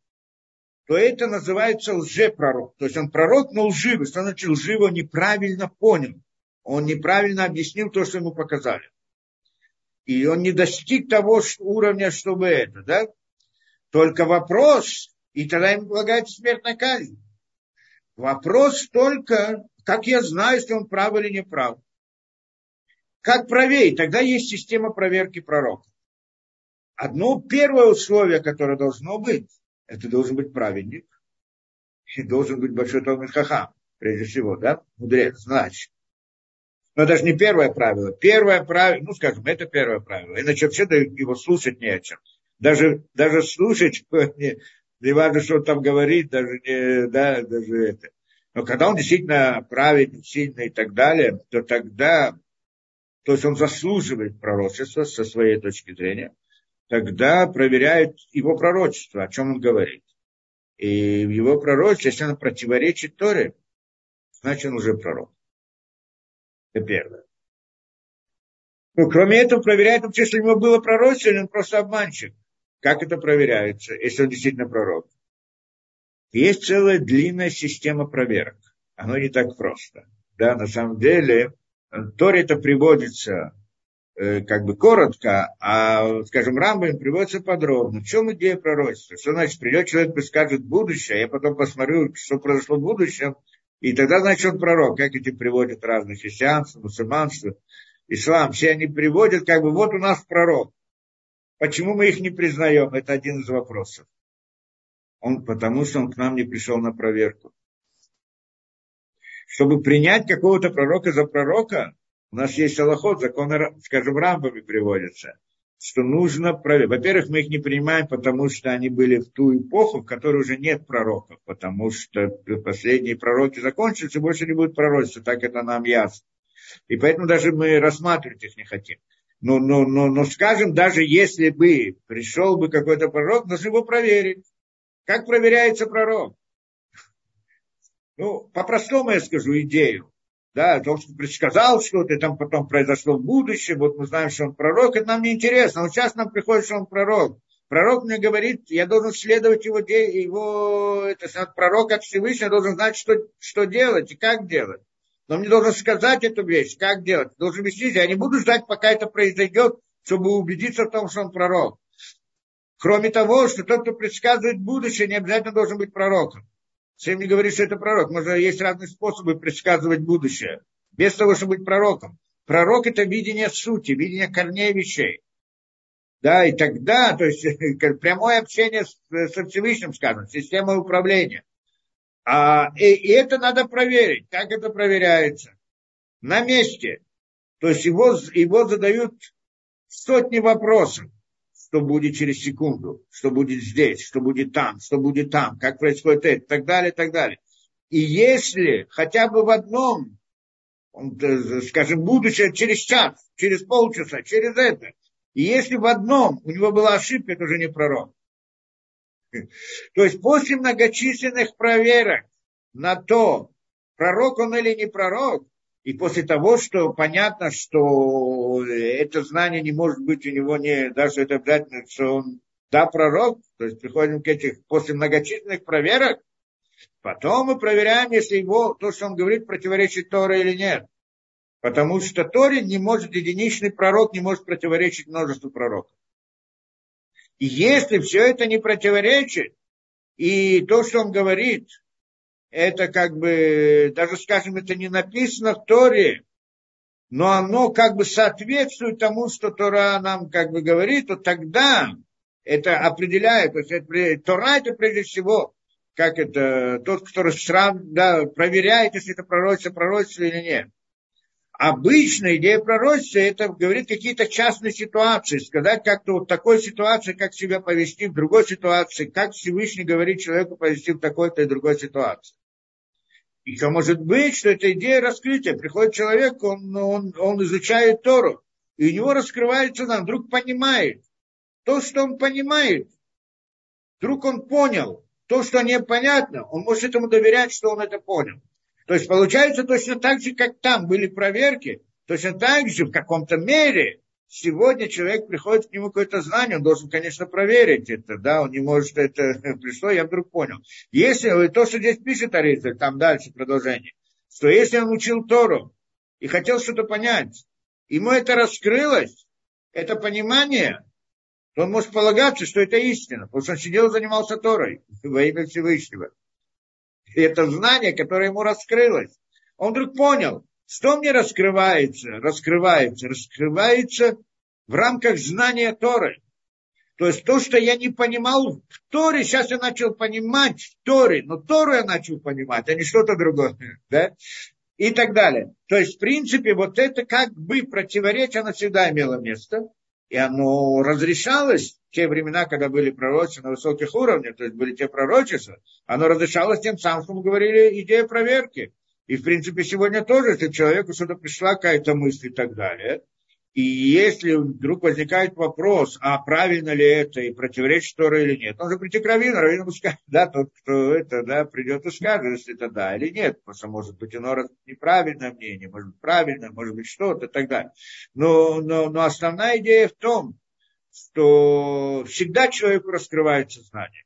то это называется лжепророк. То есть он пророк, но лживый. Что значит лживо? Неправильно понял. Он неправильно объяснил то, что ему показали. И он не достиг того уровня, чтобы это, да? Только вопрос, и тогда ему полагается смертная казнь. Вопрос только, как я знаю, если он прав или не прав. Как проверить? Тогда есть система проверки пророка. Одно первое условие, которое должно быть, это должен быть праведник, и должен быть большой Талмит Хахам, прежде всего, да, мудрец, значит. Но даже не первое правило. Первое правило, ну, скажем, это первое правило. Иначе вообще его слушать не о чем. Даже, даже слушать, не, не важно, что он там говорит, даже не, да, даже это. Но когда он действительно праведник, сильный и так далее, то тогда, то есть он заслуживает пророчества со своей точки зрения, тогда проверяют его пророчество, о чем он говорит. И его пророчестве, если оно противоречит Торе, значит он уже пророк. Это первое. Ну, кроме этого, проверяют вообще, если у него было пророчество, или он просто обманщик. Как это проверяется, если он действительно пророк? Есть целая длинная система проверок. Оно не так просто. Да, на самом деле, Торе это приводится как бы коротко, а, скажем, Рамбам приводится подробно. В чем идея пророчества? Что значит, придет человек и скажет будущее, я потом посмотрю, что произошло в будущем, и тогда, значит, он пророк. Как эти приводят разных христианство, мусульманство, ислам. Все они приводят, как бы, вот у нас пророк. Почему мы их не признаем? Это один из вопросов. Он, потому что он к нам не пришел на проверку. Чтобы принять какого-то пророка за пророка, у нас есть аллоход, законы, скажем, рамбами приводятся, что нужно проверить. Во-первых, мы их не принимаем, потому что они были в ту эпоху, в которой уже нет пророков, потому что последние пророки закончились, и больше не будет пророчества, так это нам ясно. И поэтому даже мы рассматривать их не хотим. Но, но, но, но скажем, даже если бы пришел бы какой-то пророк, нужно его проверить. Как проверяется пророк? Ну, по-простому я скажу идею. Да, то, что предсказал что-то, и там потом произошло в будущем, вот мы знаем, что он пророк, это нам не интересно. Вот сейчас нам приходит, что он пророк. Пророк мне говорит, я должен следовать его, его это, пророк от Всевышнего, должен знать, что, что делать и как делать. Но мне должен сказать эту вещь, как делать. Должен объяснить, я не буду ждать, пока это произойдет, чтобы убедиться в том, что он пророк. Кроме того, что тот, кто предсказывает будущее, не обязательно должен быть пророком. Всем не говорит, что это пророк. Можно, есть разные способы предсказывать будущее. Без того, чтобы быть пророком. Пророк – это видение сути, видение корней вещей. Да, и тогда, то есть прямое общение с, со Всевышним, скажем, система управления. А, и, и это надо проверить. Как это проверяется? На месте. То есть его, его задают сотни вопросов. Что будет через секунду, что будет здесь, что будет там, что будет там, как происходит это, и так далее, и так далее. И если хотя бы в одном, э, скажем, будущее через час, через полчаса, через это, и если в одном у него была ошибка, это уже не пророк. То есть после многочисленных проверок на то, пророк он или не пророк, и после того, что понятно, что это знание не может быть у него не, даже это обязательно, что он да, пророк, то есть приходим к этих, после многочисленных проверок, потом мы проверяем, если его, то, что он говорит, противоречит Торе или нет. Потому что Торе не может, единичный пророк не может противоречить множеству пророков. И если все это не противоречит, и то, что он говорит, это как бы, даже скажем, это не написано в Торе, но оно как бы соответствует тому, что Тора нам как бы говорит, то тогда это определяет, то есть это, Тора это прежде всего, как это, тот, который срав, да, проверяет, если это пророчество, пророчество или нет. Обычно идея пророчества это говорит какие-то частные ситуации, сказать как-то вот такой ситуации, как себя повести в другой ситуации, как Всевышний говорит человеку повести в такой-то и другой ситуации. Что может быть, что это идея раскрытия. Приходит человек, он, он, он изучает Тору, и у него раскрывается, он вдруг понимает. То, что он понимает, вдруг он понял. То, что непонятно, он может этому доверять, что он это понял. То есть получается точно так же, как там были проверки, точно так же в каком-то мере сегодня человек приходит к нему какое-то знание, он должен, конечно, проверить это, да, он не может это пришло, я вдруг понял. Если то, что здесь пишет Аризаль, там дальше продолжение, что если он учил Тору и хотел что-то понять, ему это раскрылось, это понимание, то он может полагаться, что это истина, потому что он сидел и занимался Торой во имя Всевышнего. И это знание, которое ему раскрылось. Он вдруг понял, что мне раскрывается, раскрывается, раскрывается в рамках знания Торы. То есть то, что я не понимал в Торе, сейчас я начал понимать в Торе, но Тору я начал понимать, а не что-то другое. Да? И так далее. То есть, в принципе, вот это как бы противоречие, оно всегда имело место и оно разрешалось в те времена, когда были пророчества на высоких уровнях, то есть были те пророчества, оно разрешалось тем самым, что мы говорили, идея проверки. И, в принципе, сегодня тоже, если человеку что-то пришла какая-то мысль и так далее, и если вдруг возникает вопрос, а правильно ли это и противоречит Тору или нет, он же прийти к Равину, Равину ему скажет, да, тот, кто это, да, придет и скажет, если это да или нет. Потому что может быть раз неправильное мнение, может быть правильное, может быть что-то и так далее. Но, но, но основная идея в том, что всегда человеку раскрывается знание.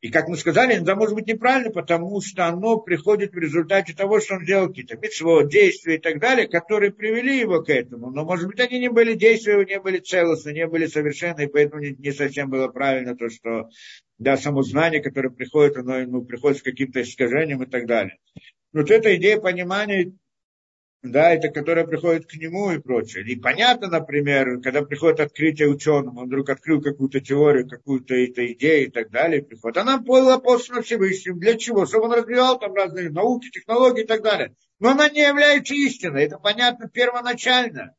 И, как мы сказали, иногда может быть неправильно, потому что оно приходит в результате того, что он сделал какие-то митцво, действия и так далее, которые привели его к этому. Но, может быть, они не были действия, не были целостны, не были совершенны, и поэтому не, не совсем было правильно то, что, да, само знание, которое приходит, оно ему приходит с каким-то искажением и так далее. Вот эта идея понимания да, это которая приходит к нему и прочее. И понятно, например, когда приходит открытие ученому, он вдруг открыл какую-то теорию, какую-то это идею и так далее, приходит. Она была послана Всевышним. Для чего? Чтобы он развивал там разные науки, технологии и так далее. Но она не является истиной. Это понятно первоначально.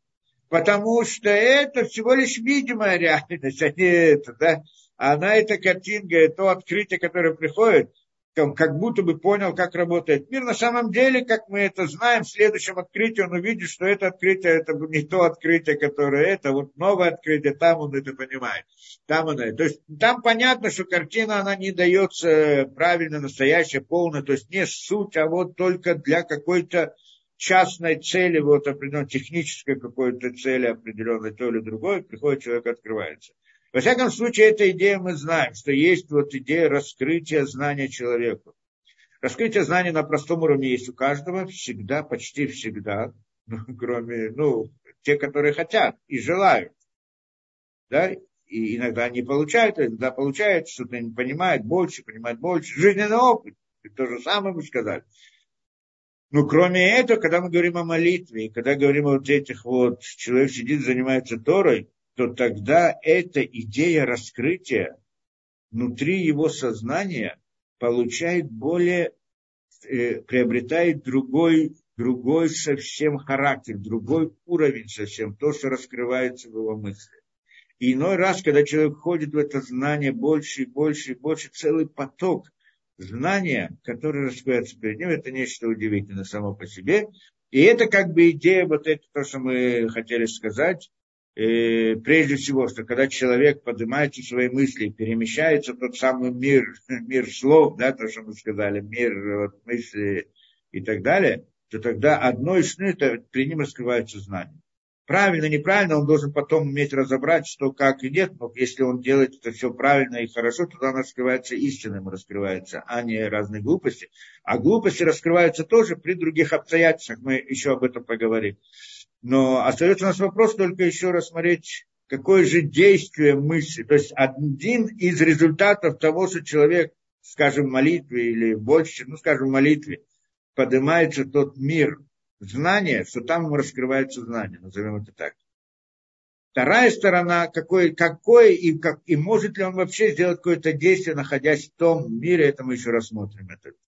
Потому что это всего лишь видимая реальность, а не это, да. Она, эта картинка, то открытие, которое приходит, как будто бы понял, как работает мир. На самом деле, как мы это знаем, в следующем открытии он увидит, что это открытие, это не то открытие, которое это, вот новое открытие, там он это понимает. Там он, то есть там понятно, что картина, она не дается правильно, настоящая, полная, то есть не суть, а вот только для какой-то частной цели, вот определенной технической какой-то цели определенной, то или другой, приходит человек, открывается. Во всяком случае, эта идея мы знаем, что есть вот идея раскрытия знания человеку. Раскрытие знания на простом уровне есть у каждого, всегда, почти всегда, ну, кроме, ну, те, которые хотят и желают. Да? И иногда не получают, иногда получают, что-то не понимает больше, понимает больше. Жизненный опыт, то же самое бы сказать. Но кроме этого, когда мы говорим о молитве, когда говорим о вот этих вот, человек сидит, занимается Торой, то тогда эта идея раскрытия внутри его сознания получает более, э, приобретает другой, другой совсем характер, другой уровень совсем, то, что раскрывается в его мысли. И иной раз, когда человек входит в это знание больше и больше и больше, целый поток знания, который раскрывается перед ним, это нечто удивительное само по себе. И это как бы идея, вот это то, что мы хотели сказать, э, прежде всего, что когда человек поднимается свои мысли, перемещается в тот самый мир, мир слов, да, то, что мы сказали, мир вот, мысли и так далее, то тогда одно из сны, это при ним раскрывается знание. Правильно, неправильно, он должен потом уметь разобрать, что как и нет, но если он делает это все правильно и хорошо, тогда он раскрывается истинным, раскрывается, а не разные глупости. А глупости раскрываются тоже при других обстоятельствах, мы еще об этом поговорим. Но остается у нас вопрос только еще раз смотреть, какое же действие мысли. То есть один из результатов того, что человек, скажем, в молитве или больше, ну, скажем, в молитве, поднимается тот мир знания, что там раскрывается знание, назовем это так. Вторая сторона, какой, какой и, как, и может ли он вообще сделать какое-то действие, находясь в том мире, это мы еще рассмотрим. Это